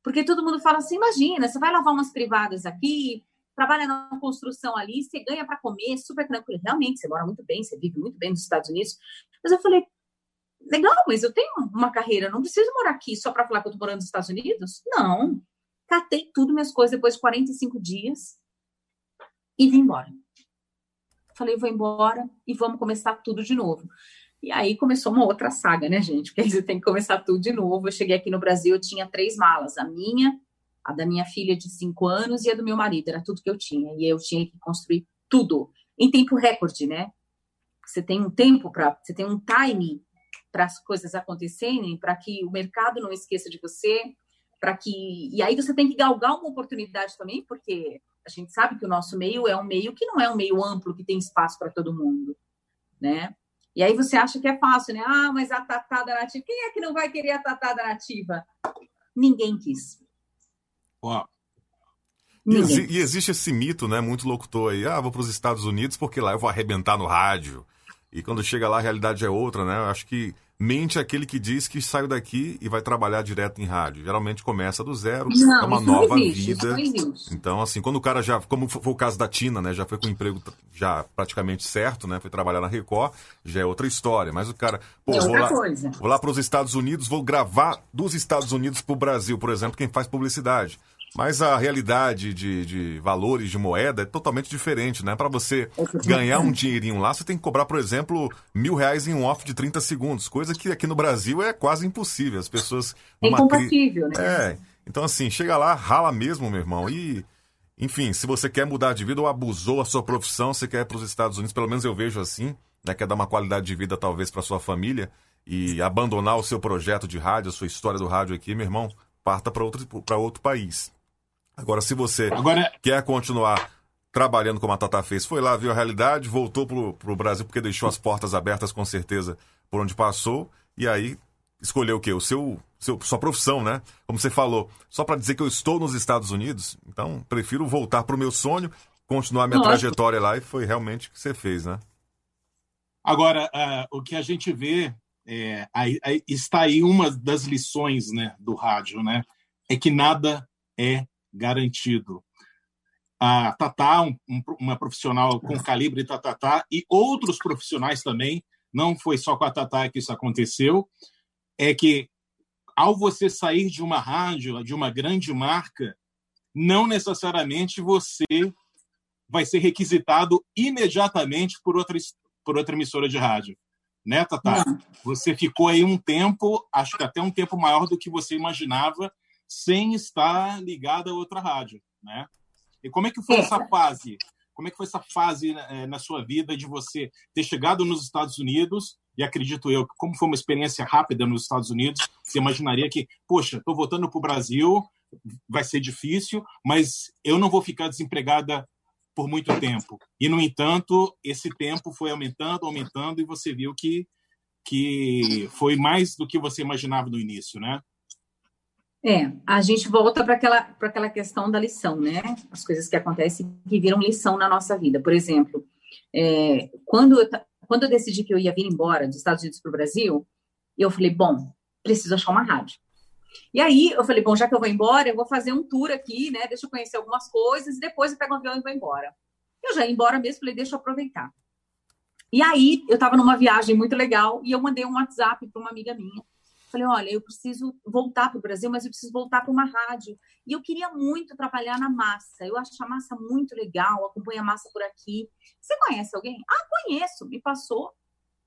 Porque todo mundo fala assim: imagina, você vai lavar umas privadas aqui, trabalha na construção ali, você ganha para comer, super tranquilo. Realmente, você mora muito bem, você vive muito bem nos Estados Unidos. Mas eu falei, legal, mas eu tenho uma carreira, eu não preciso morar aqui só para falar que eu tô morando nos Estados Unidos? Não. Catei tudo, minhas coisas, depois de 45 dias e vim embora. Falei, vou embora e vamos começar tudo de novo. E aí começou uma outra saga, né, gente? Porque aí você tem que começar tudo de novo. Eu cheguei aqui no Brasil, eu tinha três malas: a minha, a da minha filha de cinco anos e a do meu marido. Era tudo que eu tinha. E eu tinha que construir tudo em tempo recorde, né? Você tem um tempo para, você tem um time para as coisas acontecerem, para que o mercado não esqueça de você, para que e aí você tem que galgar uma oportunidade também, porque a gente sabe que o nosso meio é um meio que não é um meio amplo que tem espaço para todo mundo, né? E aí você acha que é fácil, né? Ah, mas a tatada nativa, quem é que não vai querer a tatada nativa? Ninguém quis. Ó, E, exi- e existe esse mito, né? Muito locutor aí. Ah, vou para os Estados Unidos porque lá eu vou arrebentar no rádio. E quando chega lá a realidade é outra, né? Eu acho que mente aquele que diz que saiu daqui e vai trabalhar direto em rádio. Geralmente começa do zero, Não, é uma nova existe, vida. Então, assim, quando o cara já, como foi o caso da Tina, né? Já foi com o emprego já praticamente certo, né? Foi trabalhar na Record, já é outra história. Mas o cara, pô, É vou lá, coisa. vou lá para os Estados Unidos, vou gravar dos Estados Unidos para o Brasil, por exemplo, quem faz publicidade. Mas a realidade de, de valores de moeda é totalmente diferente, né? Para você totalmente ganhar um dinheirinho lá, você tem que cobrar, por exemplo, mil reais em um off de 30 segundos, coisa que aqui no Brasil é quase impossível. As pessoas. É numa cri- incompatível, né? É. Então, assim, chega lá, rala mesmo, meu irmão. E, enfim, se você quer mudar de vida ou abusou a sua profissão, você quer ir para os Estados Unidos, pelo menos eu vejo assim, né? Quer dar uma qualidade de vida, talvez, para sua família e abandonar o seu projeto de rádio, a sua história do rádio aqui, meu irmão, parta para outro, pra outro país. Agora, se você Agora- quer continuar trabalhando como a Tata fez, foi lá, viu a realidade, voltou pro, pro Brasil porque deixou as portas abertas com certeza por onde passou, e aí escolheu o quê? O seu, seu sua profissão, né? Como você falou, só para dizer que eu estou nos Estados Unidos, então prefiro voltar pro meu sonho, continuar minha Lógico. trajetória lá e foi realmente o que você fez, né? Agora, ah, o que a gente vê é, aí- aí está aí uma das lições né, do rádio, né? É que nada é garantido. A Tatá, um- um- uma profissional com calibre Tatatá, e outros profissionais também, não foi só com a Tatá que isso aconteceu, é que ao você sair de uma rádio, de uma grande marca, não necessariamente você vai ser requisitado imediatamente por outra, por outra emissora de rádio. Né, Tatá? Você ficou aí um tempo, acho que até um tempo maior do que você imaginava, sem estar ligado a outra rádio, né? E como é que foi É. essa fase? Como é que foi essa fase eh, na sua vida de você ter chegado nos Estados Unidos? E acredito eu, que como foi uma experiência rápida nos Estados Unidos, você imaginaria que, poxa, estou voltando para o Brasil, vai ser difícil, mas eu não vou ficar desempregada por muito tempo. E, no entanto, esse tempo foi aumentando, aumentando, e você viu que, que foi mais do que você imaginava no início, né? É, a gente volta para aquela, aquela questão da lição, né? As coisas que acontecem que viram lição na nossa vida. Por exemplo, é, quando, eu, quando eu decidi que eu ia vir embora dos Estados Unidos para o Brasil, eu falei, bom, preciso achar uma rádio. E aí eu falei, bom, já que eu vou embora, eu vou fazer um tour aqui, né? Deixa eu conhecer algumas coisas, depois eu pego um avião e vou embora. Eu já ia embora mesmo, falei, deixa eu aproveitar. E aí eu estava numa viagem muito legal e eu mandei um WhatsApp para uma amiga minha. Falei, olha, eu preciso voltar para o Brasil, mas eu preciso voltar para uma rádio. E eu queria muito trabalhar na massa. Eu acho a massa muito legal, acompanho a massa por aqui. Você conhece alguém? Ah, conheço. Me passou.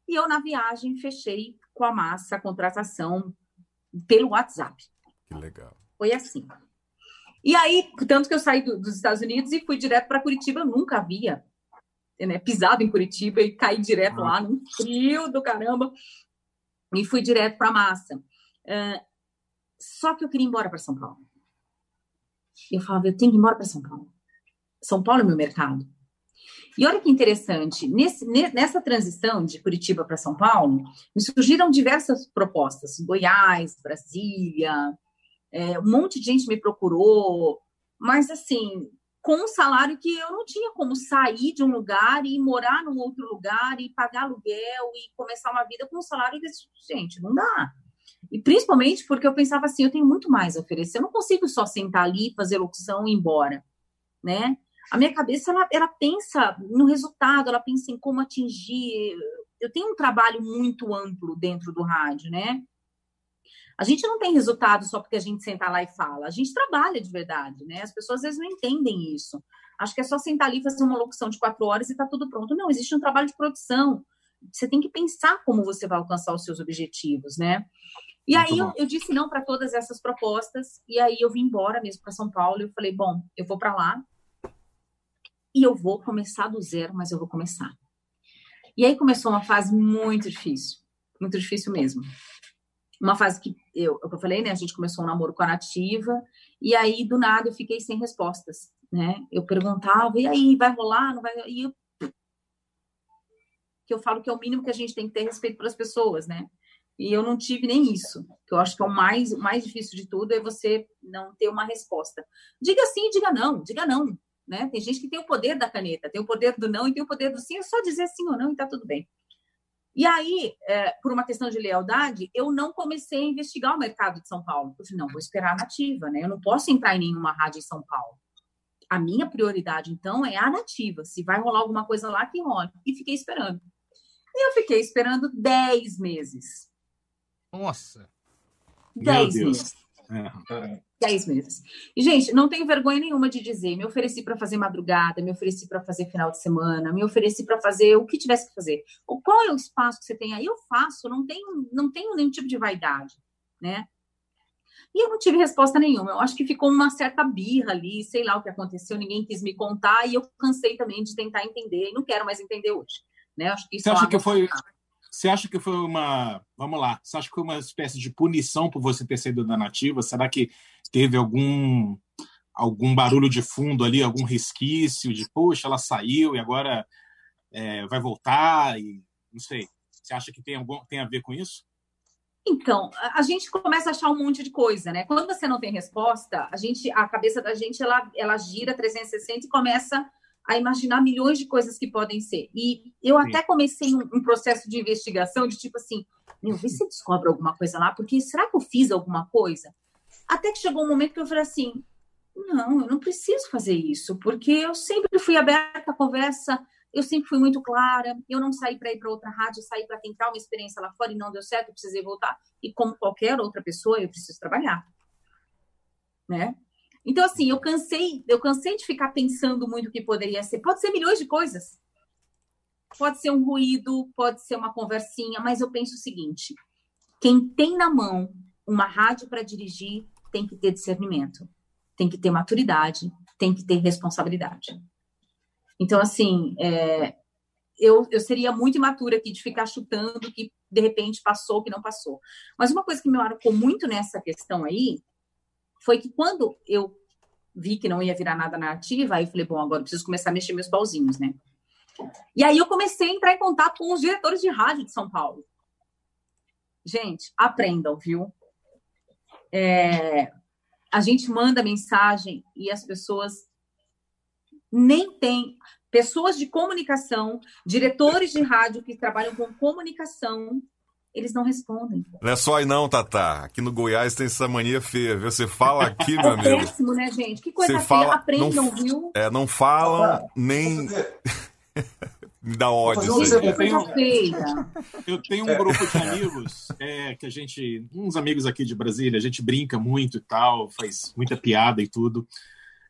E eu, na viagem, fechei com a massa a contratação pelo WhatsApp. Que legal. Foi assim. E aí, tanto que eu saí do, dos Estados Unidos e fui direto para Curitiba, eu nunca havia né, pisado em Curitiba e caí direto ah. lá, num frio do caramba, e fui direto para a massa. Uh, só que eu queria ir embora para São Paulo. Eu falava, eu tenho que ir embora para São Paulo. São Paulo é meu mercado. E olha que interessante, nesse, nessa transição de Curitiba para São Paulo, me surgiram diversas propostas. Goiás, Brasília, é, um monte de gente me procurou, mas assim, com um salário que eu não tinha como sair de um lugar e morar num outro lugar e pagar aluguel e começar uma vida com um salário desse gente, não dá. E principalmente porque eu pensava assim, eu tenho muito mais a oferecer, eu não consigo só sentar ali, fazer locução e ir embora, né? A minha cabeça, ela, ela pensa no resultado, ela pensa em como atingir. Eu tenho um trabalho muito amplo dentro do rádio, né? A gente não tem resultado só porque a gente senta lá e fala. A gente trabalha de verdade, né? As pessoas às vezes não entendem isso. Acho que é só sentar ali e fazer uma locução de quatro horas e tá tudo pronto. Não, existe um trabalho de produção. Você tem que pensar como você vai alcançar os seus objetivos, né? E aí eu, eu, disse não para todas essas propostas e aí eu vim embora mesmo para São Paulo e eu falei, bom, eu vou para lá e eu vou começar do zero, mas eu vou começar. E aí começou uma fase muito difícil, muito difícil mesmo uma fase que eu, eu falei, né? A gente começou um namoro com a nativa, e aí do nada eu fiquei sem respostas, né? Eu perguntava, e aí, vai rolar? Não vai? E eu, que eu falo que é o mínimo que a gente tem que ter respeito pelas pessoas, né? E eu não tive nem isso. Que eu acho que é o mais, o mais difícil de tudo é você não ter uma resposta. Diga sim, diga não, diga não. Né? Tem gente que tem o poder da caneta, tem o poder do não e tem o poder do sim, é só dizer sim ou não e tá tudo bem. E aí, é, por uma questão de lealdade, eu não comecei a investigar o mercado de São Paulo. Eu falei, não, vou esperar a nativa, né? Eu não posso entrar em nenhuma rádio em São Paulo. A minha prioridade, então, é a nativa. Se vai rolar alguma coisa lá, que role. E fiquei esperando. E eu fiquei esperando 10 meses. Nossa! 10 meses. É. 10 meses. E, gente, não tenho vergonha nenhuma de dizer. Me ofereci para fazer madrugada, me ofereci para fazer final de semana, me ofereci para fazer o que tivesse que fazer. Ou qual é o espaço que você tem aí? Eu faço, não tenho, não tenho nenhum tipo de vaidade, né? E eu não tive resposta nenhuma. Eu acho que ficou uma certa birra ali, sei lá o que aconteceu, ninguém quis me contar e eu cansei também de tentar entender e não quero mais entender hoje. Né? Acho que isso você acha que foi você acha que foi uma. Vamos lá. Você acha que foi uma espécie de punição por você ter saído da nativa? Será que teve algum algum barulho de fundo ali, algum resquício de, poxa, ela saiu e agora é, vai voltar? E não sei. Você acha que tem, algum, tem a ver com isso? Então, a gente começa a achar um monte de coisa, né? Quando você não tem resposta, a gente, a cabeça da gente ela, ela gira 360 e começa a imaginar milhões de coisas que podem ser. E eu Sim. até comecei um, um, processo de investigação de tipo assim, meu, vê se descobre alguma coisa lá, porque será que eu fiz alguma coisa? Até que chegou um momento que eu falei assim, não, eu não preciso fazer isso, porque eu sempre fui aberta à conversa, eu sempre fui muito clara, eu não saí para ir para outra rádio, saí para tentar uma experiência lá fora e não deu certo, eu precisei voltar. E como qualquer outra pessoa, eu preciso trabalhar. Né? Então, assim, eu cansei, eu cansei de ficar pensando muito o que poderia ser. Pode ser milhões de coisas. Pode ser um ruído, pode ser uma conversinha, mas eu penso o seguinte: quem tem na mão uma rádio para dirigir tem que ter discernimento, tem que ter maturidade, tem que ter responsabilidade. Então, assim, é, eu, eu seria muito imatura aqui de ficar chutando que de repente passou, que não passou. Mas uma coisa que me marcou muito nessa questão aí foi que quando eu vi que não ia virar nada na ativa, aí eu falei, bom, agora preciso começar a mexer meus pauzinhos, né? E aí eu comecei a entrar em contato com os diretores de rádio de São Paulo. Gente, aprendam, viu? É, a gente manda mensagem e as pessoas nem têm. Pessoas de comunicação, diretores de rádio que trabalham com comunicação, eles não respondem. Não é só aí não, Tatá. Aqui no Goiás tem essa mania feia, viu? Você fala aqui, meu É amigo. péssimo, né, gente? Que coisa Você feia. fala, Aprendam, não, viu? É, não falam, nem. Me dá ódio isso Eu Coisa feia. Eu tenho um grupo de amigos é, que a gente, uns amigos aqui de Brasília, a gente brinca muito e tal, faz muita piada e tudo.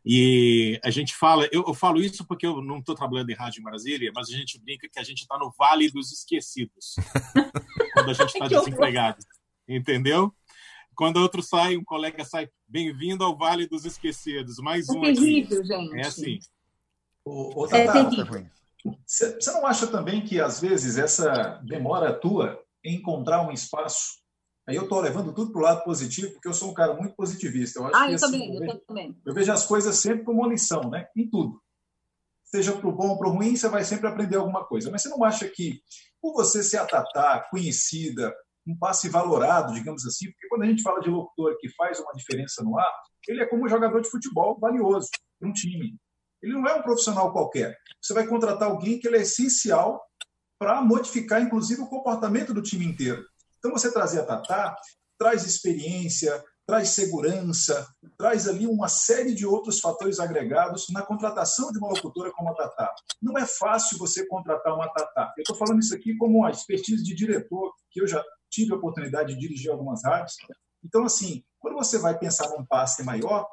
E a gente fala, eu, eu falo isso porque eu não estou trabalhando em rádio em Brasília, mas a gente brinca que a gente está no Vale dos Esquecidos quando a gente está desempregado, entendeu? Quando outro sai, um colega sai, bem-vindo ao Vale dos Esquecidos, mais É um aqui. terrível, gente. É assim. Ô, ô, É Tatá, terrível. Você não acha também que, às vezes, essa demora tua em encontrar um espaço? Aí eu estou levando tudo para o lado positivo, porque eu sou um cara muito positivista. Eu acho Ah, que, eu assim, também, eu, eu vejo, também. eu vejo as coisas sempre como uma lição, né? Em tudo. Seja para o bom ou para o ruim, você vai sempre aprender alguma coisa. Mas você não acha que, por você ser a Tatá, conhecida, um passe valorado, digamos assim, porque quando a gente fala de locutor que faz uma diferença no ar, ele é como um jogador de futebol valioso para um time. Ele não é um profissional qualquer. Você vai contratar alguém que ele é essencial para modificar, inclusive, o comportamento do time inteiro. Então, você trazer a Tatá traz experiência, traz segurança, traz ali uma série de outros fatores agregados na contratação de uma locutora como a Tatá. Não é fácil você contratar uma Tatá. Eu estou falando isso aqui como uma expertise de diretor, que eu já tive a oportunidade de dirigir algumas rádios. Então, assim, quando você vai pensar num passe maior,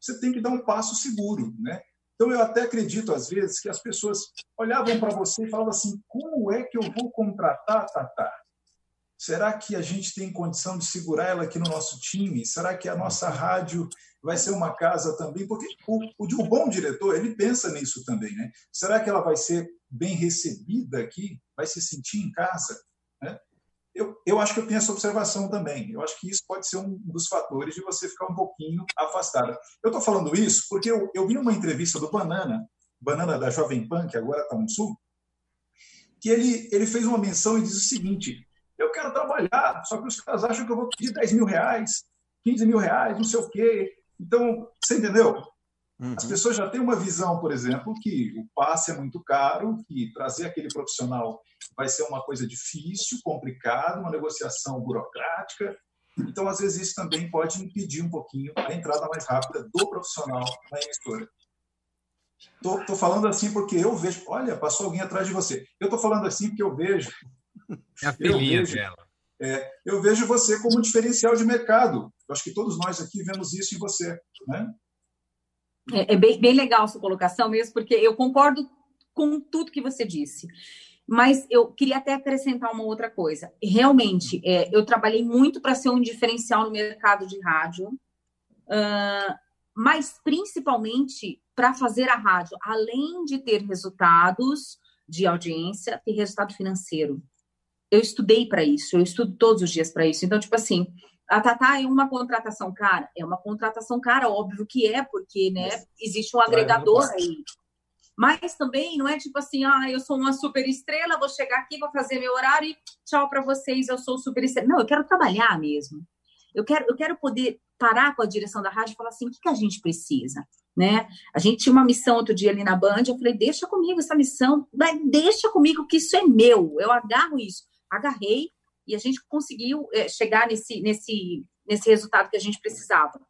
você tem que dar um passo seguro, né? Então, eu até acredito, às vezes, que as pessoas olhavam para você e falavam assim: como é que eu vou contratar a Tatá? Será que a gente tem condição de segurar ela aqui no nosso time? Será que a nossa rádio vai ser uma casa também? Porque o, o, o bom diretor, ele pensa nisso também, né? Será que ela vai ser bem recebida aqui? Vai se sentir em casa? Né? Eu, eu acho que eu tenho essa observação também. Eu acho que isso pode ser um dos fatores de você ficar um pouquinho afastada. Eu estou falando isso porque eu, eu vi uma entrevista do Banana, Banana da Jovem Pan, que agora está no Sul, que ele, ele fez uma menção e diz o seguinte: eu quero trabalhar, só que os caras acham que eu vou pedir 10 mil reais, 15 mil reais, não sei o quê. Então, você entendeu? Uhum. As pessoas já têm uma visão, por exemplo, que o passe é muito caro, que trazer aquele profissional vai ser uma coisa difícil, complicada, uma negociação burocrática. Então, às vezes, isso também pode impedir um pouquinho a entrada mais rápida do profissional na emissora. Estou falando assim porque eu vejo. Olha, passou alguém atrás de você. Eu estou falando assim porque eu vejo. É a filhinha eu vejo, dela. É, eu vejo você como um diferencial de mercado. Eu acho que todos nós aqui vemos isso em você. Né? É, é bem, bem legal a sua colocação mesmo, porque eu concordo com tudo que você disse. Mas eu queria até acrescentar uma outra coisa. Realmente, é, eu trabalhei muito para ser um diferencial no mercado de rádio, uh, mas principalmente para fazer a rádio, além de ter resultados de audiência, ter resultado financeiro. Eu estudei para isso, eu estudo todos os dias para isso. Então, tipo assim, a Tatá é uma contratação cara? É uma contratação cara, óbvio que é, porque né, existe um agregador aí. Mas também não é tipo assim, ah, eu sou uma super estrela, vou chegar aqui, vou fazer meu horário e tchau para vocês, eu sou super estrela. Não, eu quero trabalhar mesmo. Eu quero, eu quero poder parar com a direção da rádio e falar assim, o que, que a gente precisa? Né? A gente tinha uma missão outro dia ali na Band, eu falei, deixa comigo essa missão, deixa comigo que isso é meu, eu agarro isso. Agarrei e a gente conseguiu é, chegar nesse, nesse, nesse resultado que a gente precisava.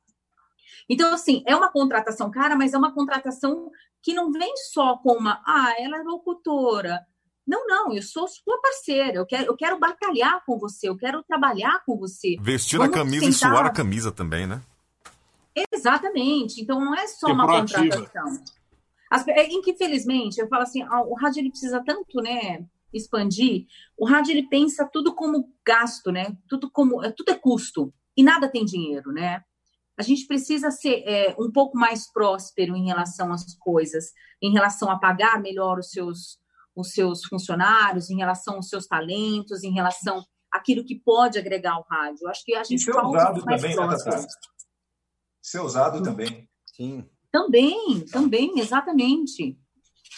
Então, assim, é uma contratação cara, mas é uma contratação que não vem só com uma, ah, ela é locutora. Não, não, eu sou sua parceira, eu quero, eu quero batalhar com você, eu quero trabalhar com você. Vestir Vamos a camisa tentar... e suar a camisa também, né? Exatamente. Então, não é só uma proativa. contratação. As, é, em que, infelizmente, eu falo assim, ah, o rádio ele precisa tanto, né, expandir. O rádio ele pensa tudo como gasto, né? Tudo como, tudo é custo e nada tem dinheiro, né? A gente precisa ser é, um pouco mais próspero em relação às coisas, em relação a pagar melhor os seus, os seus funcionários, em relação aos seus talentos, em relação àquilo que pode agregar ao rádio. Acho que a gente e ser usado também, né? Ser usado também. Sim. Também, também, exatamente.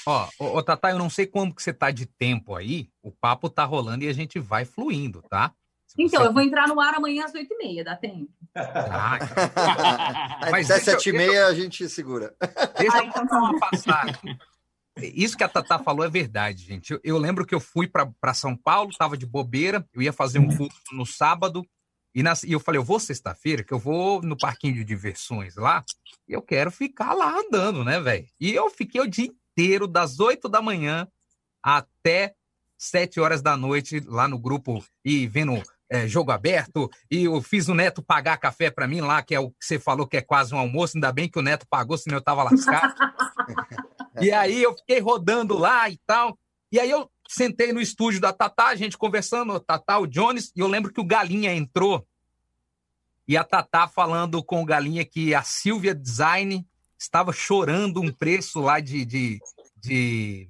Ó, ô, ô Tatá, eu não sei como que você tá de tempo aí, o papo tá rolando e a gente vai fluindo, tá? Se Então, eu vou entrar no ar amanhã às 8h30, dá tempo. Até Mas eu- sete e meia a gente segura. Deixa eu contar uma passagem. Isso que a Tatá falou é verdade, gente. Eu, eu lembro que eu fui para São Paulo, estava de bobeira, eu ia fazer um curso no sábado, e, na- e eu falei, eu vou sexta-feira, que eu vou no parquinho de diversões lá, e eu quero ficar lá andando, né, velho? E eu fiquei o dia inteiro, das 8 da manhã até 7 horas da noite, lá no grupo, e vendo é, jogo aberto, e eu fiz o Neto pagar café para mim lá, que é o que você falou que é quase um almoço, ainda bem que o Neto pagou, senão eu tava lascado. E aí eu fiquei rodando lá e tal. E aí eu sentei no estúdio da Tatá, a gente conversando, o Tatá, o Jones, e eu lembro que o Galinha entrou. E a Tatá falando com o Galinha que a Silvia Design estava chorando um preço lá de. de, de,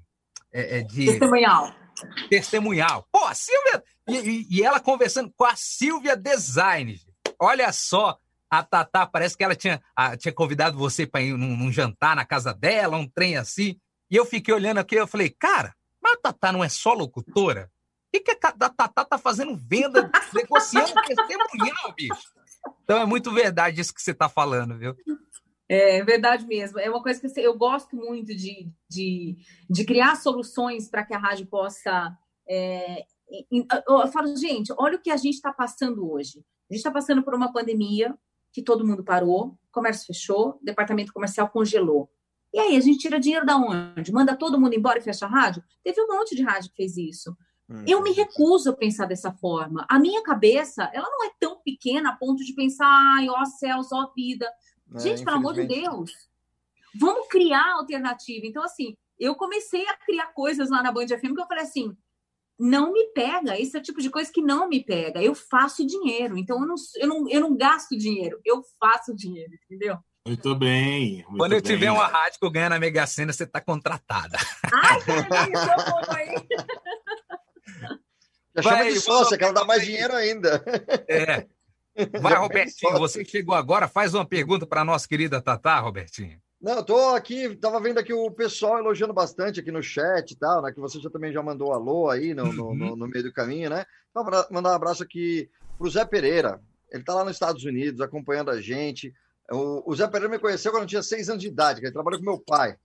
é, é, de Testemunhal. testemunhal. Pô, a Silvia. E, e- ela conversando com a Silvia Design. Olha só, a Tatá, parece que ela tinha, ah, tinha convidado você para ir num, num jantar na casa dela, um trem assim. E eu fiquei olhando aqui, eu falei, cara, mas a Tatá não é só locutora? O que, que a a Tatá tá fazendo venda, negociando testemunhal, bicho? Então é muito verdade isso que você tá falando, viu? É verdade mesmo. É uma coisa que eu gosto muito de, de, de criar soluções para que a rádio possa. é, eu falo, gente, olha o que a gente está passando hoje. A gente está passando por uma pandemia que todo mundo parou, comércio fechou, departamento comercial congelou. E aí, a gente tira dinheiro da onde? Manda todo mundo embora e fecha a rádio? Teve um monte de rádio que fez isso. Eu me recuso a pensar dessa forma. A minha cabeça, ela não é tão pequena a ponto de pensar, ai, ó céus, ó vida. É, Gente, pelo amor de. Deus, vamos criar alternativa. Então, assim, eu comecei a criar coisas lá na Band FM que eu falei assim, não me pega. Esse é o tipo de coisa que não me pega. Eu faço dinheiro. Então, eu não, eu não, eu não gasto dinheiro. Eu faço dinheiro, entendeu? Muito bem. muito Quando eu bem. tiver uma rádio que eu ganhar na Mega Sena, você tá contratada. Ai, aí. Já chama Vai, de vou sócia, que ela dá colocar mais dinheiro ainda. É. Vai, Robertinho, você que chegou agora, faz uma pergunta para nossa querida Tatá, Robertinho. Não, eu tô aqui, tava vendo aqui o pessoal elogiando bastante aqui no chat e tal, né? Que você já também já mandou alô aí no, no, no- no meio do caminho, né? Então, mandar um abraço aqui pro Zé Pereira. Ele tá lá nos Estados Unidos acompanhando a gente. O, o Zé Pereira me conheceu quando eu tinha seis anos de idade, que ele trabalha com meu pai.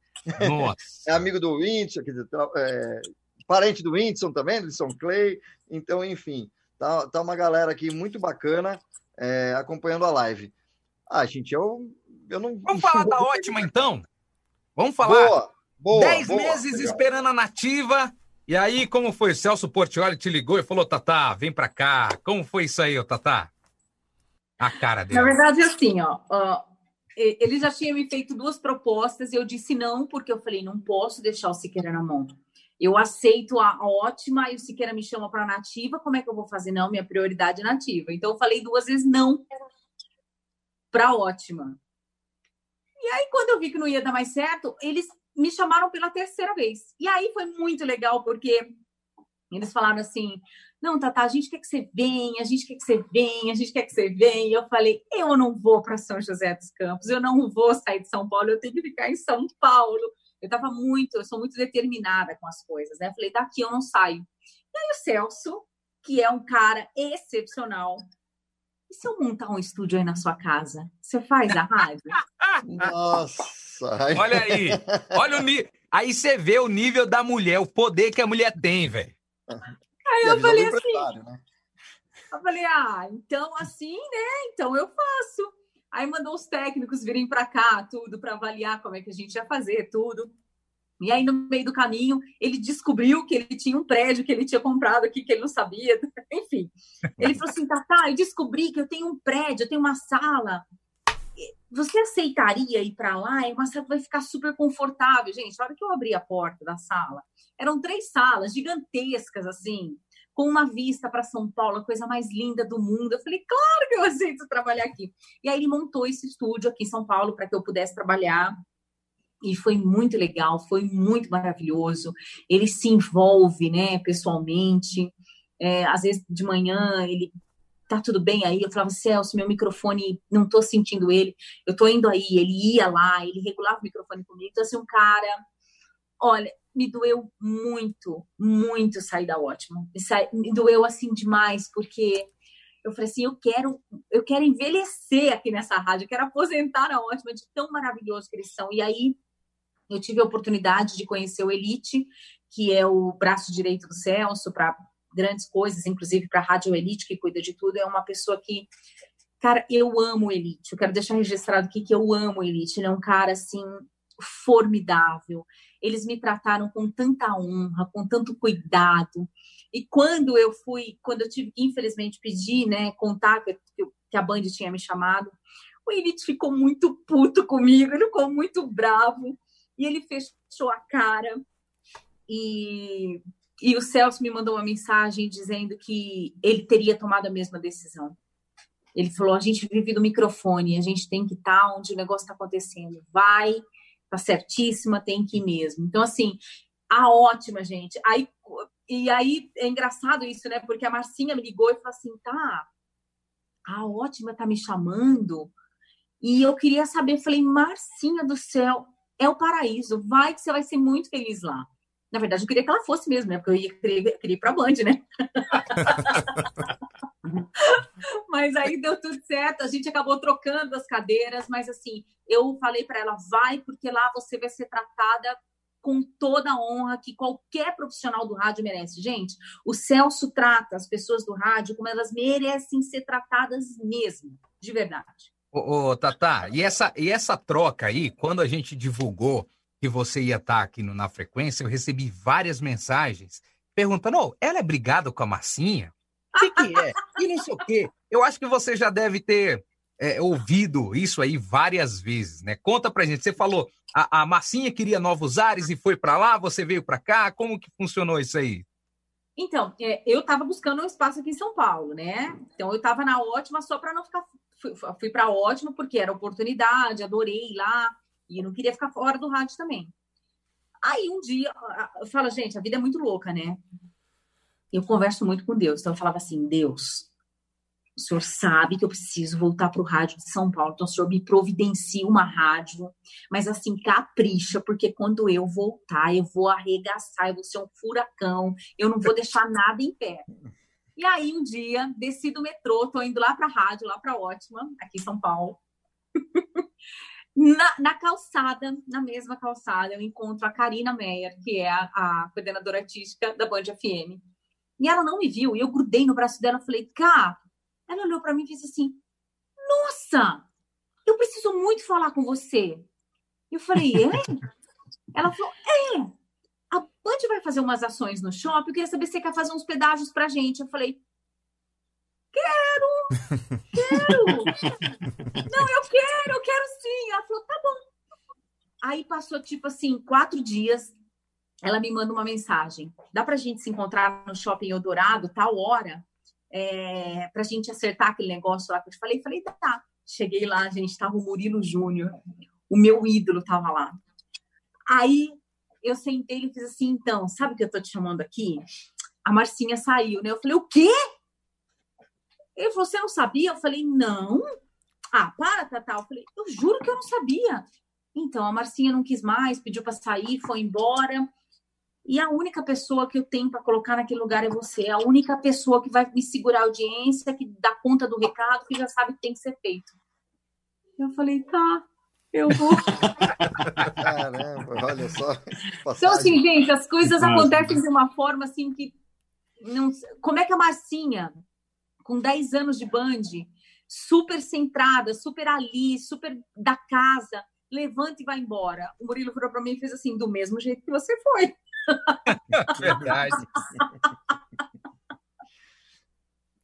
Nossa. É amigo do Whindersson, quer dizer, tra- é, parente do Whindersson também, do Wilson Clay. Então, enfim, tá, tá uma galera aqui muito bacana é, acompanhando a live. Ah, gente, eu, eu não. Vamos falar da ótima, então? Vamos falar. Boa, boa. Dez boa, meses legal. esperando a nativa. E aí, como foi? O Celso Portioli te ligou e falou, Tatá, vem pra cá. Como foi isso aí, ô Tatá? A cara dele. Na verdade, assim, ó, ó, ele já tinha me feito duas propostas e eu disse não, porque eu falei, não posso deixar o Siqueira na mão. Eu aceito a, ótima e o Siqueira me chama para nativa, como é que eu vou fazer? Não, minha prioridade é nativa. Então eu falei duas vezes não para ótima. E aí, quando eu vi que não ia dar mais certo, eles me chamaram pela terceira vez. E aí foi muito legal, porque eles falaram assim: não, Tata, a gente quer que você venha, a gente quer que você venha, a gente quer que você venha. E eu falei: eu não vou para São José dos Campos, eu não vou sair de São Paulo, eu tenho que ficar em São Paulo. Eu estava muito, eu sou muito determinada com as coisas, né? Eu falei: daqui eu não saio. E aí o Celso, que é um cara excepcional, e se eu montar um estúdio aí na sua casa? Você faz a rádio? Nossa. ai. Olha aí. Olha o nível. Aí você vê o nível da mulher, o poder que a mulher tem, velho. Aí eu falei assim, né? Eu falei, ah, então assim, né? Então eu faço. Aí mandou os técnicos virem para cá, tudo, para avaliar como é que a gente ia fazer, tudo. E aí, no meio do caminho, ele descobriu que ele tinha um prédio que ele tinha comprado aqui, que ele não sabia. Enfim. Ele falou assim: Tatá, eu descobri que eu tenho um prédio, eu tenho uma sala. Você aceitaria ir para lá? É uma sala vai ficar super confortável. Gente, na hora que eu abri a porta da sala, eram três salas gigantescas, assim, com uma vista para São Paulo, a coisa mais linda do mundo. Eu falei, claro que eu aceito trabalhar aqui. E aí ele montou esse estúdio aqui em São Paulo para que eu pudesse trabalhar. E foi muito legal, foi muito maravilhoso. Ele se envolve, né, pessoalmente. É, às vezes de manhã ele tá tudo bem aí. Eu falava, Celso, meu microfone, não tô sentindo ele. Eu tô indo aí. Ele ia lá, ele regulava o microfone comigo. Então, assim, um cara, olha, me doeu muito, muito sair da ótima. Me, doeu assim demais, porque Eu falei assim, eu quero, eu quero envelhecer aqui nessa rádio, eu quero aposentar na ótima de tão maravilhoso que eles são. E aí eu tive a oportunidade de conhecer o Elite, que é o braço direito do Celso para grandes coisas, inclusive para a Rádio Elite, que cuida de tudo. É uma pessoa que, cara, eu amo o Elite. Eu quero deixar registrado aqui que eu amo o Elite. Ele é um cara assim formidável. Eles me trataram com tanta honra, com tanto cuidado. E quando eu fui, quando eu tive que, infelizmente, pedir, né, contar que, que a Band tinha me chamado, o Elite ficou muito puto comigo, ele ficou muito bravo. E ele fechou a cara. E, e o Celso me mandou uma mensagem dizendo que ele teria tomado a mesma decisão. Ele falou: a gente vive do microfone, a gente tem que estar tá onde o negócio está acontecendo. Vai, tá certíssima, tem que ir mesmo. Então, assim, a ótima, gente. Aí, e aí é engraçado isso, né? Porque a Marcinha me ligou e falou assim: tá, a ótima tá me chamando. E eu queria saber, falei, Marcinha do céu, é o paraíso. Vai que você vai ser muito feliz lá. Na verdade, eu queria que ela fosse mesmo, né? Porque eu ia querer, queria ir pra Band, né? mas aí deu tudo certo, a gente acabou trocando as cadeiras, mas assim, eu falei para ela, vai, porque lá você vai ser tratada com toda a honra que qualquer profissional do rádio merece. Gente, o Celso trata as pessoas do rádio como elas merecem ser tratadas mesmo, de verdade. Ô, ô Tatá, e essa, e essa troca aí, quando a gente divulgou que você ia estar aqui no, na frequência, eu recebi várias mensagens perguntando: oh, ela é brigada com a Marcinha? O que, que é? E não sei o quê. Eu acho que você já deve ter é, ouvido isso aí várias vezes, né? Conta pra gente. Você falou, a, a Marcinha queria novos ares e foi para lá, você veio para cá. Como que funcionou isso aí? Então, é, eu estava buscando um espaço aqui em São Paulo, né? Então, eu estava na ótima só para não ficar fui, fui para ótimo porque era oportunidade, adorei lá e não queria ficar fora do rádio também. Aí um dia eu falo, gente, a vida é muito louca, né? Eu converso muito com Deus, então eu falava assim, Deus, o senhor sabe que eu preciso voltar para o rádio de São Paulo, então o senhor me providencia uma rádio, mas assim, capricha, porque quando eu voltar, eu vou arregaçar, eu vou ser um furacão, eu não vou deixar nada em pé. E aí, um dia, desci do metrô, tô indo lá para a rádio, lá para Ótima, aqui em São Paulo. na, na, calçada, na mesma calçada, eu encontro a Karina Meyer, que é a, a coordenadora artística da Band FM. E ela não me viu, e eu grudei no braço dela e falei, cá. Ela olhou para mim e fez assim: Nossa, eu preciso muito falar com você. Eu falei, é? Ela falou, é a Band vai fazer umas ações no shopping, eu queria saber se você quer fazer uns pedágios pra gente. Eu falei, quero, quero. Não, eu quero, eu quero sim. Ela falou, tá bom. Aí passou, tipo assim, quatro dias, ela me manda uma mensagem. Dá pra gente se encontrar no shopping Eldorado, tal hora, é, pra gente acertar aquele negócio lá que eu te falei? Falei, tá. Cheguei lá, gente, tava o Murilo Júnior, o meu ídolo tava lá. Aí eu sentei e fiz assim, então, sabe o que eu tô te chamando aqui? A Marcinha saiu, né? Eu falei, o quê? Ele falou, você não sabia? Eu falei, não. Ah, para, Tatá. Eu falei, eu juro que eu não sabia. Então, a Marcinha não quis mais, pediu para sair, foi embora. E a única pessoa que eu tenho para colocar naquele lugar é você. A única pessoa que vai me segurar a audiência, que dá conta do recado, que já sabe que tem que ser feito. Eu falei, tá. Eu vou. Caramba, olha só. Passagem. Então, assim, gente, as coisas acontecem de uma forma assim que. Não... Como é que a Marcinha, com 10 anos de band, super centrada, super ali, super da casa, levanta e vai embora? O Murilo virou para mim e fez assim: do mesmo jeito que você foi. Verdade.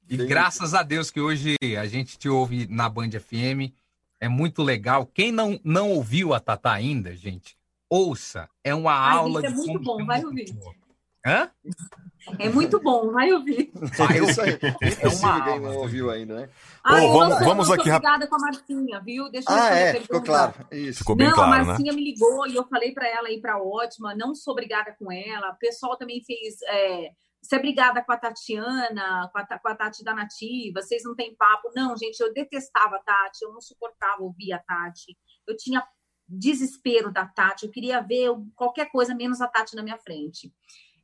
E graças a Deus que hoje a gente te ouve na Band FM é muito legal. Quem não, não ouviu a Tatá ainda, gente, ouça. É uma Ai, aula é de. É muito bom, vai ouvir. Hã? É muito bom, vai ouvir. Vai isso aí. É uma quem não ouviu ainda, né? Ah, oh, vamos, vamos aqui obrigada com a Marcinha, viu? Deixa eu ah, é, ficou claro. Isso. Ficou bem não, claro, a Marcinha né? me ligou e eu falei para ela ir para ótima, não sou obrigada com ela. O pessoal também fez é, você é brigada com a Tatiana, com a, com a Tati da Nativa, vocês não têm papo. Não, gente, eu detestava a Tati, eu não suportava ouvir a Tati. Eu tinha desespero da Tati, eu queria ver qualquer coisa menos a Tati na minha frente.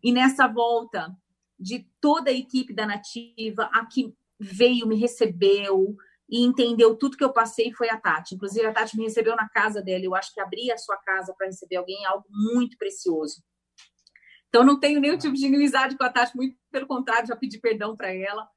E nessa volta de toda a equipe da Nativa, a que veio, me recebeu e entendeu tudo que eu passei foi a Tati. Inclusive, a Tati me recebeu na casa dela. Eu acho que abrir a sua casa para receber alguém é algo muito precioso. Então, não tenho nenhum tipo de inimizade com a Tati, muito pelo contrário, já pedi perdão para ela.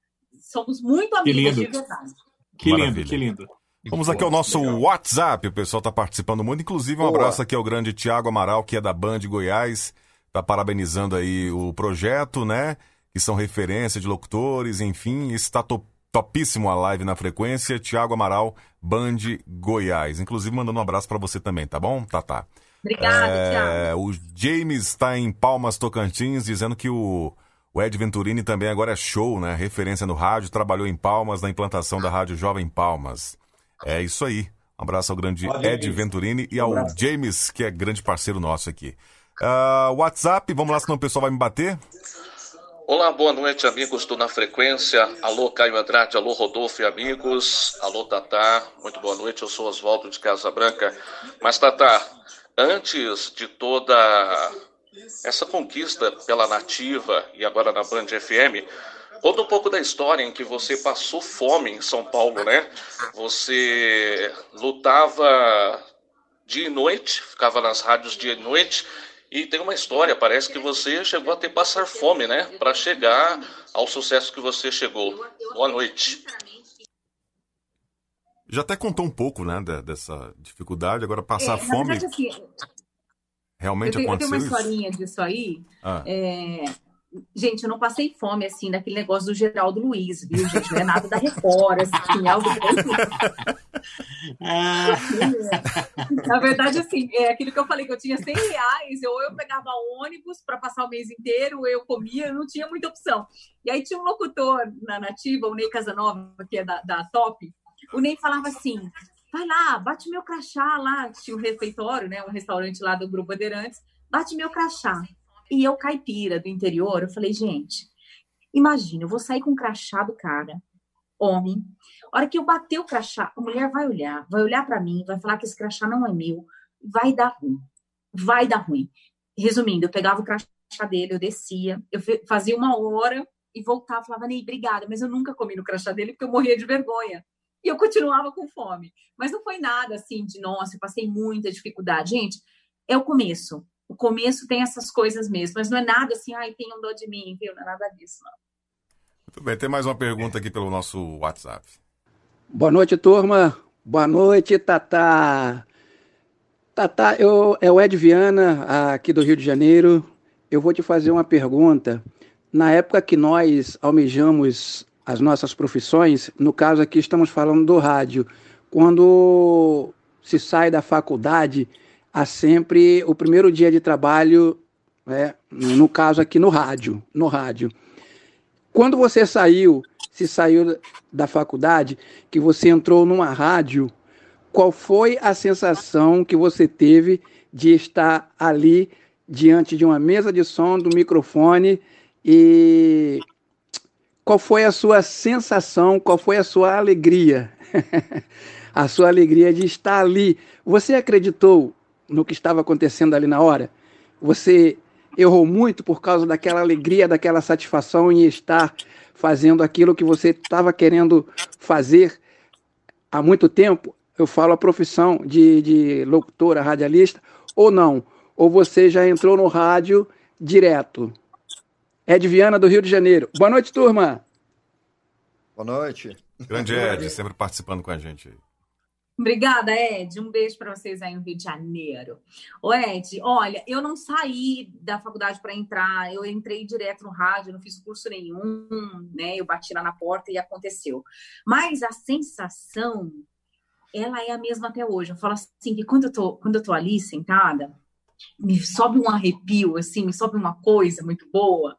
Somos muito amigos de verdade. Que Maravilha. lindo, que lindo. Vamos aqui ao nosso WhatsApp, o pessoal está participando muito. Inclusive, um Boa. abraço aqui ao grande Tiago Amaral, que é da Band Goiás, está parabenizando aí o projeto, né? Que são referência de locutores, enfim, está to topíssimo a live na frequência. Tiago Amaral, Band Goiás. Inclusive, mandando um abraço para você também, tá bom, Tatá? Obrigada, É, Thiago. o James está em Palmas Tocantins, dizendo que o, o Ed Venturini também agora é show, né? Referência no rádio, trabalhou em Palmas na implantação da rádio Jovem Palmas. É isso aí. Um abraço ao grande Ed. Venturini e ao. James, que é grande parceiro nosso aqui. Ah, WhatsApp, vamos lá, senão o pessoal vai me bater. Olá, boa noite, amigos do Na Frequência. Alô, Caio Andrade, alô, Rodolfo e amigos. Alô, Tatá, muito boa noite. Eu sou Oswaldo de Casa Branca. Mas, Tatá, antes de toda essa conquista pela Nativa e agora na Band FM, conta um pouco da história em que você passou fome em São Paulo, né? Você lutava dia e noite, ficava nas rádios dia e noite. E tem uma história, parece que você chegou a ter passar fome, né? Para chegar ao sucesso que você chegou. Boa noite. Já até contou um pouco, né, de- dessa dificuldade. Agora, passar É, na fome, verdade, assim, eu realmente tenho, eu tenho aconteceu uma isso? historinha disso aí. Ah. É, Gente, eu não passei fome, assim, daquele negócio do Geraldo Luiz, viu, gente? Não é nada da Record, assim, algo Na verdade, assim, é aquilo que eu falei, que eu tinha 100 reais, ou eu pegava ônibus para passar o mês inteiro, ou eu comia, não tinha muita opção. E aí tinha um locutor na Nativa, o Ney Casanova, que é da, da Top, o Ney falava assim, vai lá, bate meu crachá lá, tinha um refeitório, né, um restaurante lá do Grupo Bandeirantes, bate meu crachá. E eu, caipira do interior, eu falei, gente, imagina, eu vou sair com o crachá do cara, homem. A hora que eu bater o crachá, a mulher vai olhar, vai olhar para mim, vai falar que esse crachá não é meu, vai dar ruim. Vai dar ruim. Resumindo, eu pegava o crachá dele, eu descia, eu fazia uma hora e voltava, falava, Ney, obrigada, mas eu nunca comi no crachá dele porque eu morria de vergonha. E eu continuava com fome. Mas não foi nada assim de, nossa, eu passei muita dificuldade. Gente, é o começo. O começo tem essas coisas mesmo, mas não é nada assim, ai, tenham dó de mim, viu? Não é nada disso, não. Muito bem, tem mais uma pergunta aqui pelo nosso WhatsApp. Boa noite, turma. Boa noite, Tatá. Tatá, eu, é o Ed Viana, aqui do Rio de Janeiro. Eu vou te fazer uma pergunta. Na época que nós almejamos as nossas profissões, no caso aqui estamos falando do rádio, quando se sai da faculdade, há sempre o primeiro dia de trabalho, né, no caso aqui no rádio, no rádio. Quando você saiu, se saiu da faculdade, que você entrou numa rádio, qual foi a sensação que você teve de estar ali diante de uma mesa de som, do microfone e qual foi a sua sensação, qual foi a sua alegria? a sua alegria de estar ali. Você acreditou no que estava acontecendo ali na hora? Você errou muito por causa daquela alegria, daquela satisfação em estar fazendo aquilo que você estava querendo fazer há muito tempo? Eu falo a profissão de, de locutora, radialista, ou não? Ou você já entrou no rádio direto? Ed Viana, do Rio de Janeiro. Boa noite, turma. Boa noite. Grande Ed, sempre participando com a gente aí. Obrigada, Ed. Um beijo para vocês aí no Rio de Janeiro. Ô, Ed, olha, eu não saí da faculdade para entrar, eu entrei direto no rádio, não fiz curso nenhum, né? Eu bati lá na porta e aconteceu. Mas a sensação, ela é a mesma até hoje. Eu falo assim, que quando eu tô, quando eu tô ali sentada, me sobe um arrepio, assim, me sobe uma coisa muito boa,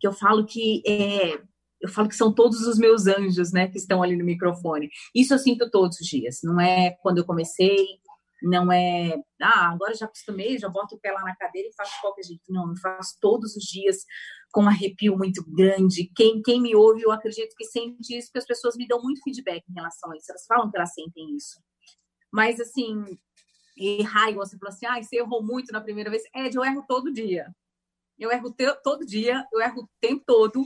que eu falo que é, eu falo que são todos os meus anjos, né, que estão ali no microfone. Isso eu sinto todos os dias. Não é quando eu comecei, não é, ah, agora já acostumei, já boto o pé lá na cadeira e faço qualquer jeito. Não, eu faço todos os dias com um arrepio muito grande. Quem, quem me ouve, eu acredito que sente isso, porque as pessoas me dão muito feedback em relação a isso. Elas falam que elas sentem isso. Mas, assim, errar, igual você falou assim, ah, você errou muito na primeira vez. Ed, eu erro todo dia. Eu erro todo dia, eu erro o tempo todo,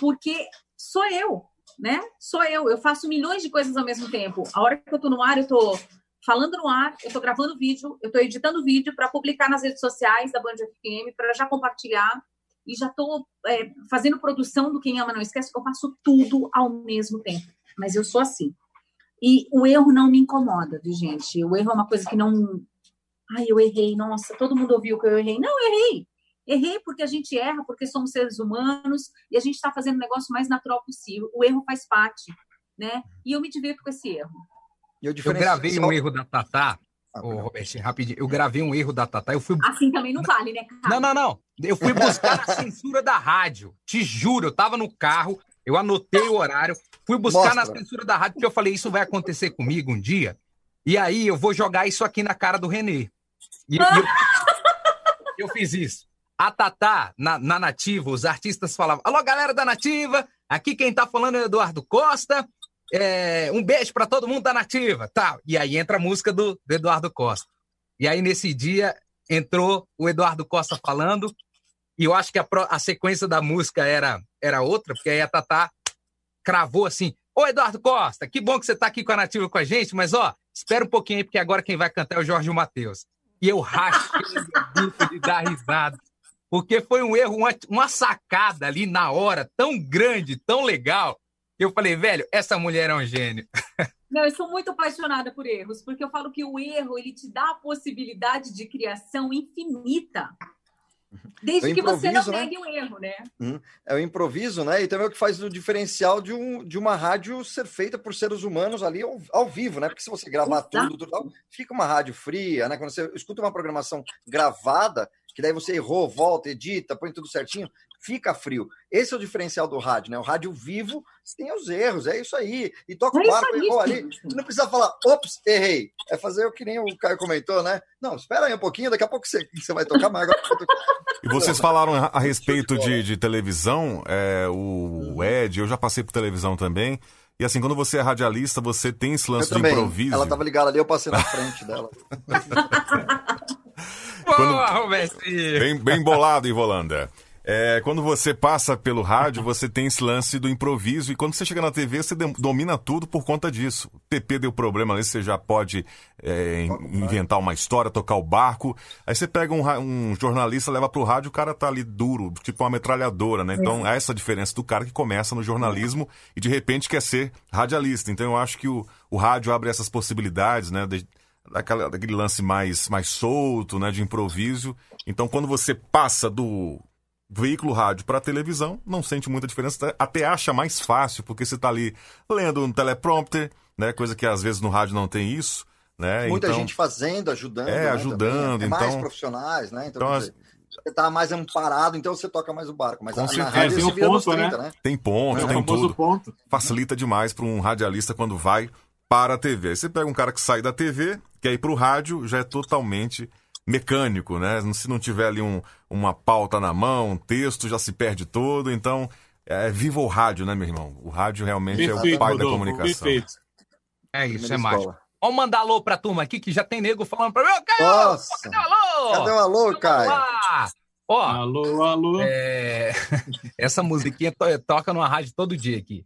porque sou eu. né? Sou eu, eu faço milhões de coisas ao mesmo tempo. A hora que eu tô no ar, eu tô falando no ar, eu tô gravando vídeo, eu tô editando vídeo para publicar nas redes sociais da Band FM, para já compartilhar e já tô é, fazendo produção do Quem Ama Não Esquece, eu faço tudo ao mesmo tempo. Mas eu sou assim. E o erro não me incomoda, viu, gente? O erro é uma coisa que não. Ai, eu errei, nossa, todo mundo ouviu que eu errei. Não, eu errei. Errei porque a gente erra, porque somos seres humanos e a gente está fazendo o negócio mais natural possível. O erro faz parte, né? E eu me divirto com esse erro. Eu, eu gravei um erro da Tatá, ah, Ô, Roberto, rapidinho. Eu gravei um erro da Tatá. Eu fui... Assim também não vale, né, cara? Não, não, não. Eu fui buscar a censura da rádio. Te juro, eu tava no carro, eu anotei o horário, fui buscar Mostra. na censura da rádio, porque eu falei, isso vai acontecer comigo um dia. E aí eu vou jogar isso aqui na cara do Renê. E, e eu, eu fiz isso. A Tatá, na, na Nativa, os artistas falavam: Alô, galera da Nativa, aqui quem tá falando é Eduardo Costa. É, um beijo para todo mundo da Nativa. Tal. E aí entra a música do, do Eduardo Costa. E aí, nesse dia, entrou o Eduardo Costa falando, e eu acho que a, a sequência da música era, era outra, porque aí a Tatá cravou assim: Ô Eduardo Costa, que bom que você tá aqui com a Nativa com a gente, mas ó, espera um pouquinho aí, porque agora quem vai cantar é o Jorge Matheus. E eu rachei de dar risada porque foi um erro, uma, uma sacada ali na hora, tão grande, tão legal, que eu falei, velho, essa mulher é um gênio. Não, eu sou muito apaixonada por erros, porque eu falo que o erro ele te dá a possibilidade de criação infinita. Desde que você não né? negue o erro, né? Hum, é o improviso, né? E também é o que faz o diferencial de, um, de uma rádio ser feita por seres humanos ali ao, ao vivo, né? Porque se você gravar tudo, tudo, fica uma rádio fria, né? Quando você escuta uma programação gravada, que daí você errou, volta, edita, põe tudo certinho, fica frio. Esse é o diferencial do rádio, né? O rádio vivo tem os erros, é isso aí. E toca é o barco, errou ali. Você não precisa falar, ops, errei. É fazer o que nem o Caio comentou, né? Não, espera aí um pouquinho, daqui a pouco você, você vai tocar, mas agora. E vocês falaram a respeito de, de televisão, é, o Ed, eu já passei por televisão também. E assim, quando você é radialista, você tem esse lance de improviso. Ela tava ligada ali, eu passei na frente dela. Quando... Bem, bem bolado, Ivolanda. É, quando você passa pelo rádio, você tem esse lance do improviso e quando você chega na TV, você domina tudo por conta disso. O TP deu problema ali, você já pode é, inventar uma história, tocar o barco. Aí você pega um, um jornalista, leva pro rádio, o cara tá ali duro, tipo uma metralhadora, né? Então, é essa diferença do cara que começa no jornalismo e de repente quer ser radialista. Então, eu acho que o, o rádio abre essas possibilidades, né? De, daquela, daquele lance mais, mais solto, né, de improviso. Então, quando você passa do veículo rádio para televisão, não sente muita diferença, até acha mais fácil, porque você está ali lendo um teleprompter, né, coisa que às vezes no rádio não tem isso. Né? Muita então, gente fazendo, ajudando. É, né, ajudando. É então, mais profissionais, né? Então, então dizer, você tá mais amparado, então você toca mais o barco. Mas com a, certeza. na rádio tem, você vira ponto, 30, né? né? Tem ponto, é, tem tudo. Ponto. Facilita demais para um radialista quando vai para a TV. Aí você pega um cara que sai da TV, quer ir para o rádio, já é totalmente mecânico, né? Se não tiver ali um, uma pauta na mão, um texto, já se perde todo. Então, é viva o rádio, né, meu irmão? O rádio realmente perfeito, é o pai Rodolfo, da comunicação. Perfeito. É isso, é mágico. Vamos mandar alô pra turma aqui, que já tem nego falando pra mim. Ô, Caio! Nossa! Cadê o alô? Cadê o alô, Caio? Ó, alô, alô. É... Essa musiquinha to toca numa rádio todo dia aqui.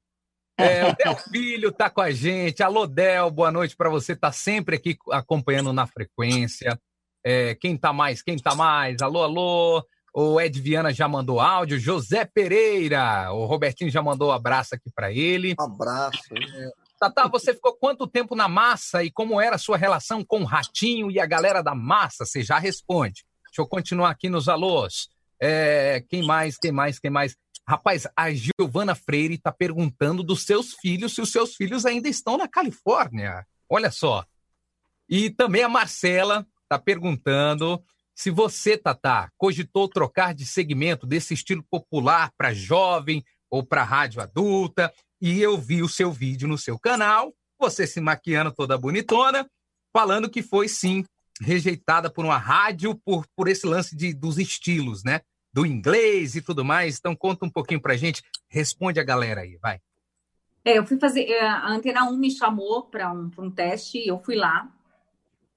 É, o Del Filho tá com a gente. Alô, Del, boa noite para você. Tá sempre aqui acompanhando na frequência. É, quem tá mais? Quem tá mais? Alô, alô. O Ed Viana já mandou áudio. José Pereira. O Robertinho já mandou um abraço aqui para ele. Um abraço. É, Tata, você ficou quanto tempo na massa e como era a sua relação com o Ratinho e a galera da massa? Você já responde. Deixa eu continuar aqui nos alôs. É, quem mais? Quem mais? Quem mais? Rapaz, a Giovana Freire está perguntando dos seus filhos se os seus filhos ainda estão na Califórnia. Olha só. E também a Marcela está perguntando se você, Tatá, cogitou trocar de segmento desse estilo popular para jovem ou para rádio adulta. E eu vi o seu vídeo no seu canal, você se maquiando toda bonitona, falando que foi sim rejeitada por uma rádio por, por esse lance de, dos estilos, né? Do inglês e tudo mais. Então conta um pouquinho pra gente, responde a galera aí, vai. É, eu fui fazer, é, a Antena 1 me chamou para um, um teste, eu fui lá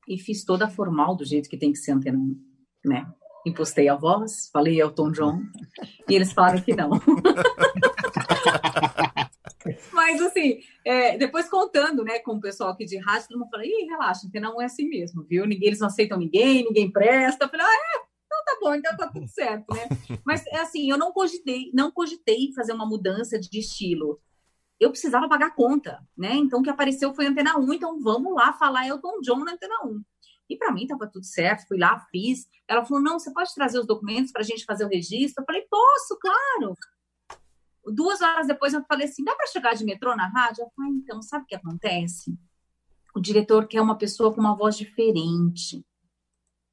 e fiz toda formal do jeito que tem que ser Antena 1, né? Impostei a voz, falei Elton John, e eles falaram que não. Mas assim, é, depois contando, né, com o pessoal aqui de rádio, todo mundo fala, ih, relaxa, Antena 1 é assim mesmo, viu? Ninguém, eles não aceitam ninguém, ninguém presta. Eu falei, ah, é? Bom, então tá tudo certo, né? Mas é assim, eu não cogitei, não cogitei fazer uma mudança de estilo. Eu precisava pagar conta, né? Então o que apareceu foi Antena 1, então vamos lá falar Elton John na Antena 1. E para mim estava tudo certo, fui lá, fiz. Ela falou: não, você pode trazer os documentos para a gente fazer o registro? Eu falei: posso, claro. Duas horas depois eu falei assim: dá para chegar de metrô na rádio? Eu falei: então, sabe o que acontece? O diretor quer uma pessoa com uma voz diferente.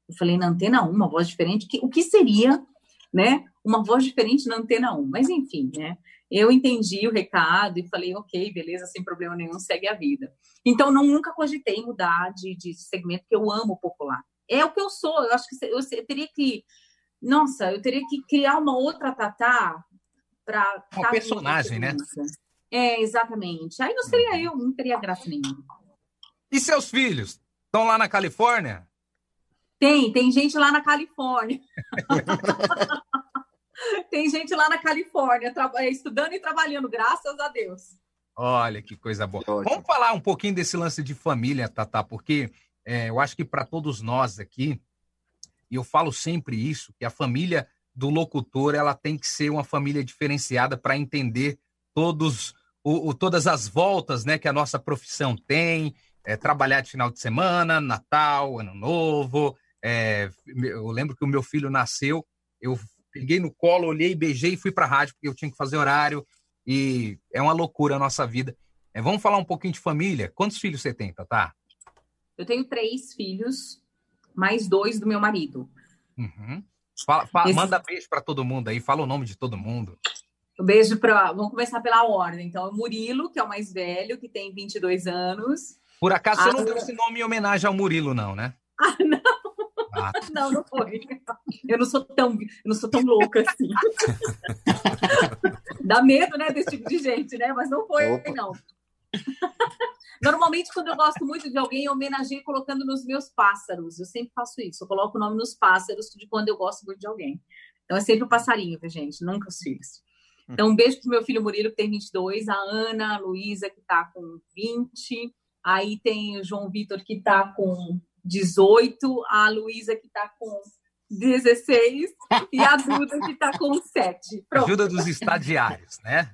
Eu falei: na antena 1, uma voz diferente? O que seria, né? Uma voz diferente na antena 1. Mas enfim, né? Eu entendi o recado e falei, ok, beleza, sem problema nenhum, segue a vida. Então, não, nunca cogitei mudar de, de segmento, porque eu amo popular. É o que eu sou, eu acho que eu, eu teria que. Nossa, eu teria que criar uma outra Tatá para. Uma personagem, né? É, exatamente. Aí não seria eu, não teria graça nenhuma. E seus filhos? Estão lá na Califórnia? Tem, tem gente lá na Califórnia. tem gente lá na Califórnia estudando e trabalhando, graças a Deus. Olha que coisa boa. Vamos falar um pouquinho desse lance de família, Tatá, porque é, eu acho que para todos nós aqui, e eu falo sempre isso, que a família do locutor ela tem que ser uma família diferenciada para entender todos o, o, todas as voltas né, que a nossa profissão tem, é, trabalhar de final de semana, Natal, Ano Novo. É, eu lembro que o meu filho nasceu, eu peguei no colo, olhei, beijei e fui para a rádio, porque eu tinha que fazer horário. E é uma loucura a nossa vida. É, vamos falar um pouquinho de família. Quantos filhos você tem, Tatá? Eu tenho três filhos, mais dois do meu marido. Uhum. Fala, fala, Esse... Manda beijo para todo mundo aí, fala o nome de todo mundo. Um beijo para. Vamos começar pela ordem. Então, o Murilo, que é o mais velho, que tem 22 anos. Por acaso você não deu esse nome em homenagem ao Murilo, não, né? Ah, não. Ah. Não, não foi. Eu não sou tão, eu não sou tão louca assim. Dá medo, né, desse tipo de gente, né? Mas não foi, Opa. não. Normalmente, quando eu gosto muito de alguém, eu homenageio colocando nos meus pássaros. Eu sempre faço isso. Eu coloco o nome nos pássaros de quando eu gosto muito de alguém. Então, é sempre o passarinho, gente? Nunca os filhos. Então, um beijo pro meu filho Murilo, que tem 22, a Ana, a Luísa, que tá com 20. Aí tem o João Vitor, que tá com 18, a Luísa, que tá com 16 e a Duda, que tá com 7. Pronto. Ajuda dos estagiários, né?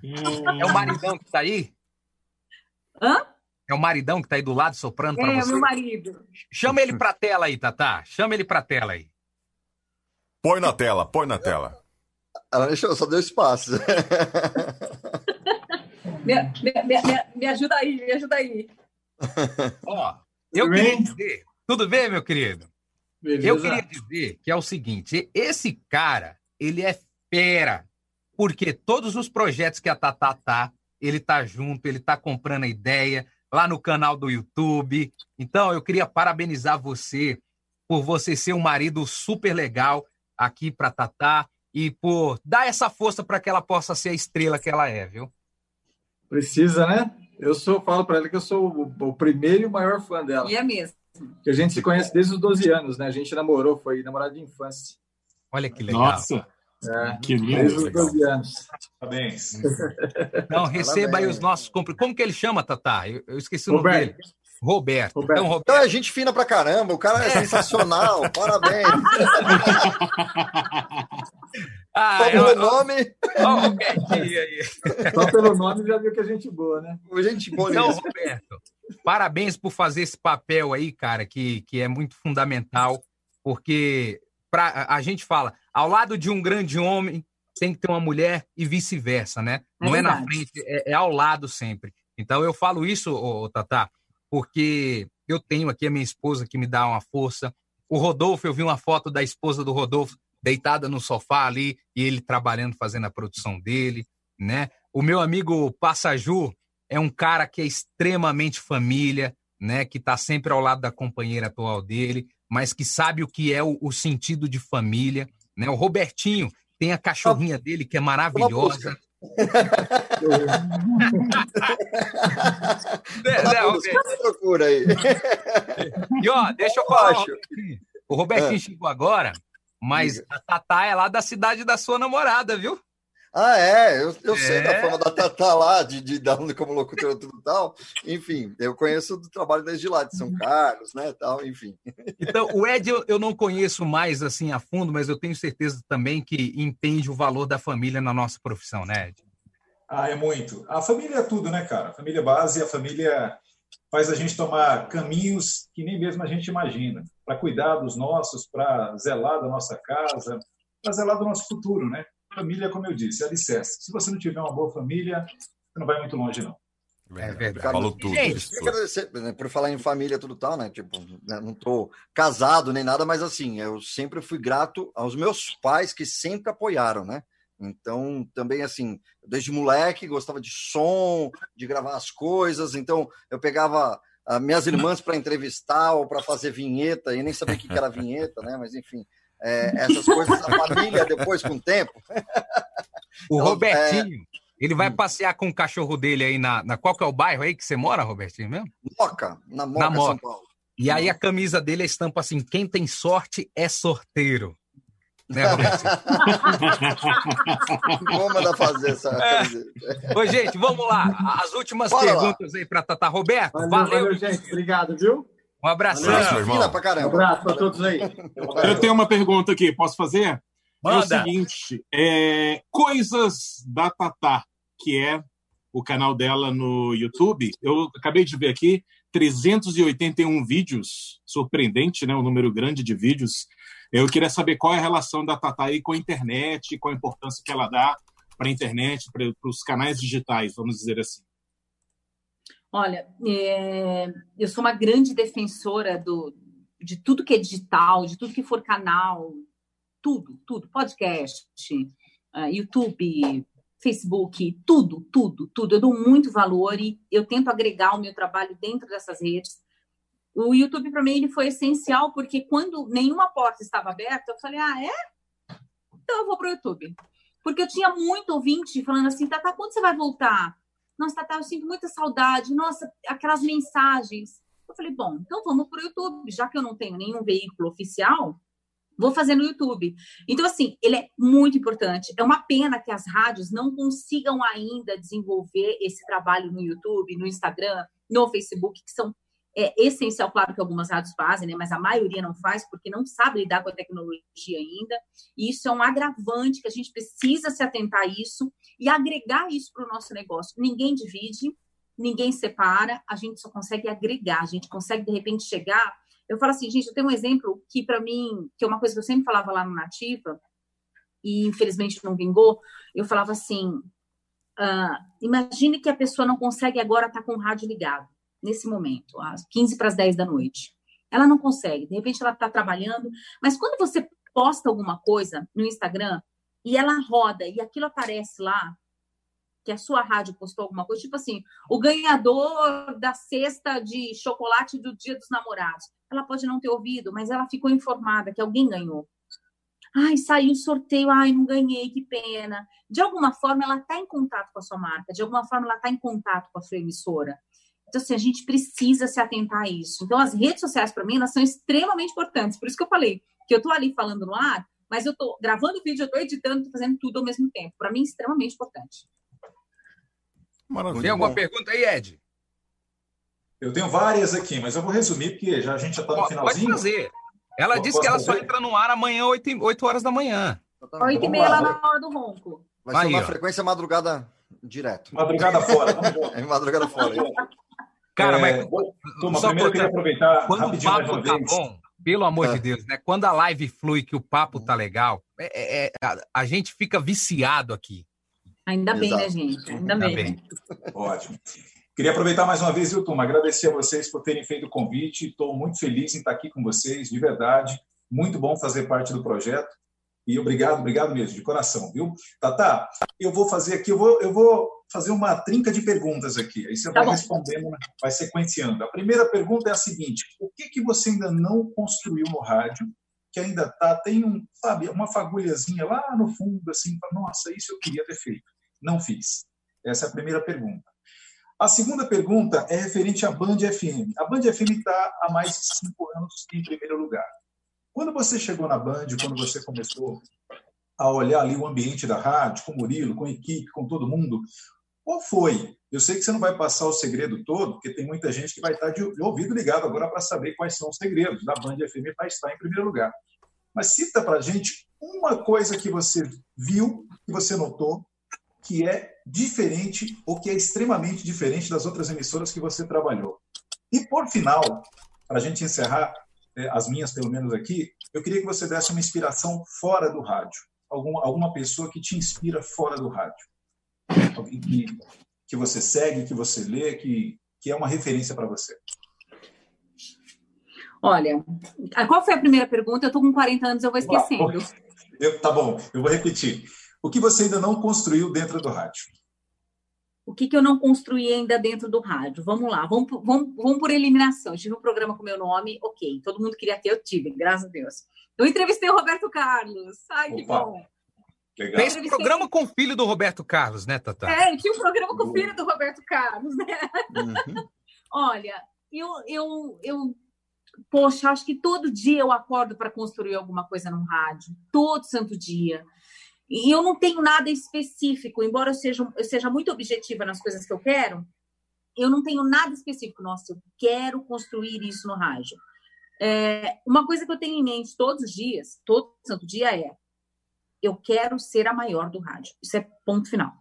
é o maridão que tá aí? Hã? É o maridão que tá aí do lado soprando para é, você? É, meu marido. Chama ele pra tela aí, Tatá. Chama ele pra tela aí. Põe na tela, põe na tela. Ela deixou, só deu espaço. me, me, me, me, ajuda aí, me ajuda aí. Ó, eu queria dizer... Tudo bem, meu querido? Beleza. Eu queria dizer que é o seguinte, esse cara, ele é fera, porque todos os projetos que a Tatá tá, ele tá junto, ele tá comprando a ideia, lá no canal do YouTube. Então, eu queria parabenizar você por você ser um marido super legal aqui para Tatá e por dar essa força para que ela possa ser a estrela que ela é, viu? Precisa, né? Eu sou, falo para ela que eu sou o, o, primeiro e o maior fã dela. E é mesmo. Que a gente se conhece desde os 12 anos, né? A gente namorou, foi namorado de infância. Olha que legal. Nossa. É, que lindo. Desde os 12 anos. Parabéns. Então, receba Parabéns. aí os nossos cumprimentos. Como que ele chama, Tatá? Eu, eu esqueci o Roberto. nome dele. Roberto. Roberto. Então, Roberto. Então é gente fina pra caramba, o cara é, é. sensacional, parabéns. Ah, Só pelo eu, nome. Só pelo nome já viu que é gente boa, né? Gente boa Então, Roberto, parabéns por fazer esse papel aí, cara, que, que é muito fundamental, porque pra, a gente fala, ao lado de um grande homem tem que ter uma mulher e vice-versa, né? É Não é na frente, é, é, ao lado sempre. Então eu falo isso, ô, Tatá, porque eu tenho aqui a minha esposa que me dá uma força. O Rodolfo, eu vi uma foto da esposa do Rodolfo deitada no sofá ali e ele trabalhando, fazendo a produção dele, né? O meu amigo Passaju é um cara que é extremamente família, né? Que está sempre ao lado da companheira atual dele, mas que sabe o que é o, o sentido de família, né? O Robertinho tem a cachorrinha dele que é maravilhosa. é, né, procura aí. E ó, deixa eu falar. O Robertinho é. chegou agora, mas a Tatá é lá da cidade da sua namorada, viu? Ah, é, eu, eu É. sei da fama da Tatá lá, de, de dar um como locutora e tudo tal. Enfim, eu conheço do trabalho desde lá, de São Carlos, né, tal, enfim. Então, o Ed eu, eu não conheço mais assim a fundo, mas eu tenho certeza também que entende o valor da família na nossa profissão, né, Ed? Ah, é muito. A família é tudo, né, cara? A família é base, a família faz a gente tomar caminhos que nem mesmo a gente imagina, para cuidar dos nossos, para zelar da nossa casa, para zelar do nosso futuro, né? Família, como eu disse, é alicerce. Se você não tiver uma boa família, você não vai muito longe, não. É verdade. Falou tudo. Gente, agradecer, né, por falar em família tudo tal, né? Tipo, né, não tô casado nem nada, mas assim, eu sempre fui grato aos meus pais que sempre apoiaram, né? Então, também assim, desde moleque gostava de som, de gravar as coisas, então eu pegava ah, minhas irmãs para entrevistar ou para fazer vinheta, e nem sabia o que que era vinheta, né? Mas enfim, é, essas coisas da família depois com o tempo. O Então, Robertinho, ele Hum. vai passear com o cachorro dele aí na, na. Qual que é o bairro aí que você mora, Robertinho mesmo? Moca, na Moca, na São Moca. Paulo. E aí a camisa dele é estampa assim: quem tem sorte é sorteiro. Né, Robertinho? Vou mandar fazer essa É. camiseta. Ô, gente, vamos lá. As últimas Bora lá. perguntas aí para Tata Roberto. Valeu, Valeu, valeu, gente. Obrigado, viu? Um abração. Valeu. meu irmão. Fina pra caramba. Um abraço para todos aí. Eu tenho uma pergunta aqui, posso fazer? É o Manda. seguinte: é, coisas da Tatá, que é o canal dela no YouTube. Eu acabei de ver aqui 381 vídeos, surpreendente, né? Um número grande de vídeos. Eu queria saber qual é a relação da Tatá aí com a internet, qual a importância que ela dá para a internet, para os canais digitais, vamos dizer assim. Olha, é, eu sou uma grande defensora do, de tudo que é digital, de tudo que for canal, tudo, tudo, podcast, ah, YouTube, Facebook, tudo, tudo, tudo. Eu dou muito valor e eu tento agregar o meu trabalho dentro dessas redes. O YouTube, para mim, ele foi essencial, porque quando nenhuma porta estava aberta, eu falei, ah, é? Então eu vou para o YouTube. Porque eu tinha muito ouvinte falando assim, Tata, quando você vai voltar? Nossa, Tata, eu sinto muita saudade. Nossa, aquelas mensagens. Eu falei, bom, então vamos para o YouTube. Já que eu não tenho nenhum veículo oficial, vou fazer no YouTube. Então, assim, ele é muito importante. É uma pena que as rádios não consigam ainda desenvolver esse trabalho no YouTube, no Instagram, no Facebook, que são é essencial, claro que algumas rádios fazem, né? Mas a maioria não faz porque não sabe lidar com a tecnologia ainda. E isso é um agravante que a gente precisa se atentar a isso e agregar isso para o nosso negócio. Ninguém divide, ninguém separa, a gente só consegue agregar, a gente consegue de repente chegar. Eu falo assim, gente, eu tenho um exemplo que para mim, que é uma coisa que eu sempre falava lá no Nativa e infelizmente não vingou. Eu falava assim: ah, imagine que a pessoa não consegue agora estar com o rádio ligado nesse momento, às 15 para as 10 da noite. Ela não consegue, de repente ela está trabalhando, mas quando você posta alguma coisa no Instagram e ela roda e aquilo aparece lá, que a sua rádio postou alguma coisa, tipo assim, o ganhador da cesta de chocolate do Dia dos Namorados. Ela pode não ter ouvido, mas ela ficou informada que alguém ganhou. Ai, saiu o sorteio, ai, não ganhei, que pena. De alguma forma, ela está em contato com a sua marca, de alguma forma, ela está em contato com a sua emissora. Então, assim, a gente precisa se atentar a isso. Então, as redes sociais, para mim, elas são extremamente importantes. Por isso que eu falei que eu estou ali falando no ar, mas eu estou gravando vídeo, eu estou editando, estou fazendo tudo ao mesmo tempo. Para mim, extremamente importante. Maravilha. Tem alguma pergunta aí, Ed? Eu tenho várias aqui, mas eu vou resumir, porque já, a gente já está no Pode finalzinho. fazer. Ela Posso disse que ela só fazer? entra no ar amanhã, 8, 8 horas da manhã. Oito e meia lá na hora do ronco. Vai ser Aí, uma ó. frequência madrugada direto. Madrugada fora. É madrugada fora. Cara, É, mas Turma, só primeiro eu queria aproveitar quando o papo tá vez. bom, pelo amor É. de Deus, né? Quando a live flui, que o papo tá legal, é- é- é- a, a gente fica viciado aqui. Ainda bem, Exato. né, gente? Ainda, Ainda bem. bem. Ótimo. Queria aproveitar mais uma vez, viu, turma? Agradecer a vocês por terem feito o convite. Estou muito feliz em estar aqui com vocês, de verdade. Muito bom fazer parte do projeto. E obrigado, obrigado mesmo, de coração, viu? Tatá, eu vou fazer aqui, eu vou, eu vou fazer uma trinca de perguntas aqui. Aí você Tá vai bom. respondendo, vai sequenciando. A primeira pergunta é a seguinte: o que, que você ainda não construiu no rádio? Que ainda tá, tem um, sabe, uma fagulhazinha lá no fundo, assim, fala, nossa, isso eu queria ter feito. Não fiz. Essa é a primeira pergunta. A segunda pergunta é referente à Band FM. A Band FM está há mais de cinco anos em primeiro lugar. Quando você chegou na Band, quando você começou, a olhar ali o ambiente da rádio, com o Murilo, com a equipe, com todo mundo? Qual foi? Eu sei que você não vai passar o segredo todo, porque tem muita gente que vai estar de ouvido ligado agora para saber quais são os segredos da Band FM para estar em primeiro lugar. Mas cita para a gente uma coisa que você viu, que você notou, que é diferente ou que é extremamente diferente das outras emissoras que você trabalhou. E por final, para a gente encerrar, é, as minhas pelo menos aqui, eu queria que você desse uma inspiração fora do rádio. Alguma pessoa que te inspira fora do rádio. Alguém que, que você segue, que você lê, que, que é uma referência para você. Olha, qual foi a primeira pergunta? Eu estou com 40 anos, eu vou esquecendo. Eu, tá bom, eu vou repetir. O que você ainda não construiu dentro do rádio? O que, que eu não construí ainda dentro do rádio? Vamos lá, vamos, vamos, vamos por eliminação. Eu tive um programa com meu nome, ok. Todo mundo queria ter, eu tive, graças a Deus. Eu entrevistei o Roberto Carlos. Ai, Opa. que bom. Legal. Tem esse programa com o filho do Roberto Carlos, né, Tata? É, eu tinha um programa com o filho do Roberto Carlos, né? Uhum. Olha, eu, eu, eu, poxa, acho que todo dia eu acordo para construir alguma coisa no rádio, todo santo dia. E eu não tenho nada específico, embora eu seja, eu seja muito objetiva nas coisas que eu quero, eu não tenho nada específico. Nossa, eu quero construir isso no rádio. É, uma coisa que eu tenho em mente todos os dias, todo santo dia, é eu quero ser a maior do rádio. Isso é ponto final.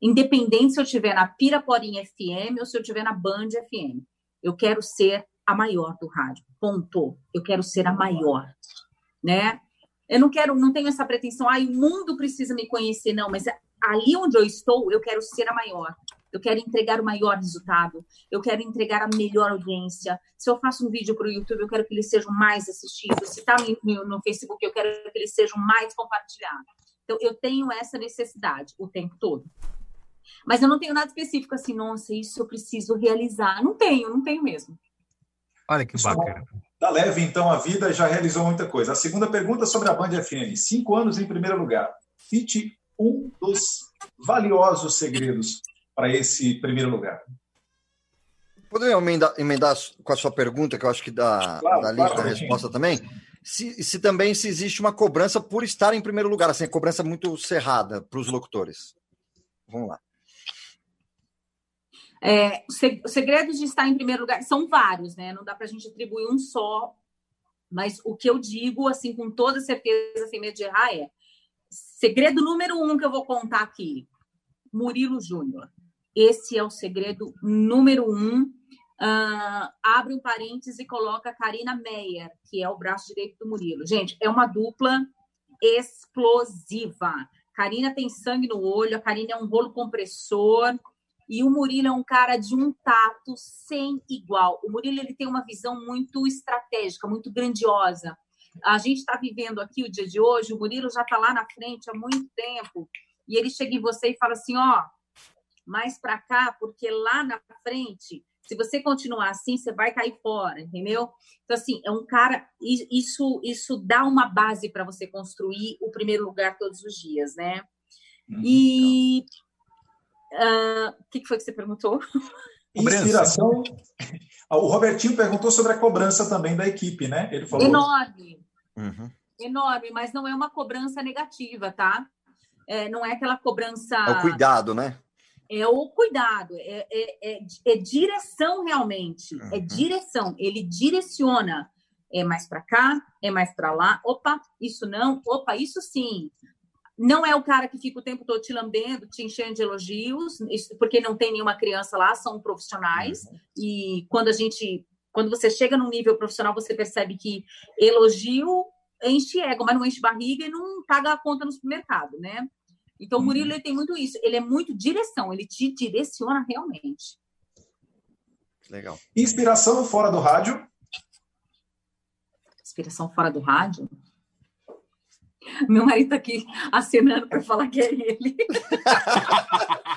Independente se eu estiver na Piraporinha FM ou se eu estiver na Band FM. Eu quero ser a maior do rádio. Ponto. Eu quero ser a maior, né? Eu não quero, não tenho essa pretensão, ah, o mundo precisa me conhecer, não, mas ali onde eu estou, eu quero ser a maior. Eu quero entregar o maior resultado. Eu quero entregar a melhor audiência. Se eu faço um vídeo para o YouTube, eu quero que ele seja mais assistido. Se está no, no, Facebook, eu quero que ele seja mais compartilhado. Então, eu tenho essa necessidade o tempo todo. Mas eu não tenho nada específico assim, nossa, isso eu preciso realizar. Não tenho, não tenho mesmo. Olha que bacana. Da leve, então, a vida já realizou muita coisa. A segunda pergunta sobre a Band FM. Cinco anos em primeiro lugar. Cite um dos valiosos segredos para esse primeiro lugar. Poderia emendar, emendar, com a sua pergunta, que eu acho que dá, claro, dá claro, da resposta também? Se, se, também se existe uma cobrança por estar em primeiro lugar, assim, cobrança muito cerrada para os locutores. Vamos lá. É, os segredos de estar em primeiro lugar são vários, né? Não dá para a gente atribuir um só, mas o que eu digo, assim, com toda certeza, sem medo de errar, é segredo número um que eu vou contar aqui: Murilo Júnior. Esse é o segredo número um. Uh, abre um parênteses e coloca a Karina Meyer, que é o braço direito do Murilo. Gente, é uma dupla explosiva. Karina tem sangue no olho, a Karina é um rolo compressor. E o Murilo é um cara de um tato sem igual. O Murilo ele tem uma visão muito estratégica, muito grandiosa. A gente está vivendo aqui o dia de hoje, o Murilo já está lá na frente há muito tempo. E ele chega em você e fala assim: ó, mais para cá, porque lá na frente, se você continuar assim, você vai cair fora, entendeu? Então, assim, é um cara. Isso, isso dá uma base para você construir o primeiro lugar todos os dias, né? Uhum, e ah, o que foi que você perguntou? Inspiração. O Robertinho perguntou sobre a cobrança também da equipe, né? Ele falou. Enorme. Uhum. Enorme, mas não é uma cobrança negativa, tá? É, não é aquela cobrança. É o cuidado, né? É o cuidado, é, é, é, é direção realmente. É uhum. É direção. Ele direciona. É mais para cá, é mais para lá. Opa, isso não. Opa, isso sim não é o cara que fica o tempo todo te lambendo, te enchendo de elogios, porque não tem nenhuma criança lá, são profissionais. Uhum. E quando a gente, quando você chega num nível profissional, você percebe que elogio enche ego, mas não enche barriga e não paga a conta no supermercado, né? Então, o Murilo uhum. ele tem muito isso. Ele é muito direção, ele te direciona realmente. Legal. Inspiração fora do rádio? Inspiração fora do rádio? Meu marido tá aqui acenando para falar que é ele.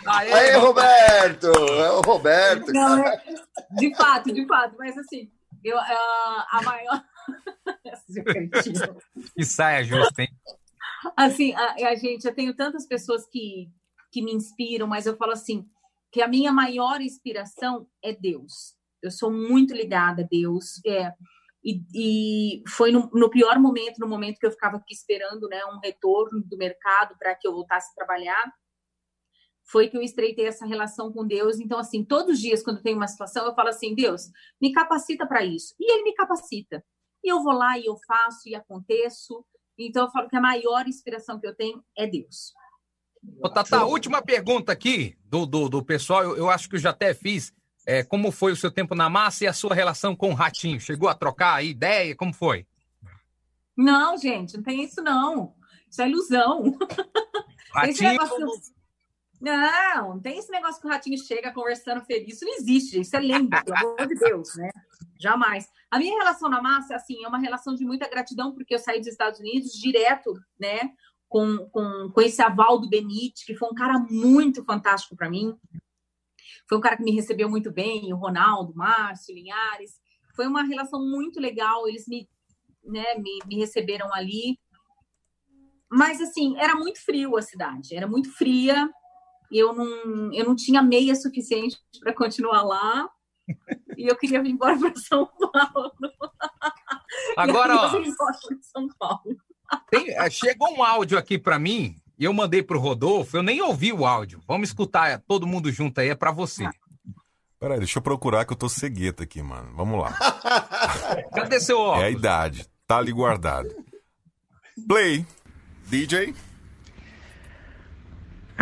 Aê, Aê Roberto! É o Roberto. Não, é, de fato, de fato. Mas assim, eu, uh, a maior. que saia justa, hein? Assim, a, a, gente, eu tenho tantas pessoas que, que me inspiram, mas eu falo assim, que a minha maior inspiração é Deus. Eu sou muito ligada a Deus. É, E, e foi no, no, pior momento, no momento que eu ficava aqui esperando né, um retorno do mercado para que eu voltasse a trabalhar, foi que eu estreitei essa relação com Deus. Então, assim, todos os dias, quando tem uma situação, eu falo assim: Deus, me capacita para isso. E Ele me capacita. E eu vou lá e eu faço e aconteço. Então, eu falo que a maior inspiração que eu tenho é Deus. Ô, Tata, última pergunta aqui do, do, do pessoal. Eu, eu, acho que eu já até fiz. É, como foi o seu tempo na massa e a sua relação com o Ratinho? Chegou a trocar a ideia? Como foi? Não, gente, não tem isso não. Isso é ilusão. Ratinho... Não, não tem esse negócio que o ratinho chega conversando feliz. Isso não existe, isso é lenda, pelo amor de Deus, né? Jamais. A minha relação na massa, assim, é uma relação de muita gratidão, porque eu saí dos Estados Unidos direto, né? Com, com, com esse aval do Benite, que foi um cara muito fantástico para mim. Foi um cara que me recebeu muito bem, o Ronaldo, o Márcio, o Linhares. Foi uma relação muito legal, eles me, né, me, me receberam ali. Mas, assim, era muito frio a cidade, era muito fria, eu não, eu não tinha meia suficiente para continuar lá. e eu queria vir embora para São Paulo. Agora, ó, São Paulo. Tem, é, chegou um áudio aqui para mim e eu mandei para o Rodolfo. Eu nem ouvi o áudio. Vamos escutar é, todo mundo junto aí, é para você. Peraí, deixa eu procurar que eu tô cegueta aqui, mano. Vamos lá. Cadê seu óculos? É a idade. Tá ali guardado. Play. DJ.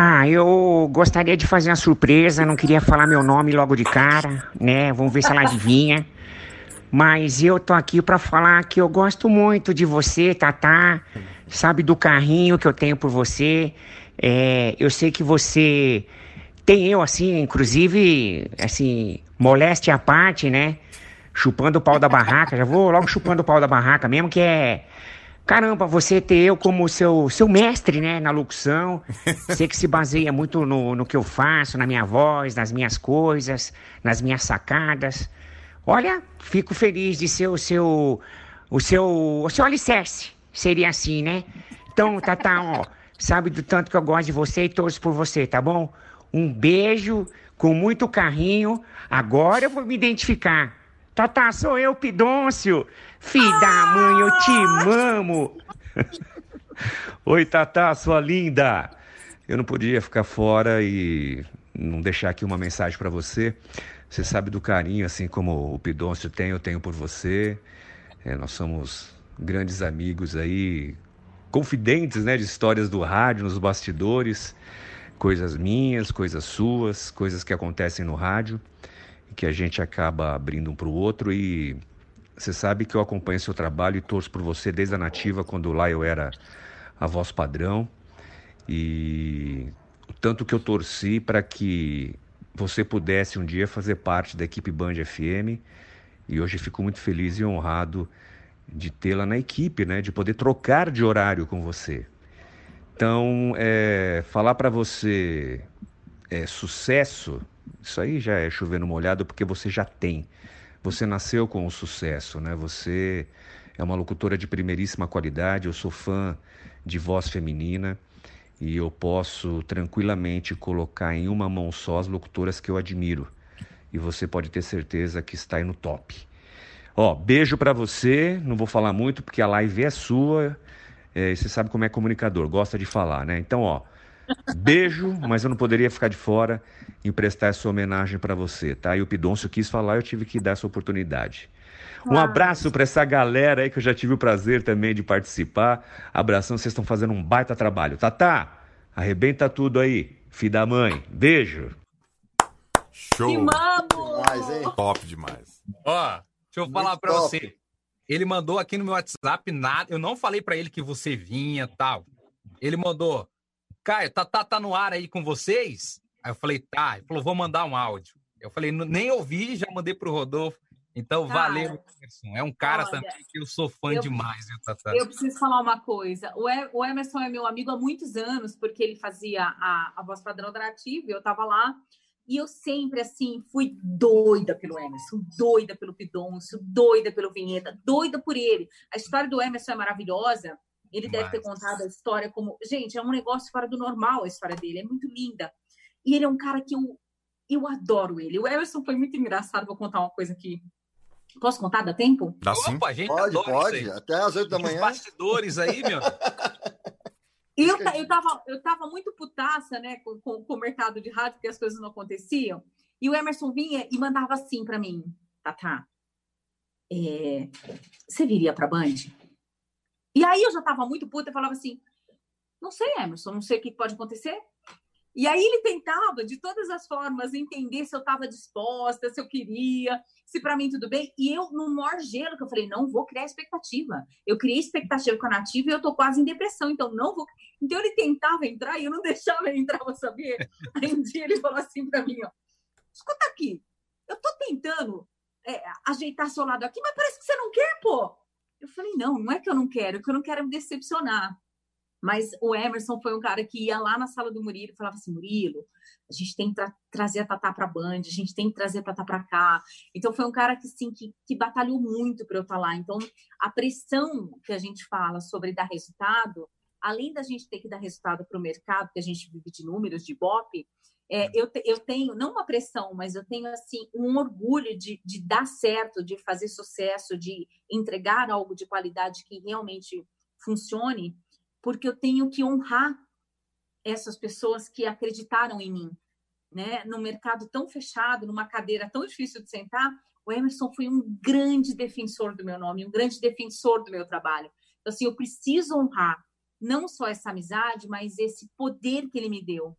Ah, eu gostaria de fazer uma surpresa, não queria falar meu nome logo de cara, né? Vamos ver se ela adivinha. Mas eu tô aqui para falar que eu gosto muito de você, Tatá. Sabe do carrinho que eu tenho por você. É, eu sei que você tem eu assim, inclusive, assim, moléstia à parte, né? Chupando o pau da barraca. Já vou logo chupando o pau da barraca, mesmo que é caramba, você ter eu como seu, seu mestre, né, na locução. Você que se baseia muito no, no que eu faço, na minha voz, nas minhas coisas, nas minhas sacadas. Olha, fico feliz de ser o seu, o seu, o seu alicerce. Seria assim, né? Então, Tata, ó, sabe do tanto que eu gosto de você e torço por você, tá bom? Um beijo com muito carinho. Agora eu vou me identificar. Tata, sou eu, Pidôncio. Filho ah! da mãe, eu te mamo. Oi, Tata, sua linda. Eu não podia ficar fora e não deixar aqui uma mensagem para você. Você sabe do carinho, assim como o Pidôncio tem, eu tenho por você. É, nós somos grandes amigos aí, confidentes, né, de histórias do rádio, nos bastidores, coisas minhas, coisas suas, coisas que acontecem no rádio que a gente acaba abrindo um para o outro e você sabe que eu acompanho seu trabalho e torço por você desde a nativa, quando lá eu era a voz padrão. E o tanto que eu torci para que você pudesse um dia fazer parte da equipe Band FM. E hoje fico muito feliz e honrado de tê-la na equipe, né? De poder trocar de horário com você. Então, é, falar para você é, sucesso isso aí já é chovendo molhado porque você já tem. Você nasceu com o sucesso, né? Você é uma locutora de primeiríssima qualidade, eu sou fã de voz feminina e eu posso tranquilamente colocar em uma mão só as locutoras que eu admiro. E você pode ter certeza que está aí no top. Ó, beijo para você, não vou falar muito porque a live é sua. É, você sabe como é comunicador, gosta de falar, né? Então, ó, Beijo, mas eu não poderia ficar de fora em prestar essa homenagem para você, tá? E o Pidoncio quis falar, eu tive que dar essa oportunidade. Um abraço para essa galera aí que eu já tive o prazer também de participar. Abração, vocês estão fazendo um baita trabalho. Tatá, arrebenta tudo aí. Filho da mãe, beijo. Show. Demais, hein? Top demais. Ó, deixa eu Muito falar para você. Ele mandou aqui no meu WhatsApp nada. Eu não falei para ele que você vinha tal. Ele mandou Caio, tá, tá, tá no ar aí com vocês? Aí eu falei, tá. Ele falou, vou mandar um áudio. Eu falei, nem ouvi, já mandei pro Rodolfo. Então, cara, valeu, Emerson. É um cara olha, também que eu sou fã eu, demais, viu, Tata? Eu preciso falar uma coisa. O Emerson é meu amigo há muitos anos, porque ele fazia a, a voz padrão da Nativa, eu tava lá. E eu sempre, assim, fui doida pelo Emerson, doida pelo Pidoncio, doida pelo Vinheta, doida por ele. A história do Emerson é maravilhosa. Ele deve ter contado a história como. Gente, é um negócio fora do normal a história dele, é muito linda. E ele é um cara que eu, eu adoro ele. O Everson foi muito engraçado, vou contar uma coisa aqui. Posso contar? Dá tempo? Dá sim. Opa, a gente Pode, adora pode. isso aí. Até às 8 da Os manhã. bastidores aí, meu. Eu, eu, tava, eu tava muito putaça, né, com, com, com o mercado de rádio, porque as coisas não aconteciam. E o Emerson vinha e mandava assim pra mim, Tatá, é, você viria pra Band? E aí eu já tava muito puta e falava assim, não sei, Emerson, não sei o que pode acontecer. E aí ele tentava, de todas as formas, entender se eu estava disposta, se eu queria, se para mim tudo bem. E eu, no maior gelo, que eu falei, não vou criar expectativa. Eu criei expectativa com a Nativa e eu tô quase em depressão, então não vou... Então ele tentava entrar e eu não deixava ele entrar, vou saber. Aí um dia ele falou assim para mim, ó, escuta aqui, eu tô tentando é, ajeitar seu lado aqui, mas parece que você não quer, pô. Eu falei, não, não é que eu não quero, é que eu não quero me decepcionar. Mas o Emerson foi um cara que ia lá na sala do Murilo e falava assim: Murilo, a gente tem que tra trazer a Tatá para a Band, a gente tem que trazer a Tatá para cá. Então foi um cara que, assim, que, que batalhou muito para eu estar lá. Então a pressão que a gente fala sobre dar resultado, além da gente ter que dar resultado para o mercado, que a gente vive de números, de BOP, é, eu, eu tenho, não uma pressão, mas eu tenho assim um orgulho de, de dar certo, de fazer sucesso, de entregar algo de qualidade que realmente funcione porque eu tenho que honrar essas pessoas que acreditaram em mim, né? No mercado tão fechado, numa cadeira tão difícil de sentar, o Emerson foi um grande defensor do meu nome, um grande defensor do meu trabalho. Então, assim, eu preciso honrar não só essa amizade, mas esse poder que ele me deu,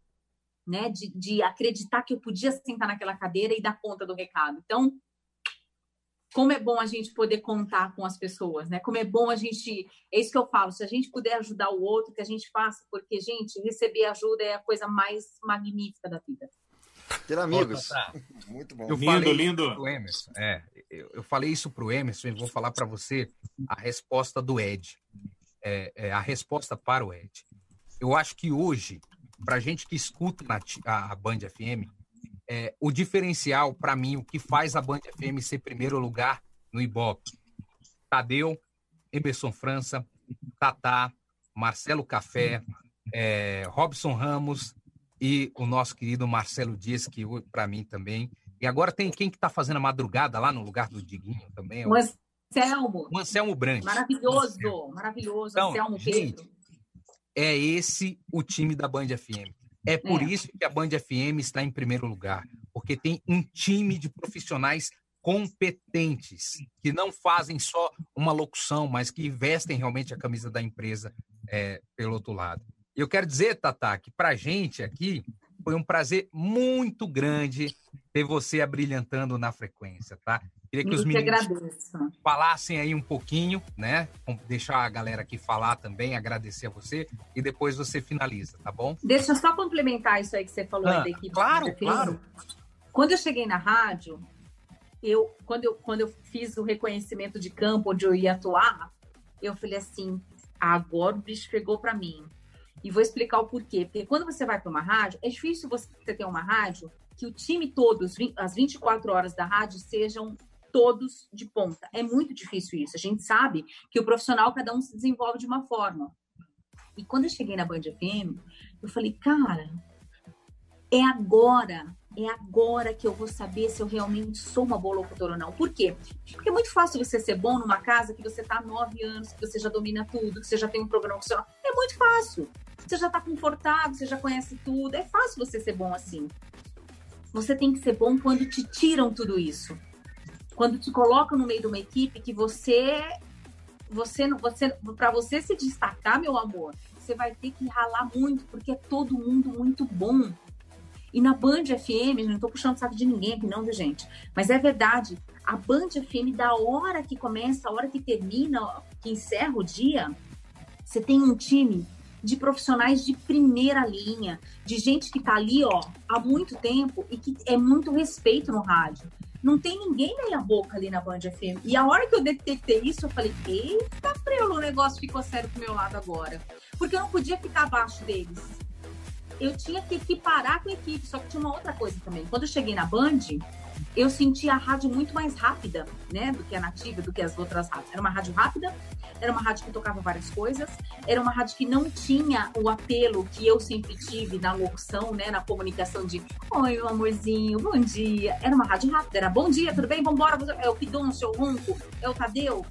né? De, de acreditar que eu podia sentar naquela cadeira e dar conta do recado. Então, como é bom a gente poder contar com as pessoas, né? Como é bom a gente. É isso que eu falo, se a gente puder ajudar o outro, que a gente faça, porque, gente, receber ajuda é a coisa mais magnífica da vida. Ter amigos. Tá. Muito bom. Eu Lindo, falei lindo. isso pro Emerson. É, eu, eu falei isso pro Emerson e vou falar para você a resposta do Ed. É, é, a resposta para o Ed. Eu acho que hoje, para gente que escuta na a, a Band FM, é, o diferencial, para mim, o que faz a Band FM ser primeiro lugar no Ibope, Tadeu, Emerson França, Tatá, Marcelo Café, é, Robson Ramos e o nosso querido Marcelo Dias, que para mim também. E agora tem quem que está fazendo a madrugada lá no lugar do Diguinho também? é O Anselmo, o Anselmo Brandt. maravilhoso, maravilhoso. Então, Anselmo, gente, Pedro. É esse o time da Band FM. É por É. isso que a Band FM está em primeiro lugar, porque tem um time de profissionais competentes que não fazem só uma locução, mas que vestem realmente a camisa da empresa é, pelo outro lado. Eu quero dizer, Tatá, que para gente aqui foi um prazer muito grande ter você abrilhantando na frequência, tá? Queria que Eu os meninos agradeço. falassem aí um pouquinho, né? Deixar a galera aqui falar também, agradecer a você e depois você finaliza, tá bom? Deixa eu só complementar isso aí que você falou Ah, da equipe. claro, claro. Quando eu cheguei na rádio, eu quando, eu quando eu fiz o reconhecimento de campo onde eu ia atuar, eu falei assim: agora o bicho pegou para mim. E vou explicar o porquê. Porque quando você vai para uma rádio, é difícil você ter uma rádio que o time todo, as 24 horas da rádio, sejam todos de ponta. É muito difícil isso. A gente sabe que o profissional, cada um se desenvolve de uma forma. E quando eu cheguei na Band FM, eu falei, cara, é agora, é agora que eu vou saber se eu realmente sou uma boa locutora ou não. Por quê? Porque é muito fácil você ser bom numa casa que você está há nove anos, que você já domina tudo, que você já tem um programa funcional. É muito fácil. Você já está confortável, você já conhece tudo. É fácil você ser bom assim. Você tem que ser bom quando te tiram tudo isso. Quando te colocam no meio de uma equipe que você você não você para você se destacar, meu amor, você vai ter que ralar muito, porque é todo mundo muito bom. E na Band FM, não tô puxando saco de ninguém aqui não, viu, gente? Mas é verdade, a Band FM da hora que começa, a hora que termina, que encerra o dia, você tem um time de profissionais de primeira linha, de gente que tá ali, ó, há muito tempo e que é muito respeito no rádio. Não tem ninguém meia boca ali na Band FM. E a hora que eu detectei isso, eu falei, eita, prelo, o negócio ficou sério pro meu lado agora. Porque eu não podia ficar abaixo deles. Eu tinha que equiparar com a equipe, só que tinha uma outra coisa também. Quando eu cheguei na Band, eu senti a rádio muito mais rápida, né, do que a nativa, do que as outras rádios. Era uma rádio rápida, era uma rádio que tocava várias coisas, era uma rádio que não tinha o apelo que eu sempre tive na locução, né, na comunicação de Oi, meu amorzinho, bom dia. Era uma rádio rápida, era bom dia, tudo bem? Vambora, é o Pidoncio, é o Ronco, é o Tadeu.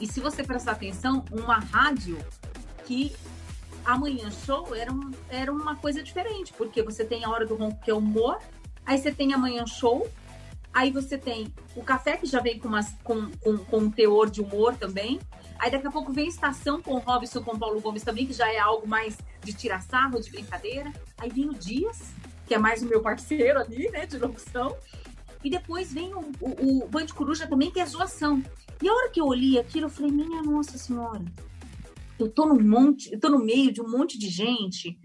E se você prestar atenção, uma rádio que amanhã show era, um, era uma coisa diferente, porque você tem a hora do ronco que é humor, aí você tem amanhã show, aí você tem o café que já vem com, umas, com, com, com um teor de humor também, aí daqui a pouco vem estação com o Robson, com o Paulo Gomes também, que já é algo mais de tirar sarro, de brincadeira, aí vem o Dias, que é mais o meu parceiro ali, né, de locução, e depois vem o, o, o Band Coruja também, que é zoação. E a hora que eu olhei aquilo, eu falei, minha nossa senhora, eu tô num monte, eu tô no meio de um monte de gente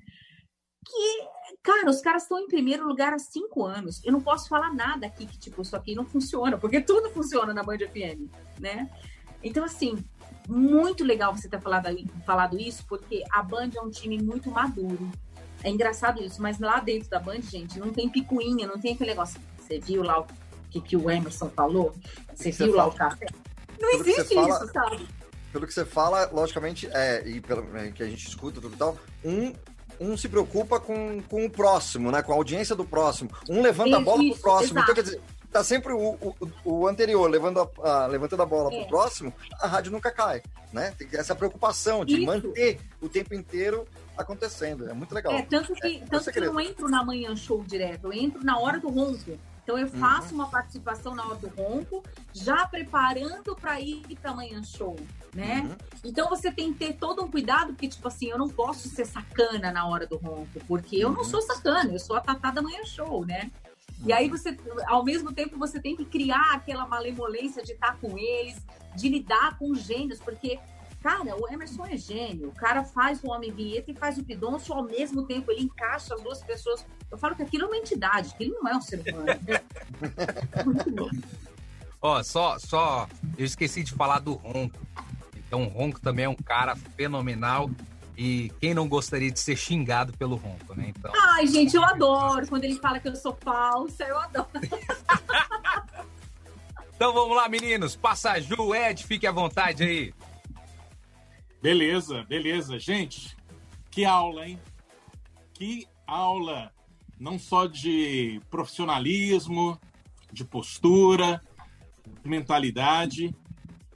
que, cara, os caras estão em primeiro lugar há cinco anos. Eu não posso falar nada aqui que, tipo, isso aqui não funciona, porque tudo funciona na Band FM, né? Então, assim, muito legal você ter falado, falado isso, porque a Band é um time muito maduro. É engraçado isso, mas lá dentro da Band, gente, não tem picuinha, não tem aquele negócio. Você viu lá o que, que o Emerson falou? Você viu lá fala, o café? Não existe fala, isso, sabe? pelo que você fala, logicamente, é, e pelo é, que a gente escuta tudo e tal, um, um se preocupa com, com o próximo, né? Com a audiência do próximo. Um levanta Isso, a bola pro próximo. Exato. Então, quer dizer, tá sempre o, o, o anterior levando a, a, levantando a bola é. pro próximo, a rádio nunca cai, né? Tem essa preocupação de Isso. manter o tempo inteiro acontecendo. É muito legal. É, tanto que, é, tanto que eu não entro na manhã show direto, eu entro na hora do ronco. Então eu faço uhum. uma participação na hora do ronco, já preparando para ir para amanhã show, né? Uhum. Então você tem que ter todo um cuidado, porque tipo assim, eu não posso ser sacana na hora do ronco, porque eu não uhum. sou sacana, eu sou a tatá da manhã show, né? E aí uhum. você, ao mesmo tempo, você tem que criar aquela malemolência de estar com eles, de lidar com os gênios, porque Cara, o Emerson é gênio. O cara faz o Homem Vinheta e faz o Pidonço ao mesmo tempo. Ele encaixa as duas pessoas. Eu falo que aquilo é uma entidade, que ele não é um ser humano. Ó, oh, só, só. Eu esqueci de falar do Ronco. Então, o Ronco também é um cara fenomenal. E quem não gostaria de ser xingado pelo Ronco, né? Então... Ai, gente, eu adoro. Quando ele fala que eu sou falsa, eu adoro. então vamos lá, meninos. Passa Ju, Ed, fique à vontade aí. Beleza, beleza. Gente, que aula, hein? Que aula, não só de profissionalismo, de postura, de mentalidade,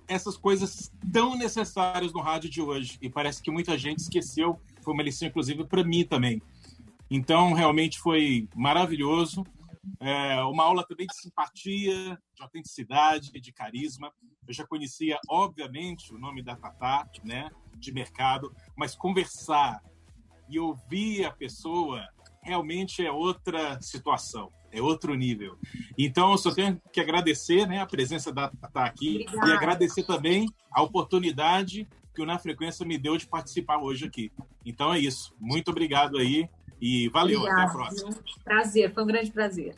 essas coisas tão necessárias no rádio de hoje. E parece que muita gente esqueceu. Foi uma lição, inclusive, para mim também. Então, realmente foi maravilhoso. É uma aula também de simpatia, de autenticidade, de carisma. Eu já conhecia, obviamente, o nome da Tatá, né, de mercado, mas conversar e ouvir a pessoa realmente é outra situação, é outro nível. Então, eu só tenho que agradecer né, a presença da Tatá aqui Obrigada. e agradecer também a oportunidade que o Na Frequência me deu de participar hoje aqui. Então é isso. Muito obrigado aí e valeu. Obrigado. Até a próxima. Prazer, foi um grande prazer.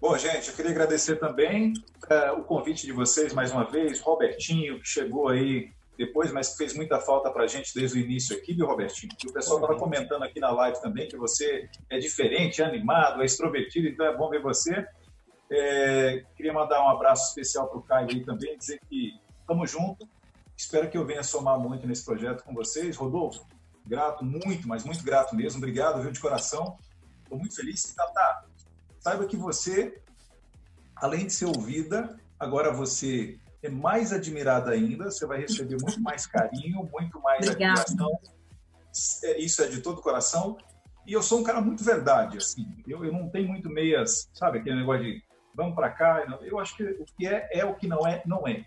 Bom, gente, eu queria agradecer também uh, o convite de vocês mais uma vez, Robertinho, que chegou aí depois, mas fez muita falta para a gente desde o início aqui, viu, Robertinho? O pessoal estava comentando aqui na live também que você é diferente, é animado, é extrovertido, então é bom ver você. É, queria mandar um abraço especial para o Caio aí também, dizer que estamos juntos. Espero que eu venha somar muito nesse projeto com vocês. Rodolfo, grato, muito, mas muito grato mesmo. Obrigado, viu, de coração. Estou muito feliz. E, Tata, saiba que você, além de ser ouvida, agora você é mais admirada ainda, você vai receber muito mais carinho, muito mais Obrigada. admiração. É, isso é de todo o coração. E eu sou um cara muito verdade, assim. Eu, eu não tenho muito meias, sabe, aquele negócio de vamos para cá. Eu acho que o que é, é o que não é, não é.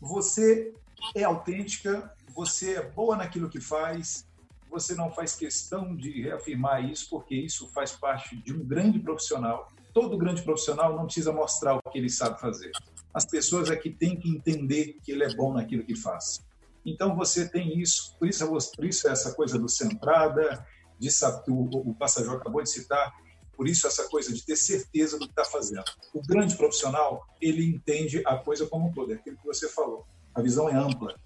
Você é autêntica, você é boa naquilo que faz, você não faz questão de reafirmar isso, porque isso faz parte de um grande profissional. Todo grande profissional não precisa mostrar o que ele sabe fazer. As pessoas é que têm que entender que ele é bom naquilo que faz. Então você tem isso, por isso, por isso essa coisa do centrada, de, o, o passageiro acabou de citar, por isso essa coisa de ter certeza do que está fazendo. O grande profissional, ele entende a coisa como um todo, é aquilo que você falou. A visão é ampla.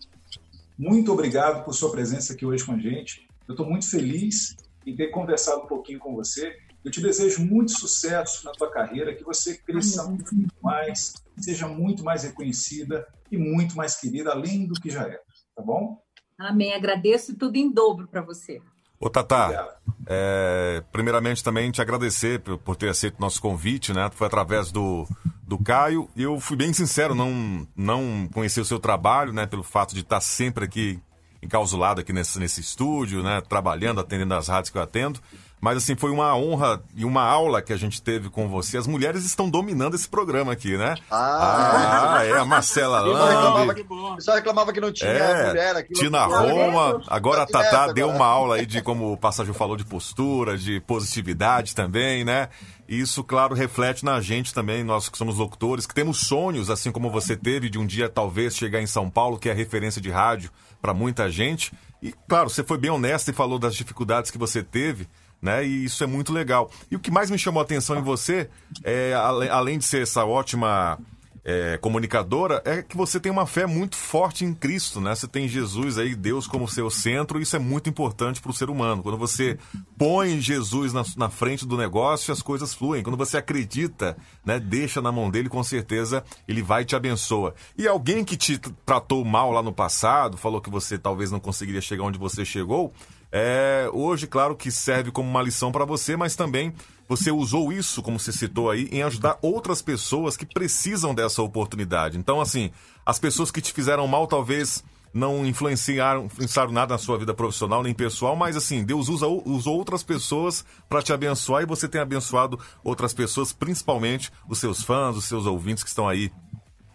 Muito obrigado por sua presença aqui hoje com a gente. Eu estou muito feliz em ter conversado um pouquinho com você. Eu te desejo muito sucesso na tua carreira, que você cresça muito mais, seja muito mais reconhecida e muito mais querida, além do que já é. Tá bom? Amém. Agradeço tudo em dobro para você. Ô, Tatá, é, primeiramente também te agradecer por, por ter aceito o nosso convite, né? Foi através do, do Caio. Eu fui bem sincero, não, não conheci o seu trabalho, né? Pelo fato de estar sempre aqui encausulado aqui nesse, nesse estúdio, né? Trabalhando, atendendo as rádios que eu atendo. Mas assim, foi uma honra e uma aula que a gente teve com você. As mulheres estão dominando esse programa aqui, né? Ah, Ah, é, a Marcela Eu só reclamava Lambi. só reclamava que não tinha É, mulher aqui. Tina Roma, agora a Tá Tatá deu uma aula aí de como o Passagem falou de postura, de positividade também, né? E isso, claro, reflete na gente também, nós que somos locutores, que temos sonhos, assim como você teve, de um dia talvez chegar em São Paulo, que é referência de rádio para muita gente. E, claro, você foi bem honesto e falou das dificuldades que você teve, né? E isso é muito legal. E o que mais me chamou a atenção em você, é, além de ser essa ótima é, comunicadora, é que você tem uma fé muito forte em Cristo, né? Você tem Jesus aí, Deus como seu centro, e isso é muito importante para o ser humano. Quando você põe Jesus na, na frente do negócio, as coisas fluem. Quando você acredita, né, deixa na mão dele, com certeza ele vai e te abençoa. E alguém que te tratou mal lá no passado, falou que você talvez não conseguiria chegar onde você chegou, é, hoje, claro que serve como uma lição para você, mas também você usou isso, como você citou aí, em ajudar outras pessoas que precisam dessa oportunidade. Então, assim, as pessoas que te fizeram mal talvez não influenciaram, influenciaram nada na sua vida profissional nem pessoal, mas assim, Deus usa, usou outras pessoas para te abençoar e você tem abençoado outras pessoas, principalmente os seus fãs, os seus ouvintes que estão aí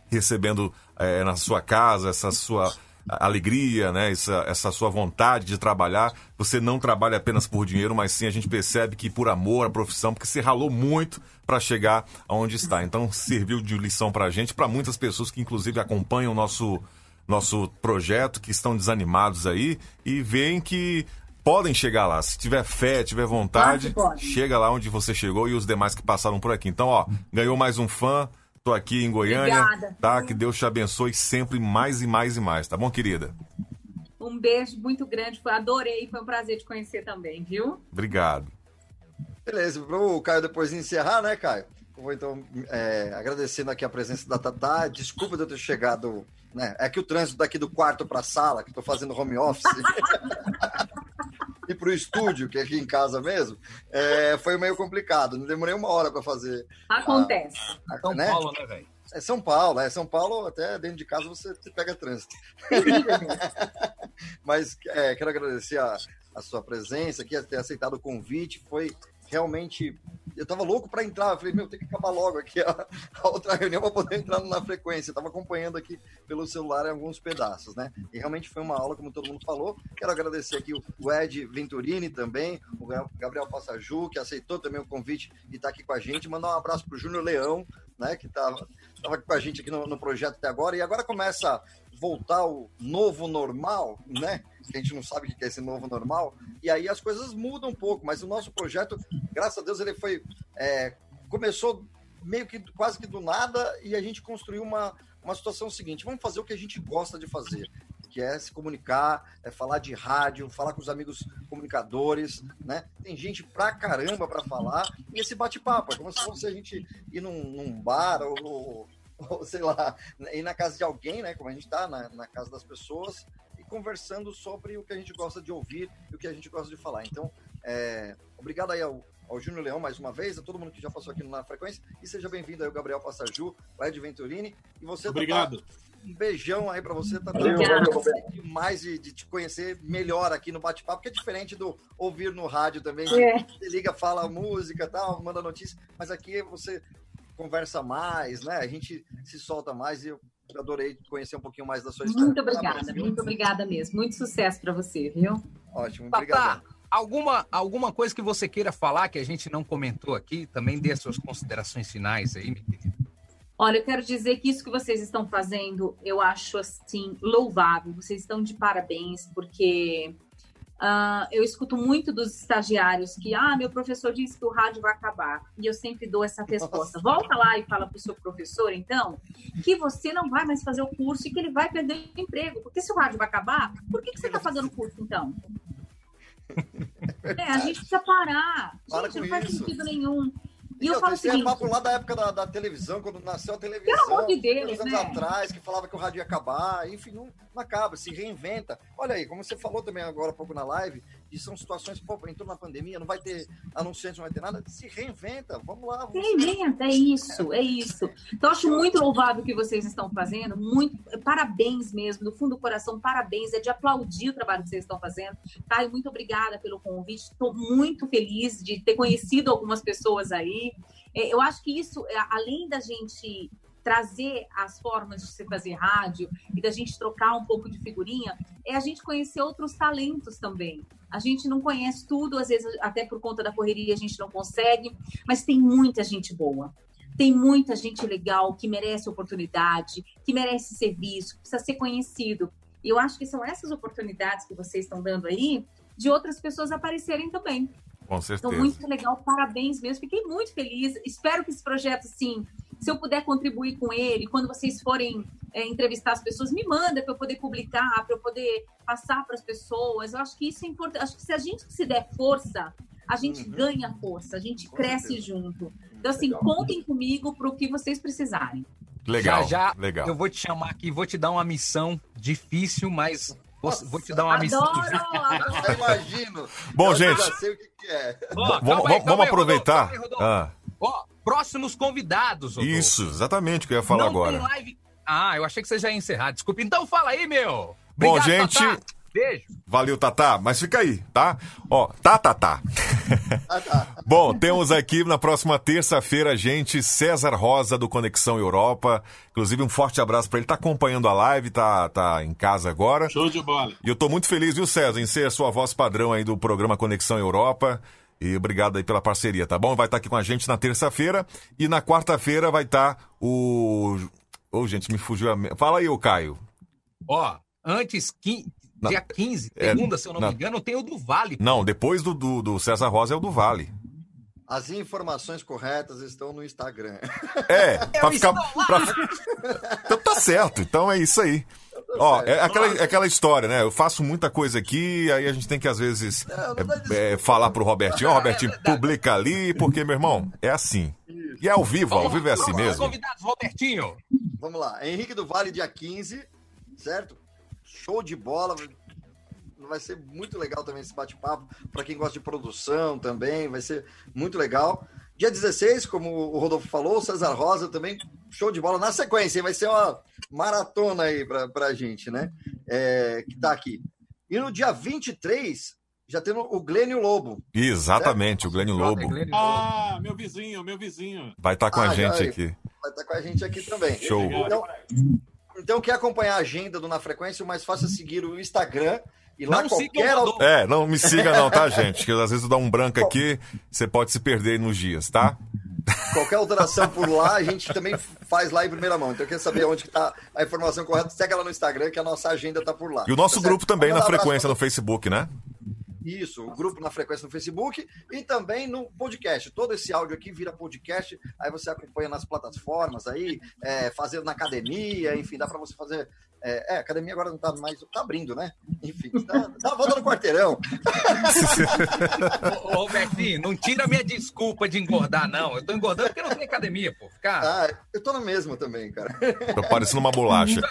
recebendo eh, na sua casa essa sua alegria, né? Essa, essa sua vontade de trabalhar. Você não trabalha apenas por dinheiro, mas sim a gente percebe que por amor à profissão, porque você ralou muito para chegar aonde está. Então serviu de lição para a gente, para muitas pessoas que inclusive acompanham o nosso nosso projeto, que estão desanimados aí e veem que podem chegar lá. Se tiver fé, tiver vontade, Claro chega lá onde você chegou e os demais que passaram por aqui. Então, ó, ganhou mais um fã. Tô aqui em Goiânia, Obrigada. tá? Que Deus te abençoe sempre mais e mais e mais, tá bom, querida? Um beijo muito grande. Foi, adorei. Foi um prazer te conhecer também, viu? Obrigado. Beleza, pro Caio depois encerrar, né, Caio? Eu vou então é, agradecendo aqui a presença da Tatá. Desculpa de eu ter chegado. Né? É que o trânsito daqui do quarto para a sala, que estou fazendo home office, e para o estúdio, que é aqui em casa mesmo, é, foi meio complicado. Não demorei uma hora para fazer. Acontece. a- São né? Paulo, né, velho? É São Paulo, é São Paulo, até dentro de casa você pega trânsito. Mas é, quero agradecer a, a sua presença aqui, a ter aceitado o convite. Foi realmente. Eu tava louco para entrar. Eu falei, meu, tem que acabar logo aqui a, a outra reunião para poder entrar na frequência. Eu tava acompanhando aqui pelo celular alguns pedaços, né? E realmente foi uma aula, como todo mundo falou. Quero agradecer aqui o, Ed Venturini também, o Ga- Gabriel Passaju, que aceitou também o convite e está aqui com a gente. Mandar um abraço pro Júnior Leão, né? Que tava, tava com a gente aqui no, no projeto até agora. E agora começa voltar o novo normal, né? A gente não sabe o que é esse novo normal. E aí as coisas mudam um pouco, mas o nosso projeto, graças a Deus, ele foi. é, começou meio que quase que do nada e a gente construiu uma, uma situação seguinte: vamos fazer o que a gente gosta de fazer. Que é se comunicar, é falar de rádio, falar com os amigos comunicadores, né? Tem gente pra caramba pra falar, e esse bate-papo, é como se fosse a gente ir num, num bar ou, ou- ou, sei lá, ir na casa de alguém, né? Como a gente tá na, na casa das pessoas, e conversando sobre o que a gente gosta de ouvir e o que a gente gosta de falar. Então, é, obrigado aí ao, ao Júnior Leão mais uma vez, a todo mundo que já passou aqui na frequência, e seja bem-vindo aí o Gabriel Passaju, o Ed Venturini, e você Tatá, Obrigado. um beijão aí pra você, tá valeu, demais de, de te conhecer melhor aqui no bate-papo, que é diferente do ouvir no rádio também. É. Você liga, fala música tal, manda notícia, mas aqui você conversa mais, né? A gente se solta mais e eu adorei conhecer um pouquinho mais da sua história. Muito obrigada, muito obrigada mesmo. Muito sucesso para você, viu? Ótimo, Tatá, alguma, alguma coisa que você queira falar que a gente não comentou aqui? Também dê as suas considerações finais aí, minha querida. Olha, eu quero dizer que isso que vocês estão fazendo, eu acho assim louvável. Vocês estão de parabéns, porque ah, eu escuto muito dos estagiários que, ah, meu professor disse que o rádio vai acabar. E eu sempre dou essa resposta. Volta lá e fala para o seu professor, então, que você não vai mais fazer o curso e que ele vai perder o emprego. Porque se o rádio vai acabar, por que, que você está pagando o curso, então? É, a gente precisa parar. Para gente, não faz isso. sentido nenhum. E eu falo o esse é seguinte, papo lá da época da, da televisão, quando nasceu a televisão. Pelo amor de Deus, anos né? atrás, que falava que o rádio ia acabar. Enfim, não, não acaba, se reinventa. Olha aí, como você falou também agora há pouco na live, que são situações, pô, entrou na pandemia, não vai ter anunciante, não vai ter nada. Se reinventa, vamos lá. Vamos Reinventa, é isso, é isso. Então, acho muito louvável o que vocês estão fazendo, muito, parabéns mesmo, do fundo do coração, parabéns, é de aplaudir o trabalho que vocês estão fazendo, tá? E muito obrigada pelo convite, estou muito feliz de ter conhecido algumas pessoas aí. É, Eu acho que isso, é, além da gente trazer as formas de se fazer rádio e da gente trocar um pouco de figurinha, é a gente conhecer outros talentos também. A gente não conhece tudo, às vezes até por conta da correria a gente não consegue, mas tem muita gente boa. Tem muita gente legal que merece oportunidade, que merece serviço, precisa ser conhecido. E eu acho que são essas oportunidades que vocês estão dando aí de outras pessoas aparecerem também. Com Então, certeza. muito legal, parabéns mesmo. Fiquei muito feliz. Espero que esse projeto, sim, se eu puder contribuir com ele, quando vocês forem é, entrevistar as pessoas, me manda para eu poder publicar, para eu poder passar para as pessoas. Eu acho que isso é importante. Acho que se a gente se der força, a gente Uhum. ganha força, a gente cresce junto. Então, assim, contem comigo para o que vocês precisarem. Legal, Já, já legal. eu vou te chamar aqui, vou te dar uma missão difícil, mas vou, vou te dar uma missão. Eu imagino. Bom, Eu gente. já sei o que, que é. Ó, vamos aí, vamos- aproveitar. Aí, Rodolfo. Ah, Ó, próximos convidados. Rodolfo. isso, exatamente o que eu ia falar Não agora. tem live. Ah, eu achei que você já ia encerrar. Desculpa. Então fala aí, meu. Bom, Obrigado, gente. Tatá. Beijo. Valeu, Tatá. Mas fica aí, tá? Ó, tá, Tatá. Bom, temos aqui na próxima terça-feira, gente, César Rosa do Conexão Europa. Inclusive, um forte abraço pra ele. Tá acompanhando a live, tá, tá em casa agora. Show de bola. E eu tô muito feliz, viu, César, em ser a sua voz padrão aí do programa Conexão Europa. E obrigado aí pela parceria, tá bom? Vai estar aqui com a gente na terça-feira. E na quarta-feira vai estar o. Ô, gente, me fugiu a. Fala aí, ô Caio. Ó, antes, Na- dia 15, é, segunda, se eu não na- me engano, tem o do Vale. Não, depois do, do, do César Rosa é o do Vale. As informações corretas estão no Instagram. É, pra ficar. pra- Então tá certo, então é isso aí. Ó, é aquela, é aquela história, né? Eu faço muita coisa aqui, aí a gente tem que, às vezes, é, é, falar pro Robertinho, ó, Robertinho, publica ali, porque, meu irmão, é assim. E é ao vivo, ao vivo é assim mesmo. Convidados, Robertinho. Vamos lá. Henrique do Vale, dia 15, certo? Show de bola. Vai ser muito legal também esse bate-papo. Para quem gosta de produção também, vai ser muito legal. Dia 16, como o Rodolfo falou, César Rosa também, show de bola na sequência. hein? Vai ser uma maratona aí pra, pra gente, né? É, que tá aqui. E no dia 23, já temos o Glênio Lobo. Exatamente, o Glênio Lobo Ah, meu vizinho, meu vizinho. vai estar com a Ah, gente aí. aqui. Vai estar com a gente aqui também. Show. Então, então, quer acompanhar a agenda do Na Frequência, o mais fácil é seguir o Instagram. E lá Não qualquer. É, não me siga não, tá, gente? Que às vezes eu dou um branco aqui, você pode se perder nos dias, tá? Qualquer alteração por lá, a gente também faz lá em primeira mão. Então, quer saber onde que tá a informação correta? Segue ela no Instagram, que a nossa agenda tá por lá. E o nosso Tá certo? grupo também na frequência pra- no Facebook, né? Isso, o grupo na frequência no Facebook e também no podcast. Todo esse áudio aqui vira podcast, aí você acompanha nas plataformas aí, é, fazendo na academia, enfim, dá para você fazer. É, é, a academia agora não tá mais. tá abrindo, né? Enfim, dá, dá uma volta no quarteirão. Ô, ô, não tira minha desculpa de engordar, não. Eu tô engordando porque não tem academia, pô. Ficar. Ah, eu tô na mesma também, cara. Tô parecendo uma bolacha.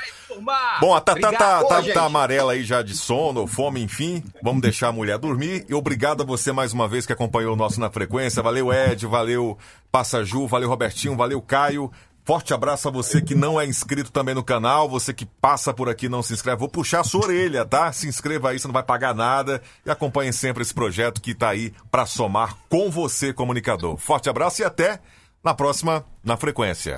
Bom, a Tatá tá, tá, gente. tá amarela aí já de sono ou fome, enfim. Vamos deixar a mulher dormir. E obrigado a você mais uma vez que acompanhou o nosso Na Frequência. Valeu, Ed, valeu, Passaju, valeu, Robertinho, valeu, Caio. Forte abraço a você que não é inscrito também no canal, você que passa por aqui e não se inscreve. Vou puxar a sua orelha, tá? Se inscreva aí, você não vai pagar nada. E acompanhe sempre esse projeto que tá aí para somar com você, comunicador. Forte abraço e até na próxima Na Frequência.